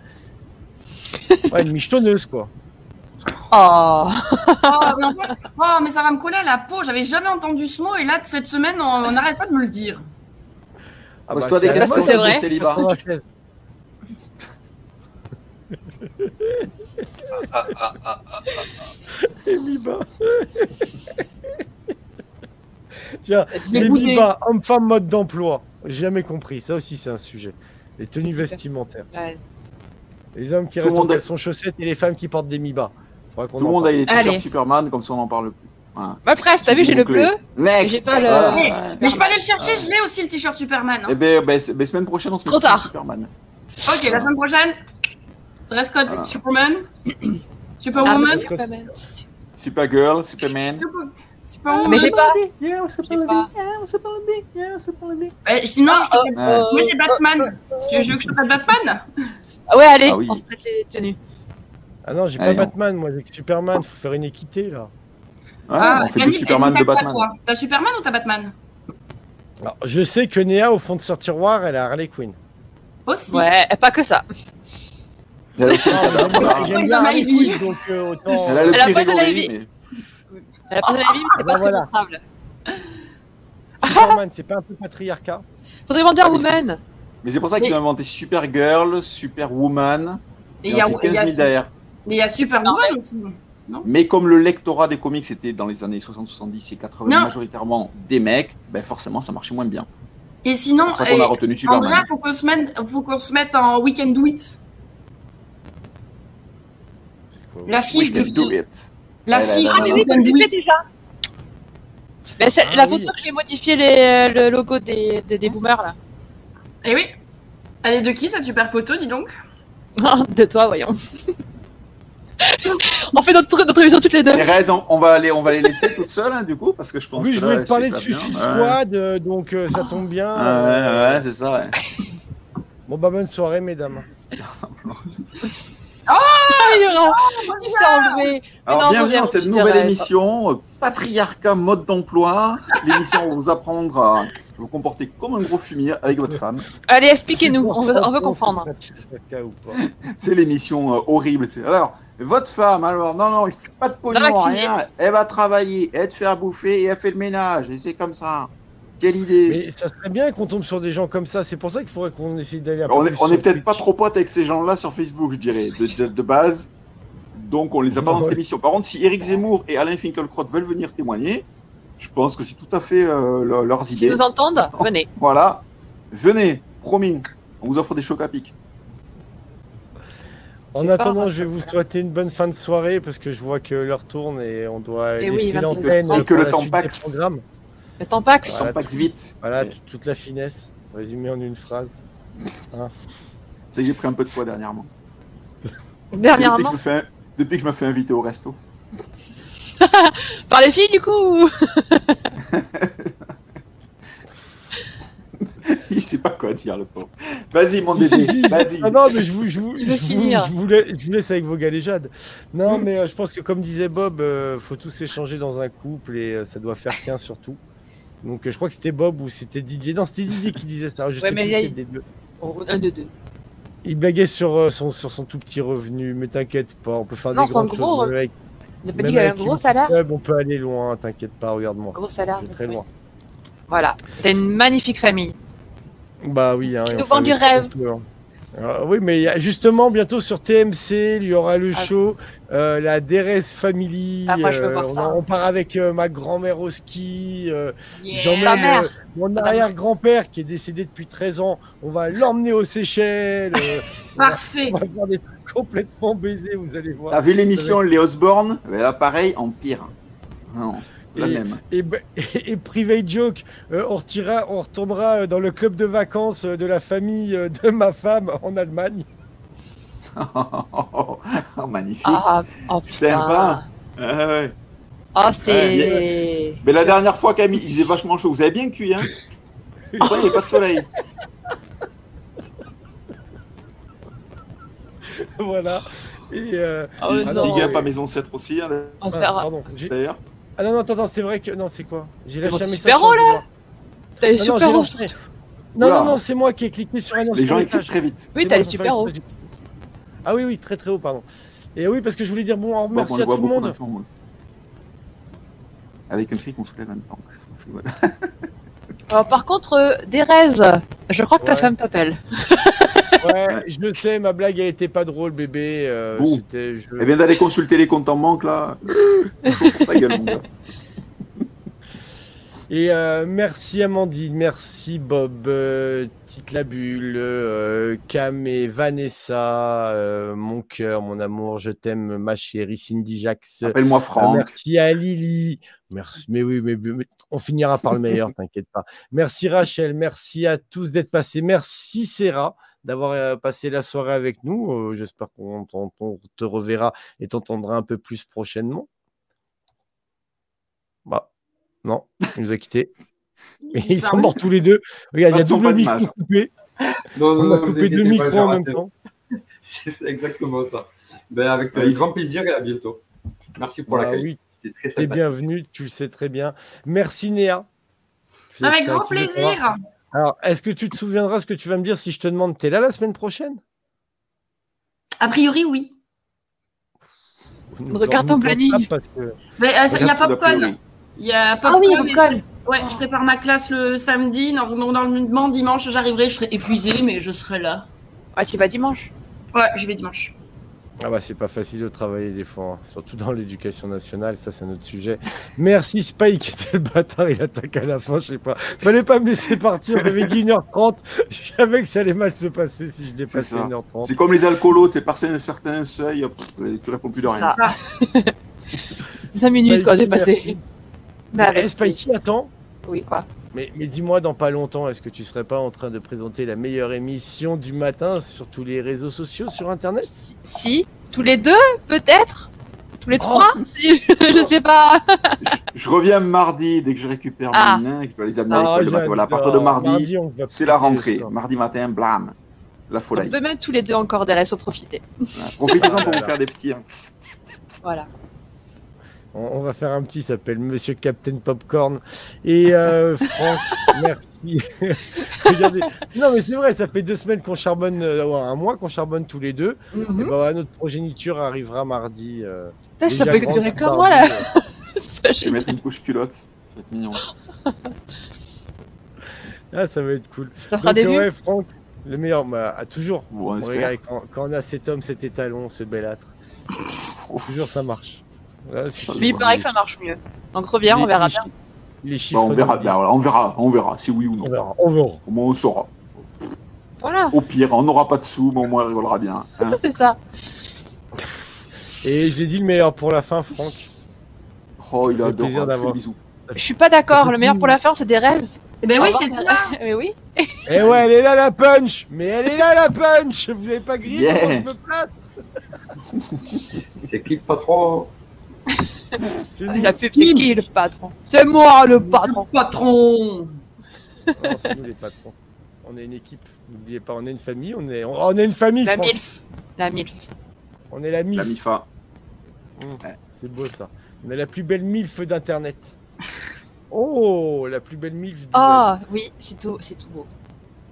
Ouais, une michetonneuse, quoi. Oh Oh mais, en fait- oh, mais ça va me coller à la peau. J'avais jamais entendu ce mot et là, cette semaine, on n'arrête pas de me le dire. Ah bah, des c'est à la questions C'est vrai célibat. 96. Les Miba. Tiens, les Dégoûté. Miba, homme-femme, mode d'emploi. J'ai jamais compris. Ça aussi, c'est un sujet. Les tenues vestimentaires. Ouais. Les hommes qui Tout restent en caleçon chaussettes et les femmes qui portent des Miba. Tout le monde a les t-shirts Superman, comme ça on n'en parle plus. Voilà. Bah presque, t'as vu, j'ai le bleu. Next J'ai pas le- Voilà. Mais, mais je peux aller le chercher, je l'ai aussi le t-shirt Superman. hein. Eh ben, ben, ben, semaine prochaine, on se met Trop tard. Superman. Ok, la semaine prochaine, dress code Voilà. Superman, Ah, Superwoman, mal. Supergirl, Superman. Super- Ah, Superwoman. mais j'ai pas. Yeah. Yeah, sinon, je te- moi j'ai Batman. Tu veux que je fasse Batman? Ah Ouais, allez, Ah on se prête les tenues. Ah non, j'ai pas Allez, Batman, moi j'ai que Superman. Faut faire une équité là. On fait Yannick, du Superman de Batman. T'as Superman ou t'as Batman Alors, je sais que Néa, au fond de son tiroir, elle a Harley Quinn. Aussi. Ouais, pas que ça. Elle a aussi un cadavre, j'aime bien Harley. Quinn, donc euh, autant. Elle a le Elle a petit pas de Grégory, Ivy. mais Elle a pas de la vie, mais c'est bah pas voilà. très montrable. Superman, c'est pas un peu patriarcat Faudrait Wonder Ah, mais c'est- Woman. mais c'est pour ça qu'ils ont inventé Supergirl, Superwoman. Et Et il y a, on fait il y 15 a- 000 derrière. Mais il y a Superwoman aussi. Mais comme le lectorat des comics était dans les années 60, 70 et 80 Non. majoritairement des mecs, ben forcément ça marchait moins bien. Et sinon, C'est pour ça qu'on a eh, retenu en Superman. vrai, faut qu'on se mette, faut qu'on se mette en weekend do it. La fiche de can do it. la fiche Ah, mais de oui, tu fais déjà. Mais c'est Ah la oui. photo que j'ai modifié les, le logo des, des, des boomers là. Eh oui. Elle est de qui cette super photo, dis donc? De toi, voyons. On fait notre, notre émission toutes les deux. Thérèse, on, on va aller, on va les laisser toutes seules hein, du coup parce que je pense Oui, que je là, voulais te parler de Suicide bien. Squad, euh, donc euh, ça tombe bien. Ouais, euh, ouais, ouais, c'est ça. Ouais. Bon, bah, bonne soirée, mesdames. Super simplement. Ah, il y aura. Il s'est enlevé. Alors, non, bienvenue dans cette nouvelle émission, euh, Patriarcat mode d'emploi. L'émission où on va vous apprendre à vous comporter comme un gros fumier avec votre femme. Allez, expliquez-nous, on veut, on veut comprendre. C'est l'émission euh, horrible. c'est- Alors, votre femme, alors, non, non, il fait pas de pognon, cuisine. rien. Elle va travailler, elle te faire bouffer et elle fait le ménage. Et c'est comme ça. Quelle idée. Mais ça serait bien qu'on tombe sur des gens comme ça. C'est pour ça qu'il faudrait qu'on essaye d'aller peu on est, on est peut-être pas trop potes avec ces gens-là sur Facebook, je dirais, de, de, de base. Donc, on les a pas dans cette émission. Par contre, si Eric Zemmour et Alain Finkielkraut veulent venir témoigner, je pense que c'est tout à fait euh, le- leurs idées. nous entendent, venez. Voilà. Venez, promis. On vous offre des chocs à pic. En pas attendant, je vais vous souhaiter une bonne fin de soirée parce que je vois que l'heure tourne et on doit Et oui, laisser 22. l'antenne Et que pour le la temps programmes. Le temps pax. Voilà, vite. Voilà, toute la finesse, résumée en une phrase. C'est que j'ai pris un peu de poids dernièrement. C'est Depuis que, Dernièrement. je me fais, depuis que je me fais inviter au resto. Par les filles, du coup. Il sait pas quoi dire, le pauvre. Vas-y, mon bébé. Vas-y. Ah non, mais je vous, je vous, Il veut je vous, finir. je vous laisse, je vous laisse avec vos galéjades. Non, mais euh, je pense que comme disait Bob, euh, faut tous échanger dans un couple et euh, ça doit faire qu'un surtout. Donc euh, je crois que c'était Bob ou c'était Didier. Non, c'était Didier qui disait ça. Je Ouais, sais mais plus des deux. Un, deux, deux. Il blaguait sur, euh, son, sur son tout petit revenu, mais t'inquiète pas, on peut faire Non, des grandes gros choses. Avec, Il n'a pas même dit qu'il avait un gros salaire. club, on peut aller loin, t'inquiète pas, regarde-moi. Gros salaire. Je vais très loin. Voilà. T'as une magnifique famille. Bah oui, hein, et nous enfin, du rêve. peut, hein. Alors, oui, mais justement, bientôt sur TMC, il y aura le Ah. show, euh, la DRS Family. Ah, moi, je veux voir on, ça. on part avec euh, ma grand-mère au ski. euh, J'emmène mère. euh, mon arrière-grand-père qui est décédé depuis 13 ans. On va l'emmener aux Seychelles. euh, on, va, Parfait. on va faire des trucs complètement baisés, vous allez voir. T'as vu l'émission Les Osborne? Ben Là, pareil, en pire. Non, la Et- même. Et, et private joke, euh, on, retournera euh, dans le club de vacances euh, de la famille de ma femme en Allemagne. Oh, magnifique. Ah, oh, putain. Sympa. Ah ouais. Oh, c'est. Ouais, Mais la dernière fois, Camille, il faisait vachement chaud. Vous avez bien cuit, hein? Il n'y avait pas de soleil? voilà. Et euh, Oh, Big- non. Big up à mes ancêtres aussi, hein, ah, d'ailleurs. Ah non, non, attends, attends, c'est vrai que. Non, c'est quoi J'ai lâché un message. super haut, là. T'as les Non, non, super. Non, Oula. non, non, c'est moi qui ai cliqué sur un Les ancien gens message. écrivent très vite. Oui, t'as les super exprès. Ah oui, oui, très très haut, pardon. Et oui, parce que je voulais dire bon, merci on à tout le monde. Avec un cri qu'on soulève voilà. Alors, par contre, euh, Derez, je crois que ta femme t'appelle. Ouais, je le sais, ma blague elle était pas drôle, bébé. euh, Bon. je- vient d'aller consulter les comptes en banque là. Ta gueule, mon gars. Et euh, merci Amandine, merci Bob, euh, Tite la Bulle, euh, Cam et Vanessa, euh, mon cœur, mon amour, je t'aime, ma chérie Cindy Jax. Appelle-moi Franck. merci à Lily. Merci. Mais oui, mais, mais on finira par le meilleur, t'inquiète pas. Merci Rachel. Merci à tous d'être passés. Merci Sarah d'avoir euh, passé la soirée avec nous. Euh, J'espère qu'on te reverra et t'entendra un peu plus prochainement. Bah, non, il nous a quittés. Ils sont morts tous les deux. Regarde, il y a double micro coupé. Non, non, On non, a coupé deux micros en même temps. C'est exactement ça. Ben, avec Oui. grand plaisir et à bientôt. Merci pour Bah l'accueil. oui, t'es sympathique. bienvenu, tu le sais très bien. Merci Néa. Avec grand plaisir. Alors, est-ce que tu te souviendras ce que tu vas me dire si je te demande, t'es là la semaine prochaine? A priori, oui. Regarde ton planning. Que... Mais, euh, il y a d'a Popcorn. priori. Il y a Ah Popcorn. oui, Popcorn. Ouais, je prépare ma classe le samedi. Nor- Normalement, dimanche, j'arriverai. Je serai épuisée, mais je serai là. Ah, tu vas dimanche? Ouais, je vais dimanche. Ah bah c'est pas facile de travailler des fois, hein, surtout dans l'éducation nationale, ça c'est un autre sujet. Merci Spike, était le bâtard, il attaque à la fin, je sais pas. Fallait pas me laisser partir, j'avais dit 1h30, je savais que ça allait mal se passer si je dépassais ça. 1h30. C'est comme les alcoolos, c'est passé un certain seuil, pff, tu réponds plus de rien. Ah. 5 minutes, quoi, c'est passé. Mais Eh, Spikey, attends, Oui, quoi. Mais, mais dis-moi dans pas longtemps, est-ce que tu serais pas en train de présenter la meilleure émission du matin sur tous les réseaux sociaux, sur internet? Si, tous les deux, peut-être? Tous les Oh. trois? Si, je sais pas. Je reviens mardi dès que je récupère Ah. mes nains et que je dois les amener à Ah, l'école maths. Voilà, à partir de mardi, on c'est la rentrée. Mardi matin, blam, la On folie. peut mettre tous les deux encore des restes, faut profiter. Voilà. Profitez-en Ah pour vous faire des petits. hein. Voilà. On, on va faire un petit, il s'appelle Monsieur Captain Popcorn. Et euh, Franck, merci. Regardez. Non, mais c'est vrai, ça fait deux semaines qu'on charbonne, euh, un mois qu'on charbonne tous les deux. Et Mhm. ben, voilà, notre progéniture arrivera mardi. euh, Putain, ça peut durer comme moi, là. Je vais mettre une couche culotte. Ça va être mignon. Ah, ça va être cool. Ça fera Donc, des ouais, Franck, le meilleur, bah, ah, toujours. Bon, on. Regardez, quand, quand on a cet homme, cet étalon, ce belâtre, toujours ça marche. Là, Mais il paraît que ça marche mieux. Donc reviens, les- on verra les bien. Les chiffres. Bon, on verra bien, voilà, on verra, on verra, si oui ou non. On verra, on verra. Au moins, on saura. Voilà, Au pire, on n'aura pas de sous, mais au moins, on rigolera bien. hein. c'est ça. Et je l'ai dit le meilleur pour la fin, Franck. Oh, il plaisir adorable. Je fais d'avoir- des bisous. Je suis pas d'accord, le meilleur pour la fin, c'est des restes. Eh ben oui, c'est ça. Mais oui. Eh ouais, elle est là la punch Mais elle est là la punch Vous n'avez pas grillé Yeah. je me place? C'est clic patron? C'est La pub, c'est qui le patron C'est moi le patron. Patron. C'est nous les patrons. On est une équipe. N'oubliez pas, on est une famille. On est, on est une famille, La. MILF. La MILF. On est la MILF. La MIFA. C'est beau ça. On est la plus belle MILF d'Internet. Oh, la plus belle MILF du web. Oh, oui, c'est tout, c'est tout beau.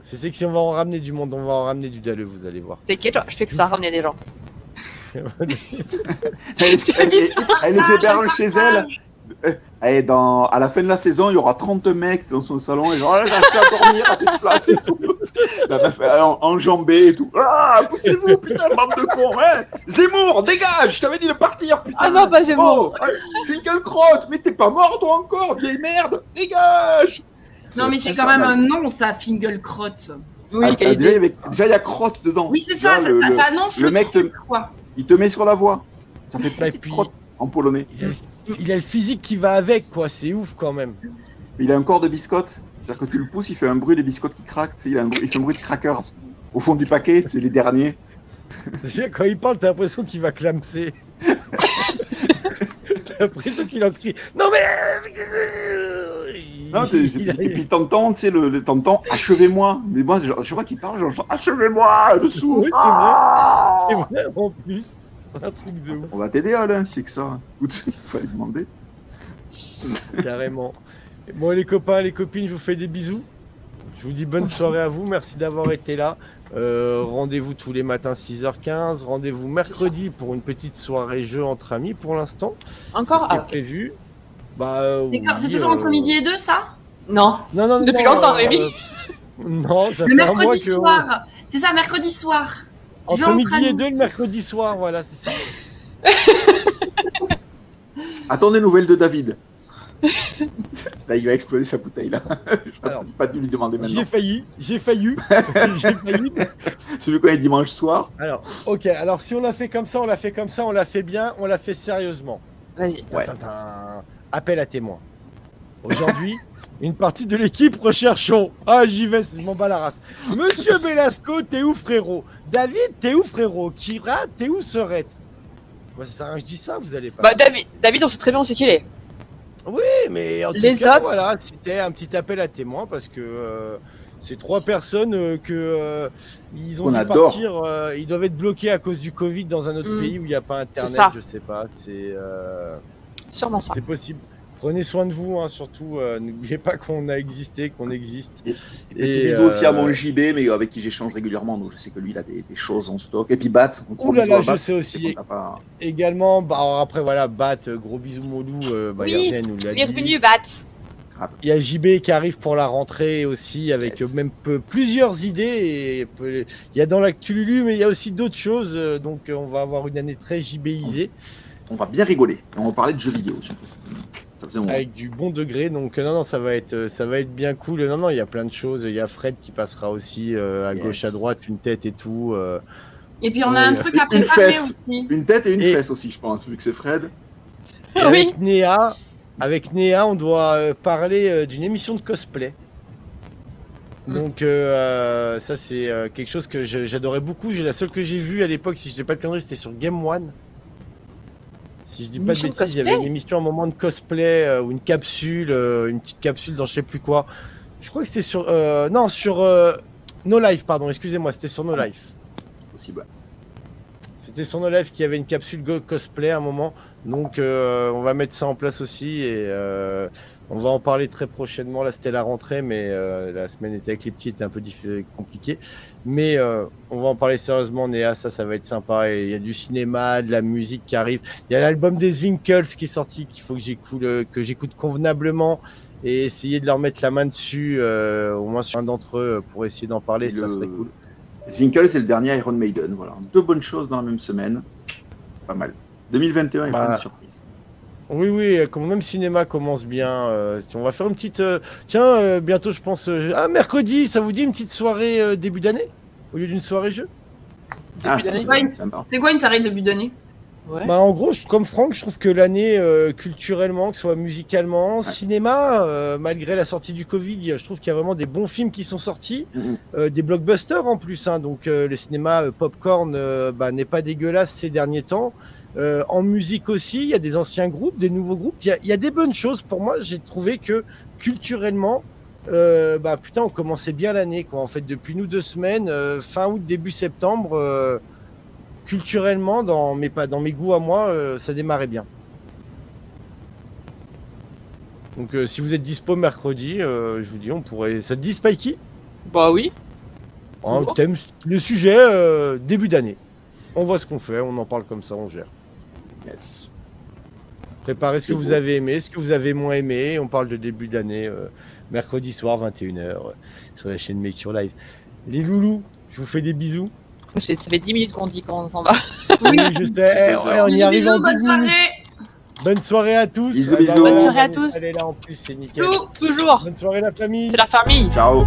C'est c'est que si on va en ramener du monde, on va en ramener du dalleux, vous allez voir. T'inquiète, je fais que ça ramener des gens. Elle, les- elle les- elle les héberge chez elle. Et dans, à la fin de la saison, il y aura 30 mecs dans son salon et genre, ah, j'arrive plus à dormir, à plus de place et tout. La meuf, elle est en- enjambée et tout. Ah, poussez-vous, putain, bande de cons, hein. Zemmour, dégage, je t'avais dit de partir, putain. Ah non, pas Zemmour. Oh, Finkel crotte, mais t'es pas mort toi encore, vieille merde, dégage. Non, mais c'est quand même un nom, ça, Fingelkrot. Oui, Ah, ah, déjà, il y idée. avait- déjà, il y a crotte dedans. Oui, c'est ça, Là, ça, le- ça, le- ça annonce le le, mec te- quoi. Il te met sur la voie. Ça fait Et petite puis- crotte en polonais. Il a, le, il a le physique qui va avec, quoi. C'est ouf quand même. Il a un corps de biscotte. C'est-à-dire que tu le pousses, il fait un bruit des biscottes qui sais, Il, a un il fait un bruit de crackers. Au fond du paquet, c'est les derniers. Quand il parle, t'as l'impression qu'il va clamser. t'as l'impression qu'il en crie. Non mais. Non, il Et puis t'entends, tu sais, le, le- t'entends, achevez-moi. Mais moi, je, je vois qu'il parle, j'entends, achevez-moi, je souffre. Oui, c'est Ah C'est vrai, en plus. C'est un truc de ouf, On va t'aider, Alain, c'est que ça. Écoute, fallait demander. carrément. Bon, les copains, les copines, je vous fais des bisous. Je vous dis bonne soirée à vous. Merci d'avoir été là. Euh, rendez-vous tous les matins 6h15. Rendez-vous mercredi pour une petite soirée jeu entre amis pour l'instant. C'est Encore ce qui est ah, ok. prévu. Bah, euh, C'est oui, toujours entre euh, midi et deux, ça? Non. Non, non, Depuis non, longtemps, euh, Rémi. Non, ça Le fait un mois mercredi que. soir. C'est ça, mercredi soir. Entre midi et deux le mercredi soir, voilà, c'est ça. Attends des nouvelles de David. là, il va exploser sa bouteille, là. Je Alors, pas dû lui demander maintenant. J'ai failli, j'ai failli, j'ai failli. Celui qu'on est dimanche soir? Alors, ok, alors si on l'a fait comme ça, on l'a fait comme ça, on l'a fait bien, on l'a fait sérieusement. Vas-y. Ouais. Appel à témoins. Aujourd'hui, une partie de l'équipe recherchons. Ah, j'y vais, je m'en bats la race. Monsieur Belasco, t'es où frérot? David, t'es où frérot? Kira, t'es où Serette Moi, ça sert à rien que je dis ça, vous allez pas. Bah, David, David, on sait très bien où c'est qu'il est. Oui, mais en tout cas, autres voilà, c'était un petit appel à témoins parce que euh, ces trois personnes euh, que euh, ils ont dû adore. partir, euh, ils doivent être bloqués à cause du Covid dans un autre Mm. pays où il n'y a pas internet, je sais pas. C'est euh, Sûrement ça. c'est possible. Prenez soin de vous, hein, surtout. euh, N'oubliez pas qu'on a existé, qu'on existe. Et Et, petit bisou aussi à euh, mon JB, mais avec qui j'échange régulièrement. Donc je sais que lui, il a des, des choses en stock. Et puis Bat. Ouh là là, je Bat, sais aussi. pas- Également, bah, alors après voilà, Bat, euh, gros bisous Molou, euh, bah, Oui, Yervien nous l'a dit. Bienvenue, Bat. Il y a JB qui arrive pour la rentrée aussi, avec Yes. euh, même peu- plusieurs idées. Et peu- il y a dans l'actu Lulu, mais il y a aussi d'autres choses. euh, Donc euh, on va avoir une année très JBisée, On va bien rigoler. Et on va parler de jeux vidéo. Ça faisait avec du bon degré. Donc euh, non, non, ça va être, euh, ça va être bien cool. Non, non, il y a plein de choses. Il y a Fred qui passera aussi euh, à Yes. gauche, à droite, une tête et tout. euh. Et puis on a Ouais, un truc à une préparer fesse. aussi. Une tête et une Et- fesse aussi, je pense, vu que c'est Fred. Et Oui. Avec Néa, avec Néa, on doit parler d'une émission de cosplay. Mm. Donc euh, ça c'est quelque chose que j'adorais beaucoup. J'ai la seule que j'ai vue à l'époque, si je dis pas de conneries, c'était sur Game One. Si je dis pas de bêtises, il y avait une émission à un moment de cosplay euh, ou une capsule, euh, une petite capsule dans je sais plus quoi. Je crois que c'était sur euh, non sur euh, No Life, pardon, excusez-moi, c'était sur No Life. Possible. C'était sur No Life qui avait une capsule go- cosplay à un moment. Donc euh, on va mettre ça en place aussi et euh, on va en parler très prochainement. Là c'était la rentrée, mais euh, la semaine était avec les petits était un peu diffi- compliqué. Mais euh, on va en parler sérieusement, Néa, ça ça va être sympa. Il y a du cinéma, de la musique qui arrive. Il y a l'album des Winkles qui est sorti, qu'il faut que j'écoute, euh, que j'écoute convenablement et essayer de leur mettre la main dessus, euh, au moins sur un d'entre eux, pour essayer d'en parler, Et ça le- serait cool. Zwinkle, c'est le dernier Iron Maiden. Voilà. Deux bonnes choses dans la même semaine. Pas mal. 2021 est Bah, plein de surprises. Oui, oui, euh, comme même cinéma commence bien. euh, on va faire une petite. euh, tiens, euh, bientôt, je pense. euh, ah, mercredi, ça vous dit une petite soirée euh, début d'année Au lieu d'une soirée jeu? Ah. C'est quoi une soirée de début d'année? Ouais. Bah, en gros, je- comme Franck, je trouve que l'année, euh, culturellement, que ce soit musicalement, cinéma, euh, malgré la sortie du Covid, je trouve qu'il y a vraiment des bons films qui sont sortis, Mhm. euh, des blockbusters en plus. hein, donc, euh, le cinéma euh, popcorn euh, bah, n'est pas dégueulasse ces derniers temps. Euh, en musique aussi, il y a des anciens groupes, des nouveaux groupes. Il y a, il y a des bonnes choses. Pour moi, j'ai trouvé que culturellement, euh, bah putain, on commençait bien l'année. quoi. En fait, depuis nous deux semaines, euh, fin août, début septembre, culturellement, dans mes, pas, dans mes goûts à moi, ça démarrait bien. Donc, si vous êtes dispo mercredi, je vous dis, on pourrait. Ça te dit, Spikey? Bah oui. Hein, thème, Le sujet, début d'année. On voit ce qu'on fait, on en parle comme ça, on gère. Yes. Préparez ce que vous avez aimé, ce que vous avez moins aimé. On parle de début d'année, euh, mercredi soir, 21h, euh, sur la chaîne Make Your Life. Les loulous, je vous fais des bisous. Ça fait ça fait 10 minutes qu'on dit qu'on s'en va. Oui, je sais, eh, ouais, on y Bisous, arrive en bonne 10 minutes. soirée. Bonne soirée à tous. Bisous, bisous. Bonne soirée à tous. Elle est là en plus, c'est nickel. Toujours. Bonne soirée la famille. C'est la famille. Ciao.